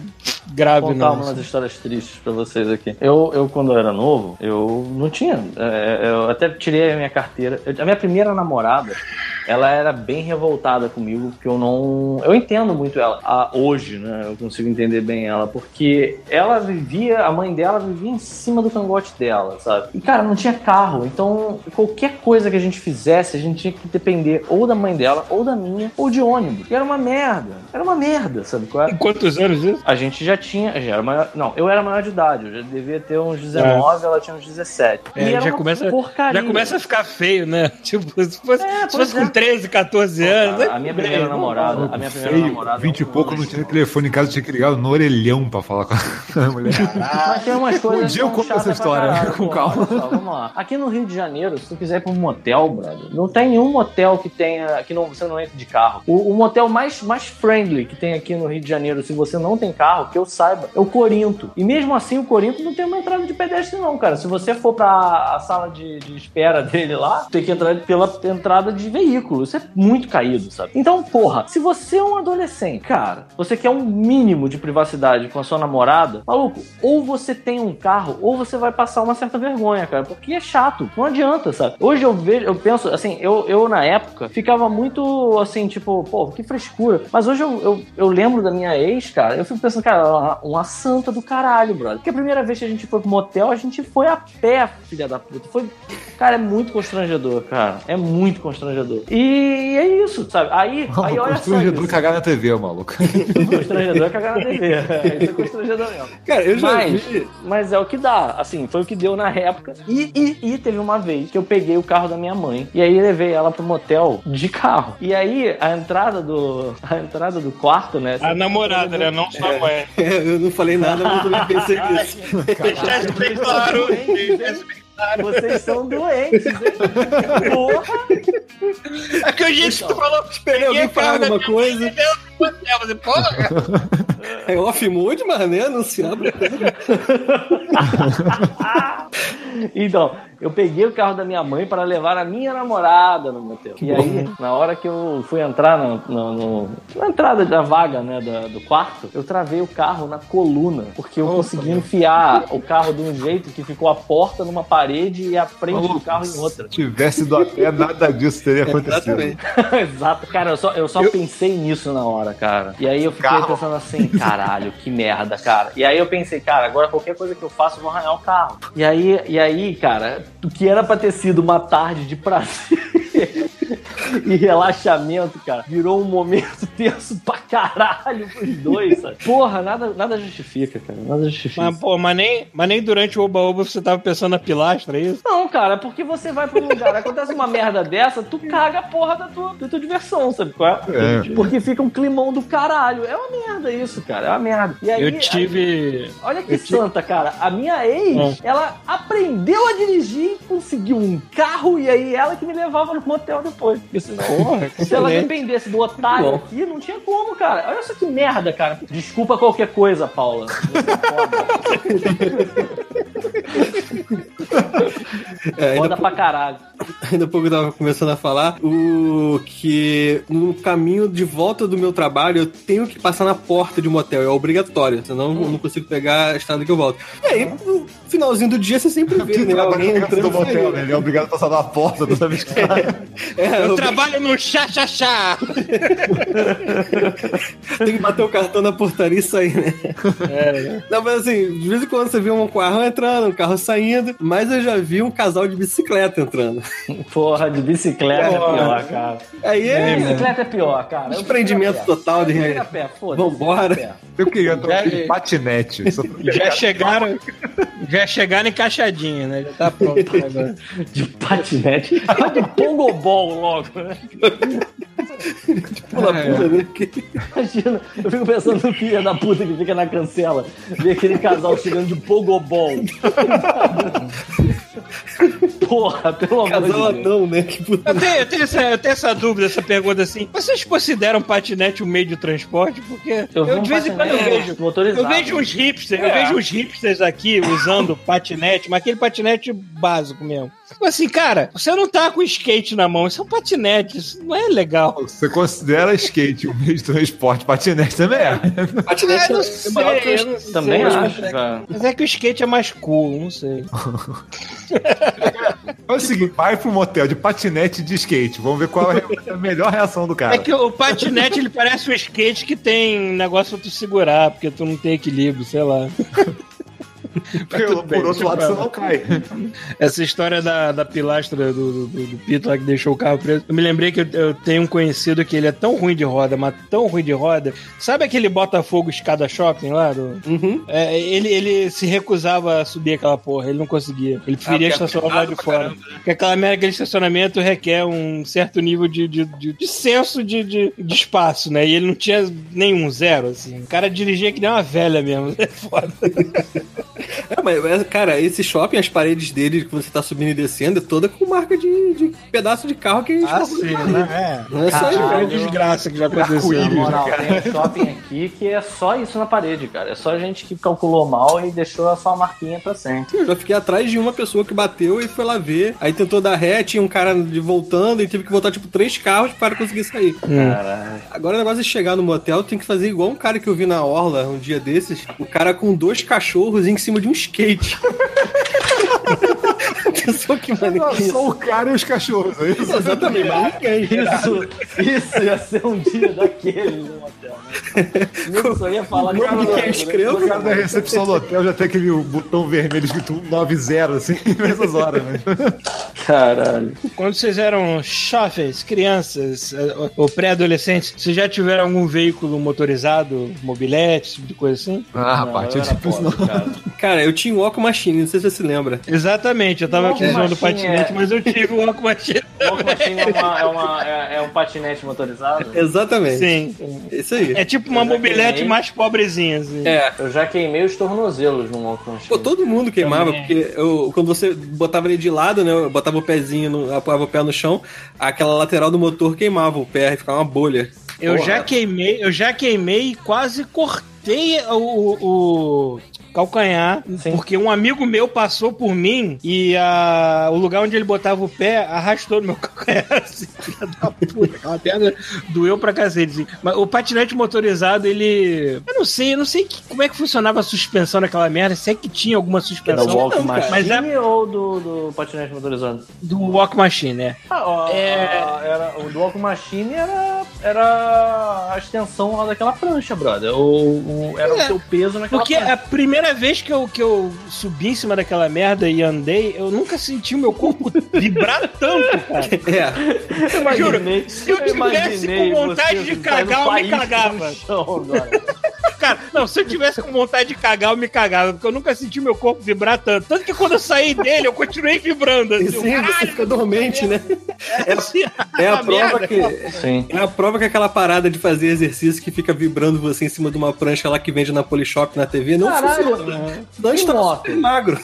grave, Vou contar não. umas histórias tristes pra vocês aqui. Eu, eu, quando era novo, eu não tinha. é, eu até tirei a minha carteira. Eu- a minha primeira namorada, ela era bem revoltada comigo, porque eu não. Eu entendo muito ela. Ah, hoje, né? Eu consigo entender bem ela, porque ela vivia, a mãe dela vivia em cima do cangote dela, sabe? E, cara, não tinha carro. Então, qualquer coisa que a gente fizesse, a gente tinha que depender ou da mãe dela, ou da minha, ou de ônibus. E era uma merda. Era uma merda, sabe? Qual é? Em quantos anos isso? A gente já tinha, já era maior, não, eu era maior de idade, eu já devia ter uns 19, ela tinha uns 17. É, e era já começa, porcaria. já começa a ficar feio, né? [laughs] Tipo, se fosse, É, se fosse com é. 13, 14 anos. Né? a minha primeira bem, namorada, a minha primeira Feio, namorada. 20 e um pouco, não anjo. tinha telefone em casa, tinha que ligar no orelhão pra falar com a [laughs] mulher. Mas tem umas coisas. dia eu conto essa história, caralho, com calma. Só, vamos lá. Aqui no Rio de Janeiro, se tu quiser ir pra um motel, brother, não tem nenhum motel que tenha. que não, você não entra de carro. O, o motel mais, mais friendly que tem aqui no Rio de Janeiro, se você não tem carro, que eu saiba, é o Corinto. E mesmo assim, o Corinto não tem uma entrada de pedestre, não, cara. Se você for pra a sala de, de espera [laughs] dele lá, tem que entrar pela entrada de veículo. Isso é muito caído, sabe? Então, porra, se você é um adolescente, cara, você quer um mínimo de privacidade com a sua namorada, maluco, ou você tem um carro, ou você vai passar uma certa vergonha, cara, porque é chato, não adianta, sabe? Hoje eu vejo, eu penso, assim, eu, eu na época ficava muito assim, tipo, pô, que frescura. Mas hoje eu, eu, eu lembro da minha ex, cara, eu fico pensando, cara, é uma, uma santa do caralho, brother. Porque a primeira vez que a gente foi pro motel, a gente foi a pé, filha da puta. Foi. Cara, é muito constrangedor, cara. É muito constrangedor. É isso, sabe? Aí, aí olha só. Constrangedor cagar na TV, maluco. [laughs] Constrangedor é cagar na TV. Isso é constrangedor mesmo. Cara, eu já Mas, vi. mas é o que dá, assim, foi o que deu na época. E, e, e teve uma vez que eu peguei o carro da minha mãe e aí levei ela pro motel de carro. E aí a entrada do [laughs] a entrada do quarto, né? A namorada, né? Não só a mãe. [laughs] Eu não falei nada, mas eu também pensei nisso. Deixar isso bem claro. bem claro. Vocês são doentes, hein? Porra! É que o jeito que tu falou. Esperei alguém falar alguma coisa. É, você, porra, É off mode, mas né? Não se abre. Então, eu peguei o carro da minha mãe para levar a minha namorada no motel. E aí, na hora que eu fui entrar no, no- no- na entrada da vaga, né, da- do quarto, eu travei o carro na coluna, porque eu consegui enfiar o carro de um jeito que ficou a porta numa parede e a frente do carro em outra. Se tivesse do a pé, nada disso teria acontecido. Exatamente. [laughs] Exato, cara, eu só, eu só pensei nisso na hora, cara. E aí eu fiquei Carro. pensando assim, caralho, que merda, cara. E aí eu pensei, cara, agora qualquer coisa que eu faço, eu vou arranhar o carro. E aí, e aí, cara, o que era pra ter sido uma tarde de prazer [laughs] [laughs] e relaxamento, cara, virou um momento [laughs] tenso pra caralho pros dois, sabe? Porra, nada, nada justifica, cara, nada justifica. Mas, pô, mas nem, mas nem durante o Oba-Oba você tava pensando na pilastra, é isso? Não, cara, porque você vai pra um lugar, acontece uma merda dessa, tu caga a porra da tua, da tua diversão, sabe qual é? É. Porque fica um climão do caralho. É uma merda isso, cara. É uma merda. E aí, Eu tive. aí- olha que eu tive- santa, cara. A minha ex, ela aprendeu a dirigir, conseguiu um carro e aí ela que me levava no motel depois. Porra, se ela dependesse do otário Bom. aqui, não tinha como, cara. Olha só que merda, cara. Desculpa qualquer coisa, Paula. [laughs] É foda. Pra caralho. ainda pouco eu tava começando a falar o que no caminho de volta do meu trabalho eu tenho que passar na porta de um motel, é obrigatório, senão eu não consigo pegar a estrada que eu volto. E aí, no finalzinho do dia você sempre vê, [laughs] né? Alguém entrando do motel, saindo. né? Ele é obrigado a passar na porta toda vez que [laughs] sai. É, Eu eu trabalho no chá-chá-chá. [laughs] tenho que bater o cartão na portaria e sair, né? Não, mas assim, de vez em quando você vê um carro entrando, um carro saindo, mas eu já vi um casal de bicicleta entrando. Porra, de bicicleta é pior, cara. Aí é, Bicicleta é pior, cara. Desprendimento total de pé. Vambora. Eu queria Já- de patinete. Já chegaram, já chegaram encaixadinho, né? Já tá pronto agora. [laughs] De patinete. Vai de pogobol logo, né? Pula puta, né? Imagina, eu fico pensando no filho da puta que fica na cancela. Ver aquele casal chegando de pogobol. Porra, pelo amor Casal de Deus. né? Que puta. Eu tenho, eu, tenho essa, eu tenho essa dúvida, essa pergunta assim. Vocês consideram patinete um meio de transporte? Porque eu, um de vez em quando eu vejo. motorizado. Eu vejo uns hipsters, eu É. vejo uns hipsters aqui usando patinete, mas aquele patinete básico mesmo. Tipo assim, cara, você não tá com skate na mão, isso é um patinete, isso não é legal. Você considera skate um meio de transporte? Patinete também é. Patinete eu não é sei, eu não sei. Também mas- acho, cara. Mas é que o skate é mais cool, não sei. [laughs] É o seguinte, vai pro motel de patinete e de skate. Vamos ver qual é a melhor reação do cara. É que o patinete ele parece um skate que tem negócio pra tu segurar, porque tu não tem equilíbrio, sei lá. [laughs] Pelo- por outro lado, você não cai. Essa história da, da pilastra do, do, do Pito lá que deixou o carro preso. Eu me lembrei que eu, eu tenho um conhecido que ele é tão ruim de roda, mas tão ruim de roda. Sabe aquele Botafogo escada shopping lá? Do, Uhum. É, ele, ele se recusava a subir aquela porra, ele não conseguia. Ele preferia Ah, é estacionar lá de apertado pra fora. Porque aquela merda, aquele estacionamento requer um certo nível de, de, de, de senso de, de, de espaço, né? E ele não tinha nenhum, zero, assim. O cara dirigia que nem uma velha mesmo. [laughs] É foda. É, mas, mas, cara, esse shopping, as paredes dele que você tá subindo e descendo, é toda com marca de, de pedaço de carro que Ah, escorregou. sim, né? Não é só isso. É uma desgraça que já aconteceu. Na moral, tem um shopping aqui que é só isso na parede, cara. É só gente que calculou mal e deixou a sua marquinha pra sempre. Eu já fiquei atrás de uma pessoa que bateu e foi lá ver. Aí tentou dar ré, tinha um cara de voltando e teve que voltar, tipo, três carros para conseguir sair. Caralho. Agora o negócio de chegar no motel tem que fazer igual um cara que eu vi na Orla um dia desses. O cara com dois cachorros em cima de um skate. [laughs] Pensou que maneiro. Só o cara e os cachorros, é isso? Exatamente. Isso, isso ia ser um dia daquele no hotel, né? Nem só ia falar de que é escrevo, O cara da recepção do hotel já tem aquele botão vermelho escrito 90, assim, [laughs] nessas horas, né? Caralho. Quando vocês eram jovens, crianças eh, ou- pré-adolescentes, vocês já tiveram algum veículo motorizado, mobilete, tipo de coisa assim? Ah, Não, rapaz, eu tipo pobre, cara. Cara, eu tinha um Walk Machine, não sei se você se lembra. Exatamente, eu tava Walk zoando patinete, é- mas eu tive um Walk Machine. Walk machine é, uma, é, uma- é- é um patinete motorizado? Exatamente. Sim. Isso aí. É tipo uma mobilete queimei. mais pobrezinha, assim. É. Eu já queimei os tornozelos no walk machine. Pô, todo mundo queimava, Também. porque eu, quando você botava ele de lado, né? Eu botava o pezinho, no, apoiava o pé no chão, aquela lateral do motor queimava o pé e ficava uma bolha. Eu Porra. já queimei, eu já queimei e quase cortei o, o- o calcanhar, Sim. porque um amigo meu passou por mim e a, o lugar onde ele botava o pé arrastou no meu [laughs] calcanhar. Assim, filha da puta, aquela perna doeu pra cacete. Assim. Mas o patinete motorizado, ele. Eu não sei, eu não sei que- como é que funcionava a suspensão naquela merda, se é que tinha alguma suspensão. walk Não, machine mas é- ou do, do patinete motorizado? Do Walk Machine, né? Ah, ó, É. a- era, o do walk machine era, era a extensão lá daquela prancha, brother. O, o- era É. o seu peso naquela Porque prancha. a primeira vez que eu, que eu subi em cima daquela merda e andei, eu nunca senti o meu corpo vibrar tanto, [laughs] cara. É. Eu imaginei, Juro, se eu tivesse com vontade de cagar, eu me cagava. Cara, não, se eu tivesse com vontade de cagar, eu me cagava, porque eu nunca senti meu corpo vibrar tanto. Tanto que quando eu saí dele, eu continuei vibrando. E Assim, sim, caralho, você fica dormente, né? assim, É a uma prova merda. que. Sim. É a prova que aquela parada de fazer exercício que fica vibrando você em cima de uma prancha lá que vende na Polishop na TV não Caralho, funciona. Não E está moto? magro.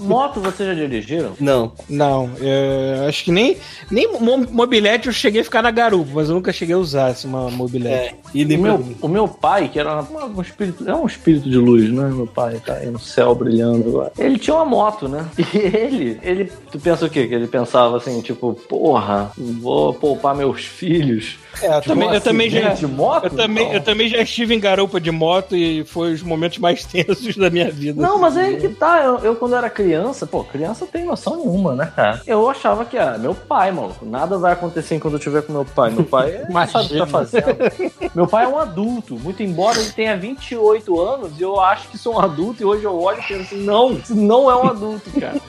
Moto vocês já dirigiram? Não. Não, eu acho que nem, nem mo- mobilete eu cheguei a ficar na garupa, mas eu nunca cheguei a usar assim, uma mobilete. É. E O meu, o meu pai, que era uma- um espírito, é um espírito de luz, né? Meu pai tá aí no céu brilhando agora. Ele tinha uma moto, né? [laughs] E ele, ele, tu pensa o quê? Que ele pensava assim, tipo, porra, vou poupar meus filhos. É, eu também, eu também já. De moto? Eu também, eu também já estive em garupa de moto e foi os momentos mais [laughs] tensos da minha vida. Não, mas aí que tá. Eu, eu, quando era criança, pô, criança tem noção nenhuma, né, cara? Eu achava que era meu pai, maluco. Nada vai acontecer enquanto eu estiver com meu pai. Meu pai é, Imagina. [laughs] sabe o que tá fazendo. meu pai é um adulto. Muito embora ele tenha 28 anos, eu acho que sou um adulto e hoje eu olho e penso assim, não, isso não é um adulto, cara.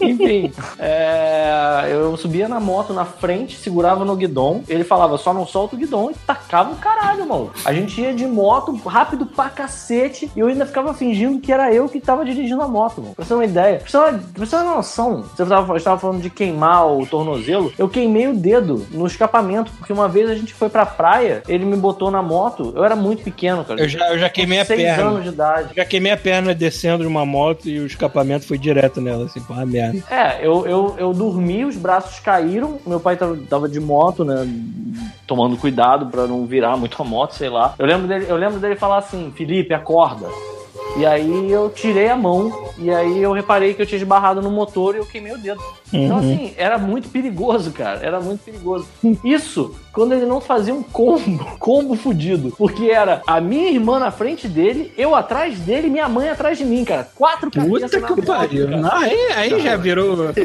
Enfim, é, eu subia na moto na frente, segurava no guidão. Ele falava, só não solta o guidão e tacava o caralho, mano. A gente ia de moto rápido pra cacete e eu ainda ficava fingindo que era eu que tava dirigindo a moto, mano. Pra você ter uma ideia. Pra você ter uma, pra você ter uma noção, você tava, você tava falando de queimar o tornozelo. Eu queimei o dedo no escapamento, porque uma vez a gente foi pra praia, ele me botou na moto. Eu era muito pequeno, cara. Eu já, eu já queimei a seis perna. anos de idade. Já queimei a perna descendo de uma moto e o escapamento foi direto nela, assim, pô, merda. É, eu, eu, eu dormi, os braços caíram, meu pai tava, tava de moto, né? Tomando cuidado pra não virar muito a moto, sei lá. Eu lembro dele, eu lembro dele falar assim, Felipe, acorda. E aí eu tirei a mão e aí eu reparei que eu tinha esbarrado no motor e eu queimei o dedo. Então, assim, era muito perigoso, cara. Era muito perigoso. Isso quando ele não fazia um combo, [laughs] combo fudido. Porque era a minha irmã na frente dele, eu atrás dele e minha mãe atrás de mim, cara. Quatro cabeças Puta na que pariu. Aí, aí já virou. [laughs]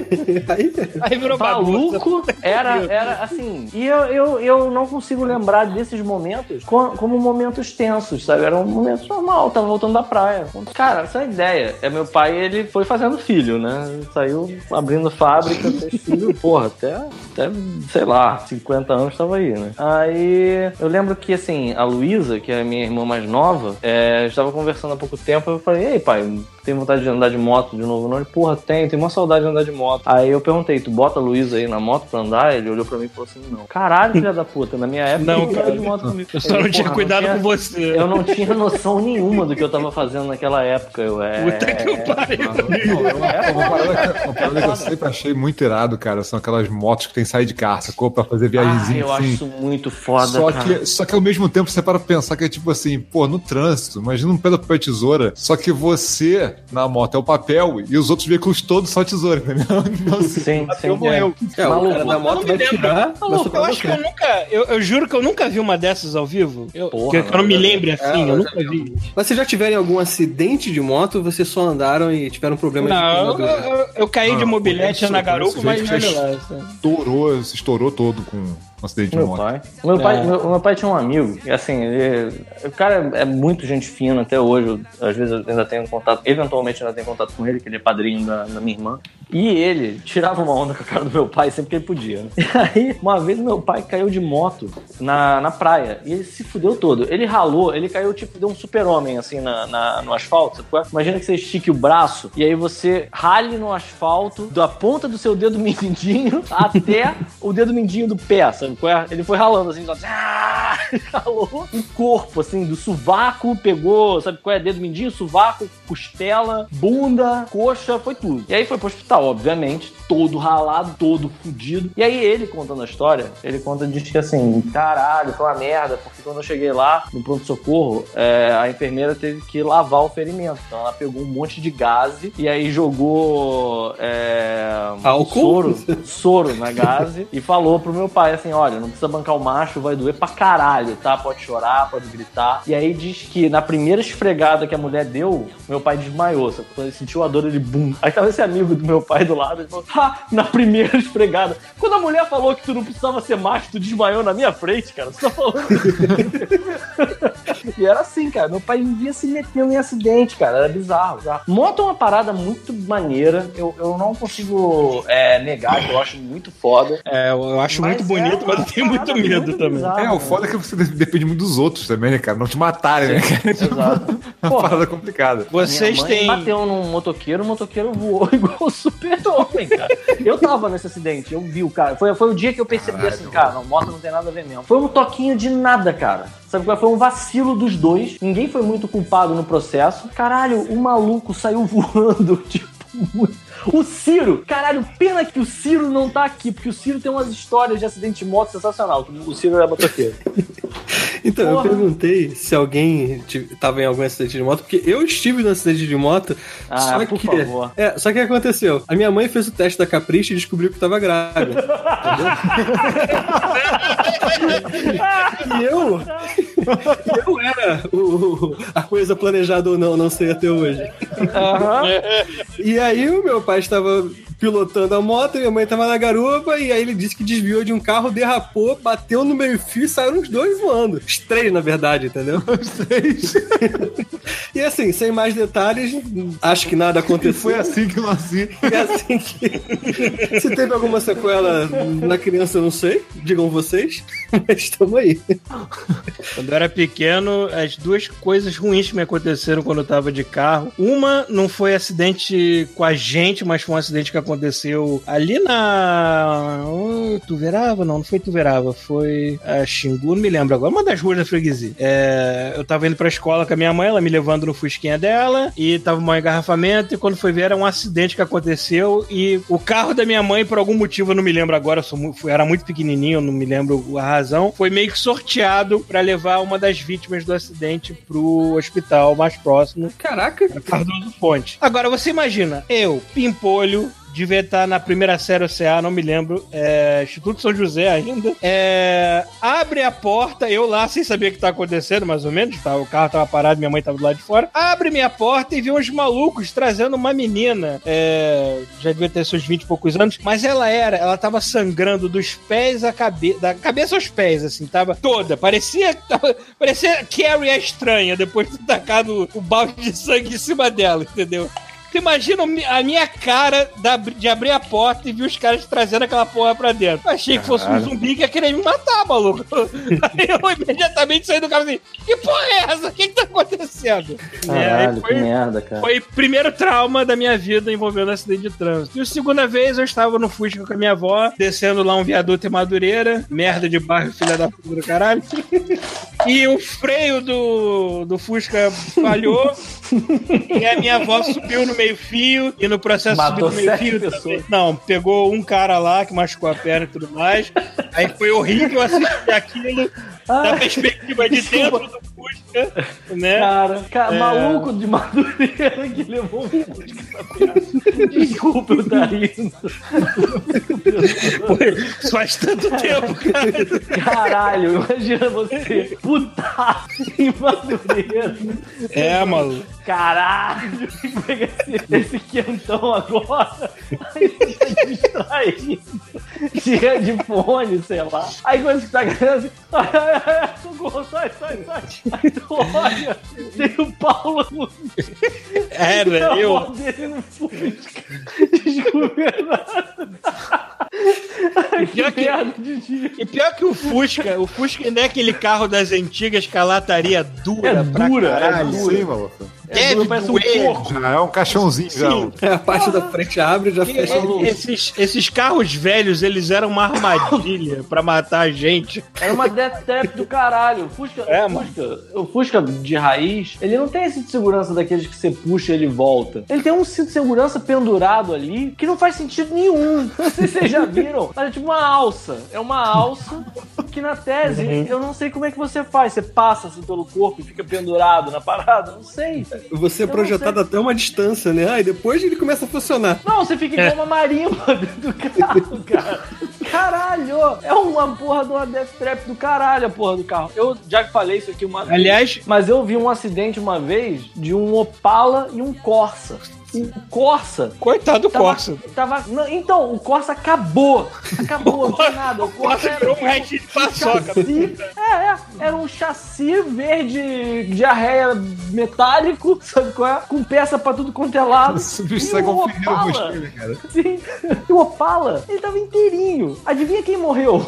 Aí virou. Maluco, era, era assim. E eu, eu, eu não consigo lembrar desses momentos co- como momentos tensos, sabe? Era um momento normal, tava voltando da praia. Cara, essa é a ideia. É meu pai, ele foi fazendo filho, né? Saiu abrindo fábrica, [laughs] fez filho, porra, até, até, sei lá, 50 anos tava aí, né? Aí eu lembro que, assim, a Luísa, que é a minha irmã mais nova, é, estava conversando há pouco tempo, eu falei, ei, pai, tem vontade de andar de moto de novo? Não, ele, porra, tem, tem uma saudade de andar de moto. Aí eu perguntei, tu bota a Luísa aí na moto pra andar? Ele olhou pra mim e falou assim, não. Caralho, filha da puta, na minha época Não, cara. de moto comigo. Eu só Ele, não tinha porra, cuidado tinha- com você. Eu não tinha noção nenhuma do que eu tava fazendo naquela época. Eu, é... Puta que pariu. Uma parada, que- uma parada que eu sempre achei muito irado, cara, são aquelas motos que tem sair de carro, sacou? Pra fazer Ah, viagemzinha eu assim. acho isso muito foda, Só cara. que, só que ao mesmo tempo você para pra pensar que é tipo assim, pô, no trânsito, imagina um papel e tesoura, só que você na moto é o papel e os outros veículos todos só tesoura, entendeu? [laughs] Então, assim, Sim, sim, morreu. É, o Maluco. cara da moto vai tirar, Maluco, eu acho que eu nunca. Eu, eu juro que eu nunca vi uma dessas ao vivo. Eu, Porra, que, eu não me lembre assim, eu nunca vi. Mas vocês já tiveram algum acidente de moto ou vocês só andaram e tiveram problema Não, de eu, eu, eu caí de Ah, mobilete conheço- na garupa, mas olha que lá. assim. Estourou, se estourou todo com um acidente de Meu moto. pai. Meu pai, É. meu, meu pai tinha um amigo, e assim, ele, o cara é muito gente fina até hoje. eu- às vezes eu ainda tenho contato, eventualmente ainda tenho contato com ele, que ele é padrinho da, da minha irmã. E ele tirava uma onda com a cara do meu pai sempre que ele podia. Né? [laughs] E aí, uma vez meu pai caiu de moto na, na praia e ele se fudeu todo. Ele ralou, ele caiu tipo, deu um super-homem assim na, na- no asfalto. é? Imagina que você estique o braço e aí você rale no asfalto da ponta do seu dedo [laughs] mindinho até o dedo mindinho do pé, sabe é? Ele foi ralando assim, só. Ah! [laughs] Ralou o corpo, assim, do sovaco, pegou, sabe qual é? Dedo mindinho, sovaco, costela, bunda, coxa, foi tudo. E aí foi pro hospital, obviamente, todo ralado, todo fudido. E aí ele contando a história, ele conta, diz que assim, caralho, foi uma merda, porque quando eu cheguei lá no pronto-socorro, é, a enfermeira teve que lavar o ferimento. Então ela pegou um monte de gaze e aí jogou é, Álcool? soro, soro na gaze e falou pro meu pai assim: olha, não precisa bancar o macho, vai doer pra caralho, tá? Pode chorar, pode gritar. E aí diz que na primeira esfregada que a mulher deu, meu pai desmaiou. Quando ele sentiu a dor, ele bum. Aí tava esse amigo do meu pai do lado, ele falou: ha, na primeira [laughs] esfregada. Quando a mulher falou que tu não precisava ser macho, tu desmaiou na minha frente, cara. Você tá falando. [laughs] E era assim, cara. Meu pai vivia se metendo em acidente, cara. Era bizarro. bizarro. Moto é uma parada muito maneira. Eu, eu não consigo é, negar que eu acho muito foda. É, eu acho muito Mas bonito, é mas eu tenho muito medo muito também. bizarra, É, o né? foda é que você depende muito dos outros também, né, cara? Não te matarem, né, cara? Exato. [laughs] É uma Porra, parada complicada. Vocês têm. bateu num motoqueiro, o motoqueiro voou igual o super-homem, cara. Eu tava nesse acidente, eu vi o cara. Foi, foi o dia que eu percebi assim, cara, não, moto não tem nada a ver mesmo. Foi um toquinho de nada, cara. Sabe qual é? Foi um vacilo dos dois. Ninguém foi muito culpado no processo. Caralho, o maluco saiu [laughs] voando, tipo, muito. O Ciro, caralho, pena que o Ciro não tá aqui, porque o Ciro tem umas histórias de acidente de moto sensacional. O Ciro é motoqueiro. [laughs] Então, eu Porra. perguntei se alguém tava em algum acidente de moto, porque eu estive no acidente de moto, Ah, só por que... favor. É, só que aconteceu? A minha mãe fez o teste da Capricho e descobriu que tava grávida. entendeu? [laughs] e eu... Eu era o, o- a coisa planejada ou não, não sei até hoje. Aham. E aí o meu pai estava pilotando a moto, minha mãe estava na garupa, e aí ele disse que desviou de um carro, derrapou, bateu no meio fio e saíram os dois voando. Os três, na verdade, entendeu? [laughs] Os três. [laughs] E assim, sem mais detalhes, acho que nada E aconteceu. foi assim que eu nasci. É assim que. [laughs] Se teve alguma sequela na criança, eu não sei. Digam vocês. Mas estamos aí. Quando eu era pequeno, as duas coisas ruins que me aconteceram quando eu tava de carro. Uma não foi acidente com a gente, mas foi um acidente que aconteceu ali na. Oh, Tuverava? Não, não foi Tuverava. Foi a Xingu, não me lembro agora. Uma das ruas da freguesia. É, eu tava indo pra escola com a minha mãe, ela me levando no fusquinha dela, e tava um engarrafamento, e quando foi ver, era um acidente que aconteceu, e o carro da minha mãe, por algum motivo, eu não me lembro agora, sou era muito pequenininho, não me lembro a razão, foi meio que sorteado pra levar uma das vítimas do acidente pro hospital mais próximo, Caraca. Cardoso Fonte. Agora, você imagina, eu, pimpolho, devia estar na primeira série OCA, não me lembro, é, Instituto São José ainda, é, abre a porta, eu lá sem saber o que tá acontecendo, mais ou menos, tá, o carro tava parado, minha mãe tava do lado de fora, abre minha porta e vê uns malucos trazendo uma menina, é, já devia ter seus 20 e poucos anos, mas ela era, ela tava sangrando dos pés à cabeça, da cabeça aos pés, assim, tava toda, parecia, tava, [laughs] parecia Carrie a estranha, depois de tacado o balde de sangue em cima dela, entendeu? Tu imagina a minha cara de abrir a porta e ver os caras trazendo aquela porra pra dentro. Eu achei que fosse um zumbi que ia querer me matar, maluco. [laughs] Aí eu imediatamente saí do carro assim: que porra é essa? O que, que tá acontecendo? É, aí Caralho, que foi, merda, cara. foi o primeiro trauma da minha vida envolvendo acidente de trânsito. E a segunda vez eu estava no Fusca com a minha avó, descendo lá um viaduto em Madureira, merda de bairro, filha da puta do caralho. E o freio do, do Fusca falhou. [laughs] e a minha avó subiu no meio-fio. E no processo de Matou subir meio-fio. pessoas. também- Não, pegou um cara lá que machucou a perna e tudo mais. Aí foi horrível assistir aquilo da perspectiva de dentro do Fusca, né? Cara, ca- É. maluco de Madureira que levou um Fusca na perna. Desculpa, eu tá rindo. Foi- Faz tanto tempo, cara. Caralho, imagina você, puta em Madureira. É, maluco. Caralho, pega esse, esse quentão agora. Aí você tá distraído. Tira de fone, sei lá. Aí quando você tá ganhando assim, [laughs] ai, ai, ai, socorro, sai, sai, sai. Aí tu olha, tem o Paulo no Era, a eu. mão dele no Fusca. Desgovernado. Que Pior que- merda de dia. E pior que o Fusca, o Fusca ainda é aquele carro das antigas que a lataria dura É pra dura, é caralho. dura. Sim, maluco. É Deve duro, parece um doer. porco. Já é um caixãozinho, já. Sim. É, a parte da frente abre e já fecha a luz. Esses, esses carros velhos, eles eram uma armadilha pra matar a gente. Era uma death trap do caralho. O Fusca, É, o Fusca, o Fusca de raiz, ele não tem esse de segurança daqueles que você puxa e ele volta. Ele tem um cinto de segurança pendurado ali que não faz sentido nenhum. Não sei se vocês já viram, mas é tipo uma alça. É uma alça que na tese Uhum. eu não sei como é que você faz. Você passa assim pelo corpo e fica pendurado na parada. Não sei. Você é projetado até uma distância, né? Aí depois ele começa a funcionar. Não, você fica igual uma marimba [laughs] dentro do carro, cara. Caralho! É uma porra de uma death trap do caralho, a porra do carro. Eu já falei isso aqui uma vez. Aliás, Mas eu vi um acidente uma vez de um Opala e um Corsa. O Corsa. coitado do Tava, Corsa. tava- não, então, o Corsa acabou. Acabou, não tem nada. O Corsa virou um restinho de paçoca. chassi. É, é. Era um chassi verde, diarreia metálico, sabe qual é? Com peça pra tudo quanto é lado. Esse bicho E sai com um Opala? cara. Sim. E o Opala, ele tava inteirinho. Adivinha quem morreu?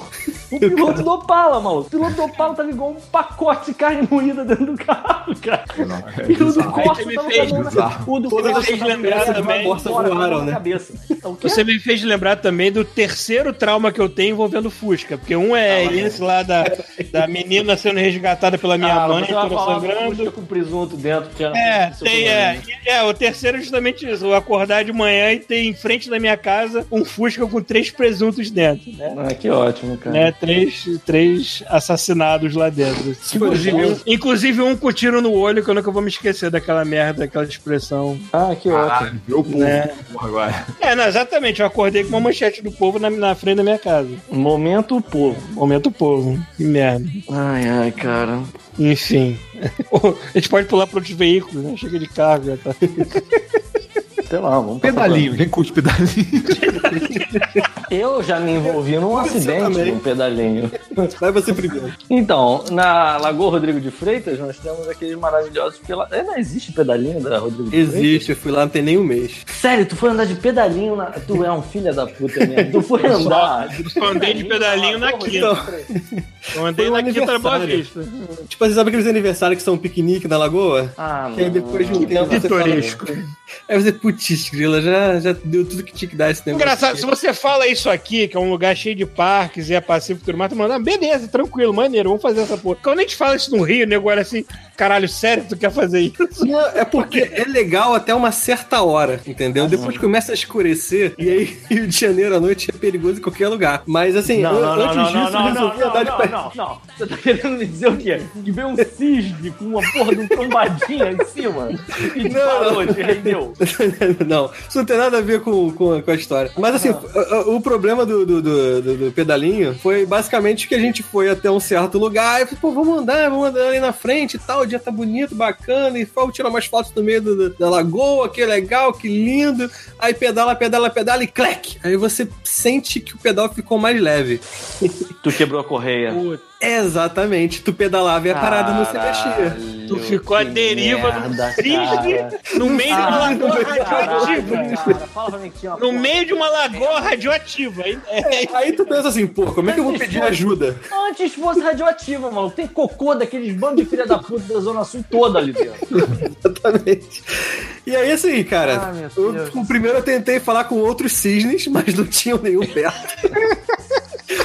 O piloto do Opala, maluco. O piloto do Opala tava igual um pacote de carne moída dentro do carro, cara. Não, é E o do. Corsa tava fez na-. O do Corsa mão também voaram, né? Então? Você me fez lembrar também do terceiro trauma que eu tenho envolvendo o Fusca. Porque um é esse lá da, da menina sendo resgatada pela minha Ah, mãe, toda sangrando. Fusca com presunto dentro. Que É, isso tem, é, é, o terceiro é justamente isso. Eu acordar de manhã e ter em frente da minha casa um Fusca com três presuntos dentro, né? Ah, que ótimo, cara. Né, três, três assassinados lá dentro. Inclusive um, inclusive um com tiro no olho, que eu nunca vou me esquecer daquela merda, daquela expressão. Ah, que ótimo. Caralho, o povo Né? porra. É, não, exatamente. Eu acordei com uma manchete do povo na, na frente da minha casa. Momento povo. Momento povo. Que merda. Ai, ai, cara. Enfim. [laughs] A gente pode pular para outros veículos, né? Chega de carro já tá. [laughs] Sei lá, vamos Pedalinho, quem curte pedalinho? [laughs] Eu já me envolvi num acidente também. num pedalinho. Vai você primeiro. Então, na Lagoa Rodrigo de Freitas, nós temos aqueles maravilhosos pela... É, não existe pedalinho da Rodrigo de Freitas? Existe, eu fui lá não tem nem um mês. Sério, tu foi andar de pedalinho na... Tu é um filho da puta mesmo. Tu foi [laughs] andar. de Eu andei de pedalinho na quinta. Eu andei um na quinta Boa. Vista. Tipo, você sabe aqueles aniversários que são um piquenique na lagoa? Ah, Que aí mano. depois de um tempo Pitoresco. [laughs] Aí você, putz, grila, já, já deu tudo que tinha que dar esse negócio. Engraçado, se você fala isso aqui, que é um lugar cheio de parques e é pacífico e tudo mais, tu manda, ah, beleza, tranquilo, maneiro, vamos fazer essa porra. Quando a gente fala isso no Rio, o nego olha assim, caralho, sério, tu quer fazer isso? Não, é porque é legal até uma certa hora, entendeu? Depois começa a escurecer e aí [laughs] Rio de Janeiro à noite é perigoso em qualquer lugar. Mas assim, Não, não, an- não, antes não, disso não, eu não, resolvi não, andar de não, pé. não, não. Você tá querendo me dizer o quê? Que veio um cisne com uma porra de um trombadinha em cima e disparou, te rendeu. [laughs] não, isso não tem nada a ver com, com, com a história. Mas assim, o, o problema do, do, do- do- do pedalinho foi basicamente que a gente foi até um certo lugar e falei, pô, vamos andar, vamos andar ali na frente e tal, o dia tá bonito, bacana, e vamos tirar umas fotos no meio do- do- da lagoa, que legal, que lindo. Aí pedala, pedala, pedala e clec! Aí você sente que o pedal ficou mais leve. Tu quebrou a correia. Exatamente, tu pedalava e a parada não se mexia. Tu ficou à deriva merda, cisne cara. no meio de uma Ah, lagoa radioativa. cara. Fala pra mim No meio de uma lagoa radioativa. Aí- é- Aí tu pensa assim, pô, como é que eu vou pedir ajuda? Antes fosse radioativa, mano. Tem cocô daqueles bandos de filha da puta da Zona Sul toda ali dentro. Exatamente. E aí, assim, cara, Ah, eu, o primeiro eu tentei falar com outros cisnes, mas não tinham nenhum perto. [laughs]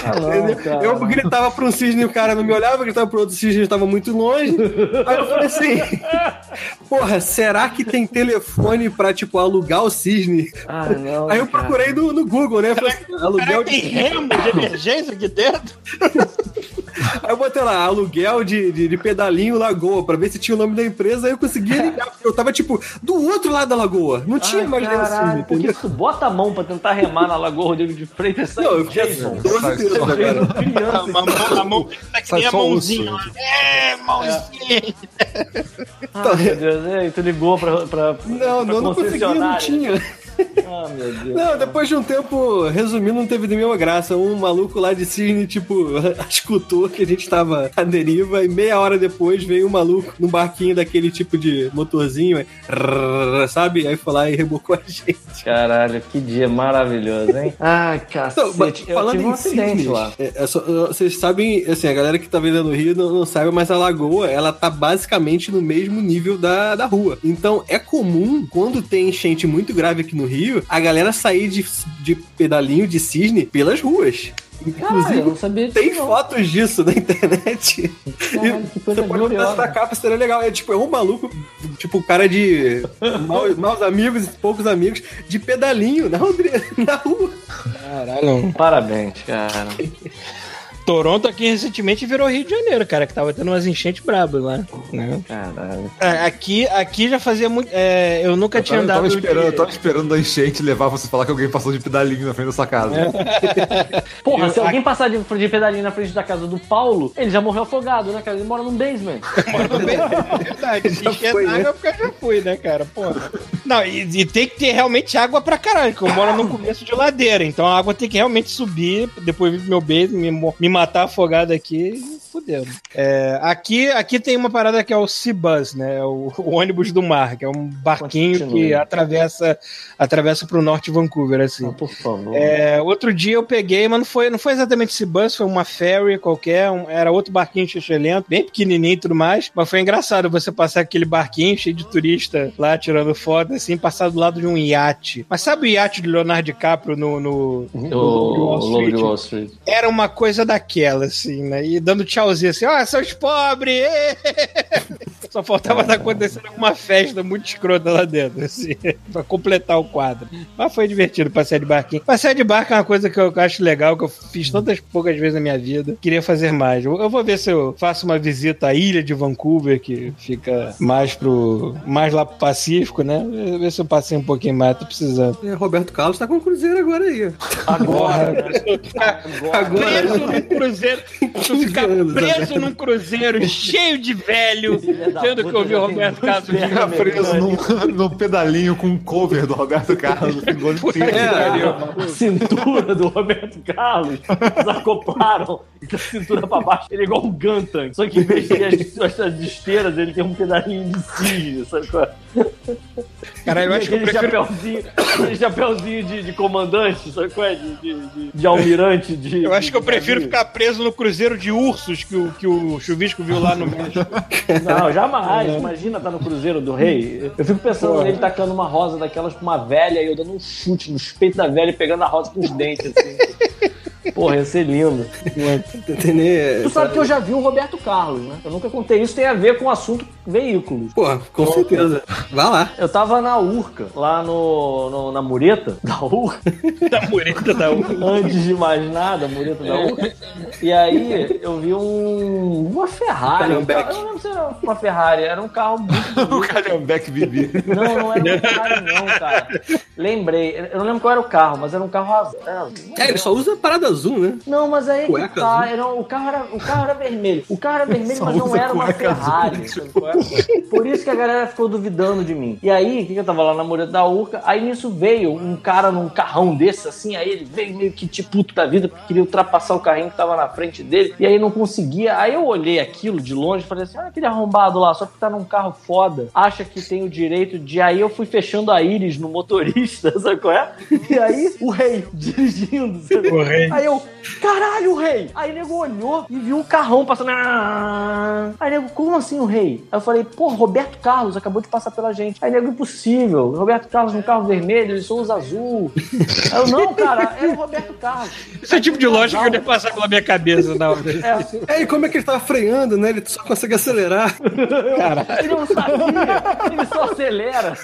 Entendeu? eu gritava pra um cisne o cara não me olhava, gritava pro outro cisne e estava muito longe. Aí eu falei assim: [laughs] Porra, será que tem telefone pra, tipo, alugar o cisne? Ah, não. Aí eu procurei no, no Google, né? Falei assim, aluguel Será que tem de. remo de [laughs] emergência aqui dentro? Aí eu botei lá, aluguel de, de, de pedalinho Lagoa, pra ver se tinha o nome da empresa, aí eu conseguia ligar, porque eu tava, tipo, do outro lado da lagoa. Não tinha Ai, mais nenhum cisne, caralho, porque entendeu? se tu bota a mão pra tentar remar na Lagoa Rodrigo de Freitas, sai Não, eu fiz Jason. 12 dedos agora. A Criança. mão, a mão tá que nem a mãozinha. osso. É, mãozinha. Ah, meu Deus, e tu ligou pra, pra, Não, pra não, não conseguia, não tinha. [laughs] Ah, meu Deus. Não, depois de um tempo, resumindo, não teve nenhuma graça. Um maluco lá de Cisne, tipo, [laughs] escutou que a gente tava à deriva e meia hora depois veio um maluco num barquinho daquele tipo de motorzinho, rrr, sabe? Aí foi lá e rebocou a gente. Caralho, que dia maravilhoso, hein? Ai, [laughs] Então, cacete. eu falando um em acidente cisnes, lá. é, é só- vocês sabem, assim, a galera que tá vendo no Rio não, não sabe, mas a lagoa, ela tá basicamente no mesmo nível da, da rua. Então, é comum, quando tem enchente muito grave aqui no Rio, a galera sair de, de pedalinho de cisne pelas ruas. Inclusive, não sabia disso. tem não. fotos disso na internet. Caralho, que coisa Você pode botar essa capa, seria legal. É tipo, é um maluco, tipo, cara de maus, [laughs] maus amigos e poucos amigos, de pedalinho na, na rua. Caralho. Parabéns, cara. [laughs] Toronto aqui recentemente virou Rio de Janeiro, cara, que tava tendo umas enchentes brabas lá. Né? Caralho. É, Aqui, aqui já fazia muito. é, eu nunca tinha Eu tava, andado. esperando, eu de- tava esperando a enchente levar você falar que alguém passou de pedalinho na frente da sua casa. [laughs] Porra, Eu- se alguém passar de, de pedalinho na frente da casa do Paulo, ele já morreu afogado, né, cara? Ele mora num basement. [laughs] É verdade. [laughs] Se encher foi, né? é porque eu já fui, né, cara? Porra. Não, e, e tem que ter realmente água pra caralho, porque eu moro no começo de ladeira. Então a água tem que realmente subir, depois vir pro meu beijo, me, me matar afogado aqui. E Fudeu. É, aqui, aqui tem uma parada que é o Sea-Bus, né? é O, o ônibus do mar, que é um barquinho que atravessa, atravessa pro norte de Vancouver, assim. Ah, por favor. É, outro dia eu peguei, mas não foi, não foi exatamente esse bus, foi uma ferry qualquer, um- era outro barquinho lento, bem pequenininho e tudo mais, mas foi engraçado você passar aquele barquinho cheio de turista lá tirando foto, assim, passar do lado de um iate. Mas sabe o iate do Leonardo DiCaprio no, no, o no Wall Lobo de Street? Wall Street. Era uma coisa daquela, assim, né? E dando tchauzinho assim, ó, seus pobres! [laughs] Só faltava estar acontecendo alguma festa muito escrota lá dentro, assim, [laughs] pra completar o quadro. Mas foi divertido passear de barquinho. Passear de barco é uma coisa que eu acho legal, que eu fiz tantas poucas vezes na minha vida. Queria fazer mais. Eu vou ver se eu faço uma visita à ilha de Vancouver, que fica mais pro. mais lá pro Pacífico, né? Ver se eu passei um pouquinho mais, tô precisando. É, Roberto Carlos tá com o Cruzeiro agora aí. Agora, né? [laughs] Agora, preso num cruzeiro, tu ficar preso num cruzeiro cheio de velho, Filha da tendo que puta, ouvir o já Roberto Carlos Tá preso num, num pedalinho com um cover do Roberto Carlos. Ficou de É, A cintura do Roberto Carlos, eles acoplaram da cintura pra baixo. Ele é igual um Gantan, só que em vez de ter as, as esteiras, ele tem um pedalinho de cisne, sabe qual é? Cara, eu acho que eu aquele prefiro. chapeuzinho, aquele chapeuzinho de, de comandante, sabe qual é? De, de, de, de almirante, de... Eu acho que eu prefiro ficar preso no cruzeiro de ursos que o, que o Chuvisco viu lá no México. Não, jamais. Imagina estar no Cruzeiro do Rei. Eu fico pensando Porra. nele tacando uma rosa daquelas pra uma velha e eu dando um chute nos peitos da velha e pegando a rosa com os dentes, assim. [laughs] Porra, ia ser lindo. entendeu? Tu sabe que eu já vi o Roberto Carlos, né? Eu nunca contei isso, tem a ver com o assunto veículos. Pô, com certeza. Vai lá. Eu tava na Urca, lá no, no- na mureta da Urca, [laughs] da mureta da urca. [laughs] antes de mais nada, a mureta da Urca. E aí eu vi um, uma Ferrari. Um eu não lembro se era uma Ferrari, era um carro muito [laughs] O Calhambeck Bibi. Não, não era um Ferrari, não, cara. Lembrei. Eu não lembro qual era o carro, mas era um carro azul. É, ele só usa parada azul, né? Não, mas aí tá. Era, o, carro era, o carro era vermelho. O carro era vermelho, Só mas não era uma cueca azul. Ferrari. [laughs] Por isso que a galera ficou duvidando de mim. E aí, o que, eu tava lá na mureta da Urca? Aí nisso veio um cara num carrão desse, assim. Aí ele veio meio que tipo puto da vida, porque queria ultrapassar o carrinho que tava na frente dele. E aí não conseguia. Aí eu olhei aquilo de longe e falei assim: olha aquele arrombado lá, só que tá num carro foda. Acha que tem o direito de. Aí eu fui fechando a íris no motorista, [laughs] sabe qual é? E aí o rei [laughs] dirigindo, sabe? O rei. Aí eu, caralho, rei! Aí o nego olhou e viu o carrão passando. Ah! Aí nego, como assim o rei? Aí eu falei, pô, Roberto Carlos acabou de passar pela gente. Aí nego, impossível. Roberto Carlos num carro vermelho, ele só usa azul. Aí eu, não, cara, é o Roberto Carlos. Esse é o tipo de lógica que eu ia passar pela minha cabeça na hora. É, É, e como é que ele tava freando, né? Ele só consegue acelerar. ele não sabia, ele só acelera.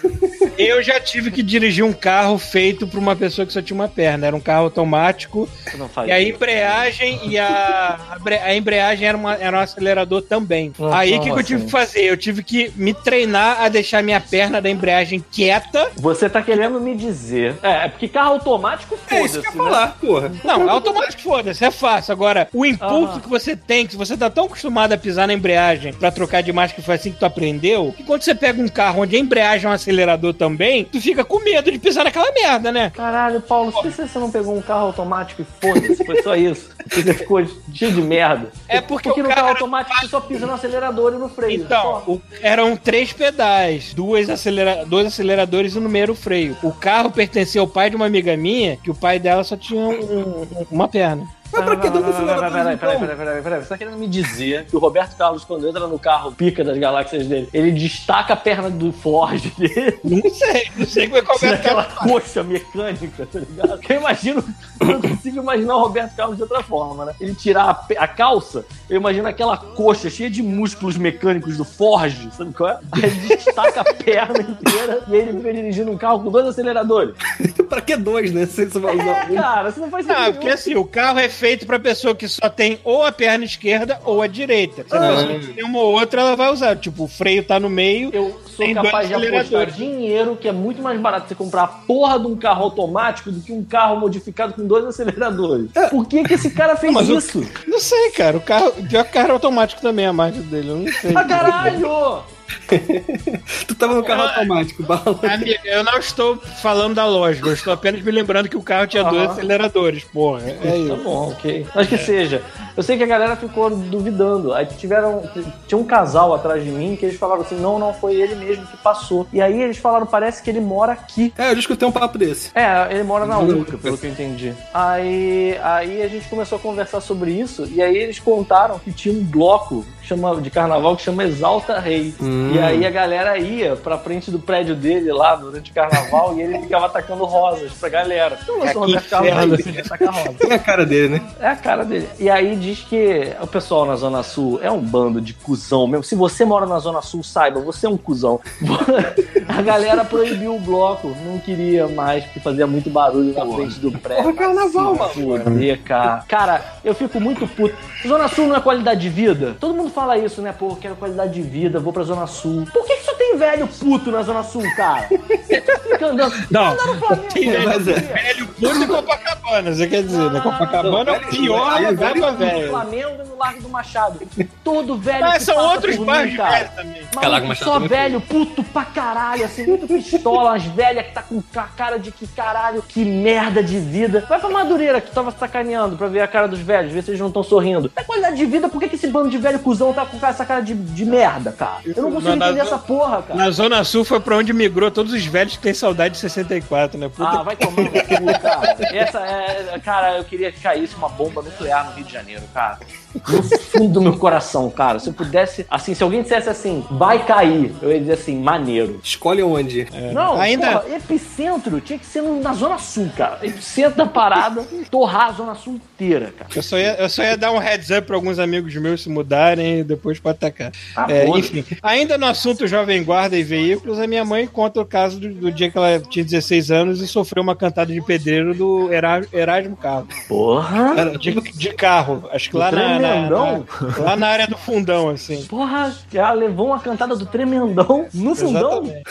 Eu já tive que dirigir um carro feito pra uma pessoa que só tinha uma perna. Era um carro automático. Não faz E a embreagem e a, a bre- a embreagem era, uma- era um acelerador também. Ah, Aí o que, que eu tive assim? que fazer? Eu tive que me treinar a deixar minha perna da embreagem quieta. Você tá querendo me dizer. É, é porque carro automático, É isso que eu foda-se, ia né? falar, porra. Não, é automático, foda-se, é fácil. Agora, o impulso Aham. que você tem, que você tá tão acostumado a pisar na embreagem pra trocar de marcha que foi assim que tu aprendeu, que quando você pega um carro onde a embreagem é um acelerador também, tu fica com medo de pisar naquela merda, né? Caralho, Paulo, por que você não pegou um carro automático e foda-se? Foi só isso. Você ficou cheio de merda. É porque Porque o no carro automático você só pisa no acelerador e no freio. Então, só. o- eram três pedais, duas acelera dois aceleradores e no meio o freio. O carro pertencia ao pai de uma amiga minha, que o pai dela só tinha um- uma perna. Mas pra que Peraí, aceleradores, peraí, peraí, então? peraí, peraí, peraí. Você tá querendo me dizer que o Roberto Carlos, quando entra no carro pica das galáxias dele, ele destaca a perna do Ford dele? Não sei, não sei como é que o aquela coxa mecânica, tá ligado? Eu imagino, eu não consigo imaginar o Roberto Carlos de outra forma, né? Ele tirar a, a calça, eu imagino aquela coxa cheia de músculos mecânicos do Ford, sabe qual é? Aí ele destaca a perna inteira e ele fica dirigindo um carro com dois aceleradores. [laughs] pra que dois, né? Se você vai usar É, um. cara, você não faz sentido. Ah, porque assim, o carro é feito pra pessoa que só tem ou a perna esquerda ou a direita. Se a pessoa que tem uma ou outra, ela vai usar. Tipo, o freio tá no meio. Eu sou Tem capaz dois de apostar aceleradores. dinheiro que é muito mais barato você comprar a porra de um carro automático do que um carro modificado com dois aceleradores. Por que, que esse cara fez o- isso? Não sei, cara. O carro. Pior que o carro é automático também, a marca dele. Eu não sei. Ah, caralho! [laughs] Tu tava no carro automático, bala. Amigo, eu não estou falando da lógica, eu estou apenas me lembrando que o carro tinha dois aceleradores, porra. É Tá isso. bom, ok. Mas que seja. Eu sei que a galera ficou duvidando. Aí tiveram. Tinha um casal atrás de mim que eles falaram assim: não, não, foi ele mesmo que passou. E aí eles falaram: parece que ele mora aqui. É, eu escutei um papo desse. É, ele mora na Urca, pelo que eu entendi. Aí, aí a gente começou a conversar sobre isso, e aí eles contaram que tinha um bloco chama, de carnaval que chama Exalta Rei. Hum. E aí a galera ia pra frente do prédio dele lá durante o carnaval e ele ficava atacando rosas pra galera. Então que Roberto Carlos inferno. aí, ele ataca rosa. É a cara dele, né? É a cara dele. E aí diz que o pessoal na Zona Sul é um bando de cuzão mesmo. Se você mora na Zona Sul, saiba, você é um cuzão. [laughs] A galera proibiu o bloco, não queria mais, porque fazia muito barulho na frente do prédio. Porra, carnaval, Vai se fuder, cara. Cara, eu fico muito puto. Zona Sul não é qualidade de vida? Todo mundo fala isso, né? Pô, quero qualidade de vida, vou pra Zona Sul. Por que, que só tem velho puto na Zona Sul, cara? Fica andando. Não, Anda no Flamengo, tem velho, mas é. velho puto em Copacabana, você quer dizer, né? Copacabana é o pior velho pra no velho. Flamengo no Largo do Machado. Todo velho. Mas são outros bairros mim, de cara. velho também. Largo Machado só também foi. velho, puto pra caralho, assim, muito pistola, umas velhas que tá com a cara de que caralho, que merda de vida. Vai pra Madureira, que tu tava sacaneando pra ver a cara dos velhos, ver se eles não estão sorrindo. É qualidade de vida, por que, que esse bando de velho cuzão tá com essa cara de, de merda, cara? Eu não consigo na- entender essa porra, cara. Na Zona Sul foi pra onde migrou todos os velhos que têm saudade de 64, né? Puta Ah, vai tomar no cu, cara. Essa é. Cara, eu queria que caísse uma bomba nuclear no Rio de Janeiro, cara. No fundo do meu coração, cara. Se eu pudesse. Assim, se alguém dissesse assim, vai cair, eu ia dizer assim, maneiro. Escolhe onde. Não, Ainda- porra, epicentro tinha que ser na Zona Sul, cara. Epicentro da parada, torrar a Zona Sul inteira, cara. Eu só, ia, eu só ia dar um heads up pra alguns amigos meus se mudarem e depois pra atacar. Ah, É, enfim, ainda no assunto Jovem Guarda e veículos, a minha mãe conta o caso do, do dia que ela tinha 16 anos e sofreu uma cantada de pedreiro do Era- Erasmo Carlos. Porra! Era de, de carro, acho que lá na- Tremendão? na- lá na área do fundão, assim. Porra, ela levou uma cantada do tremendão no fundão. Exatamente.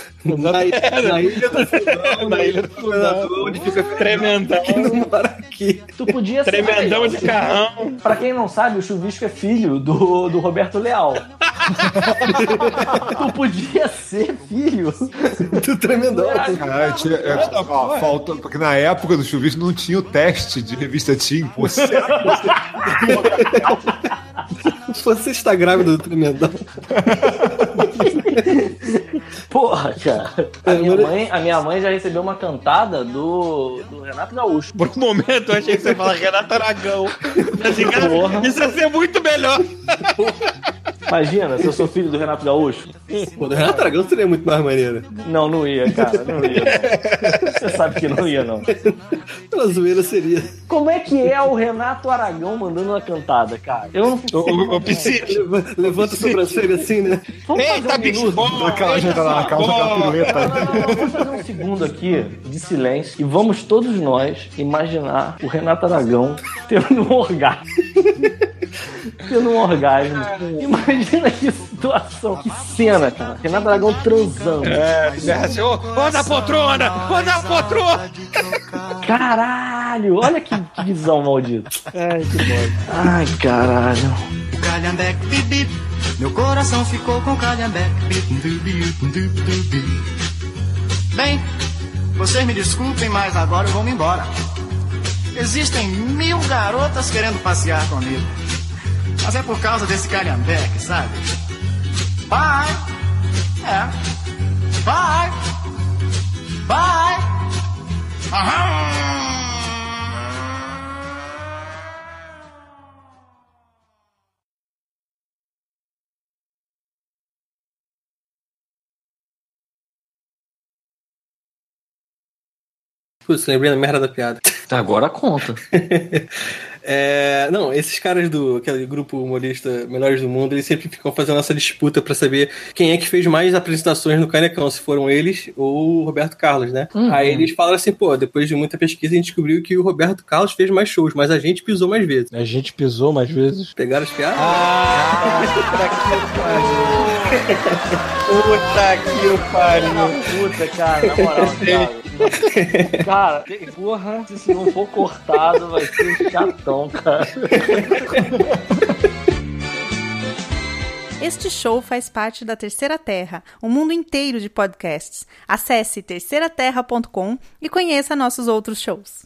Na, na ilha do fundão, Na ilha do fundão. onde fica Tremendão. que não mora aqui. Tu podia ser. Tremendão de carrão. Pra quem não sabe, o Chuvisco é filho do, do Roberto Leal. [laughs] tu podia ser filho. Do tremendão. Caralho, tinha, é, ó, falta, porque na época do chuvisco não tinha o teste de revista Team. [laughs] Você, Você [laughs] está grávida do tremendão. [laughs] Porra, cara. A minha, mãe, a minha mãe já recebeu uma cantada do, do Renato Gaúcho. Por um momento eu achei que você ia falar Renato Aragão. Assim, cara, Porra. isso ia ser muito melhor. Imagina se eu sou filho do Renato Gaúcho. Pô, do Renato Aragão seria muito mais maneiro. Não, não ia, cara. Não ia. Não. Você sabe que não ia, não. Pela zoeira seria. Como é que é o Renato Aragão mandando uma cantada, cara? Eu não O, o, o Levanta a sobrancelha assim, né? Vamos Eita, um bicho bom! aquela eita, gente lá, calça bom. aquela pirueta. [laughs] Vamos fazer um segundo aqui de silêncio e vamos todos nós imaginar o Renato Aragão tendo um orgasmo. [laughs] tendo um orgasmo. Imagina que situação, que cena, cara. Renato Aragão transando. É, berra assim, ô, ô da poltrona! Ô da poltrona! [laughs] Caralho, olha que, que visão maldita. Ai, que bom. Ai, caralho. O calhambeque meu coração ficou com calhambeque. Bem, vocês me desculpem, mas agora eu vou me embora. Existem mil garotas querendo passear comigo. Mas é por causa desse calhambeque, sabe? Bye! É. Bye! Bye! Aham! Putz, lembrei da merda da piada. Agora conta. [laughs] É, não, esses caras do aquele grupo humorista Melhores do Mundo, eles sempre ficam fazendo essa disputa pra saber quem é que fez mais apresentações no Canecão, se foram eles ou o Roberto Carlos, né? Aí eles falam assim, pô, depois de muita pesquisa a gente descobriu que o Roberto Carlos fez mais shows, mas a gente pisou mais vezes. A gente pisou mais vezes. Pegaram as piadas? Ah, [laughs] [laughs] puta que pariu. Puta, cara, na moral, cara. Cara, porra, se não for cortado, vai ser chatão, cara. Este show faz parte da Terceira Terra, um mundo inteiro de podcasts. Acesse terceiraterra.com e conheça nossos outros shows.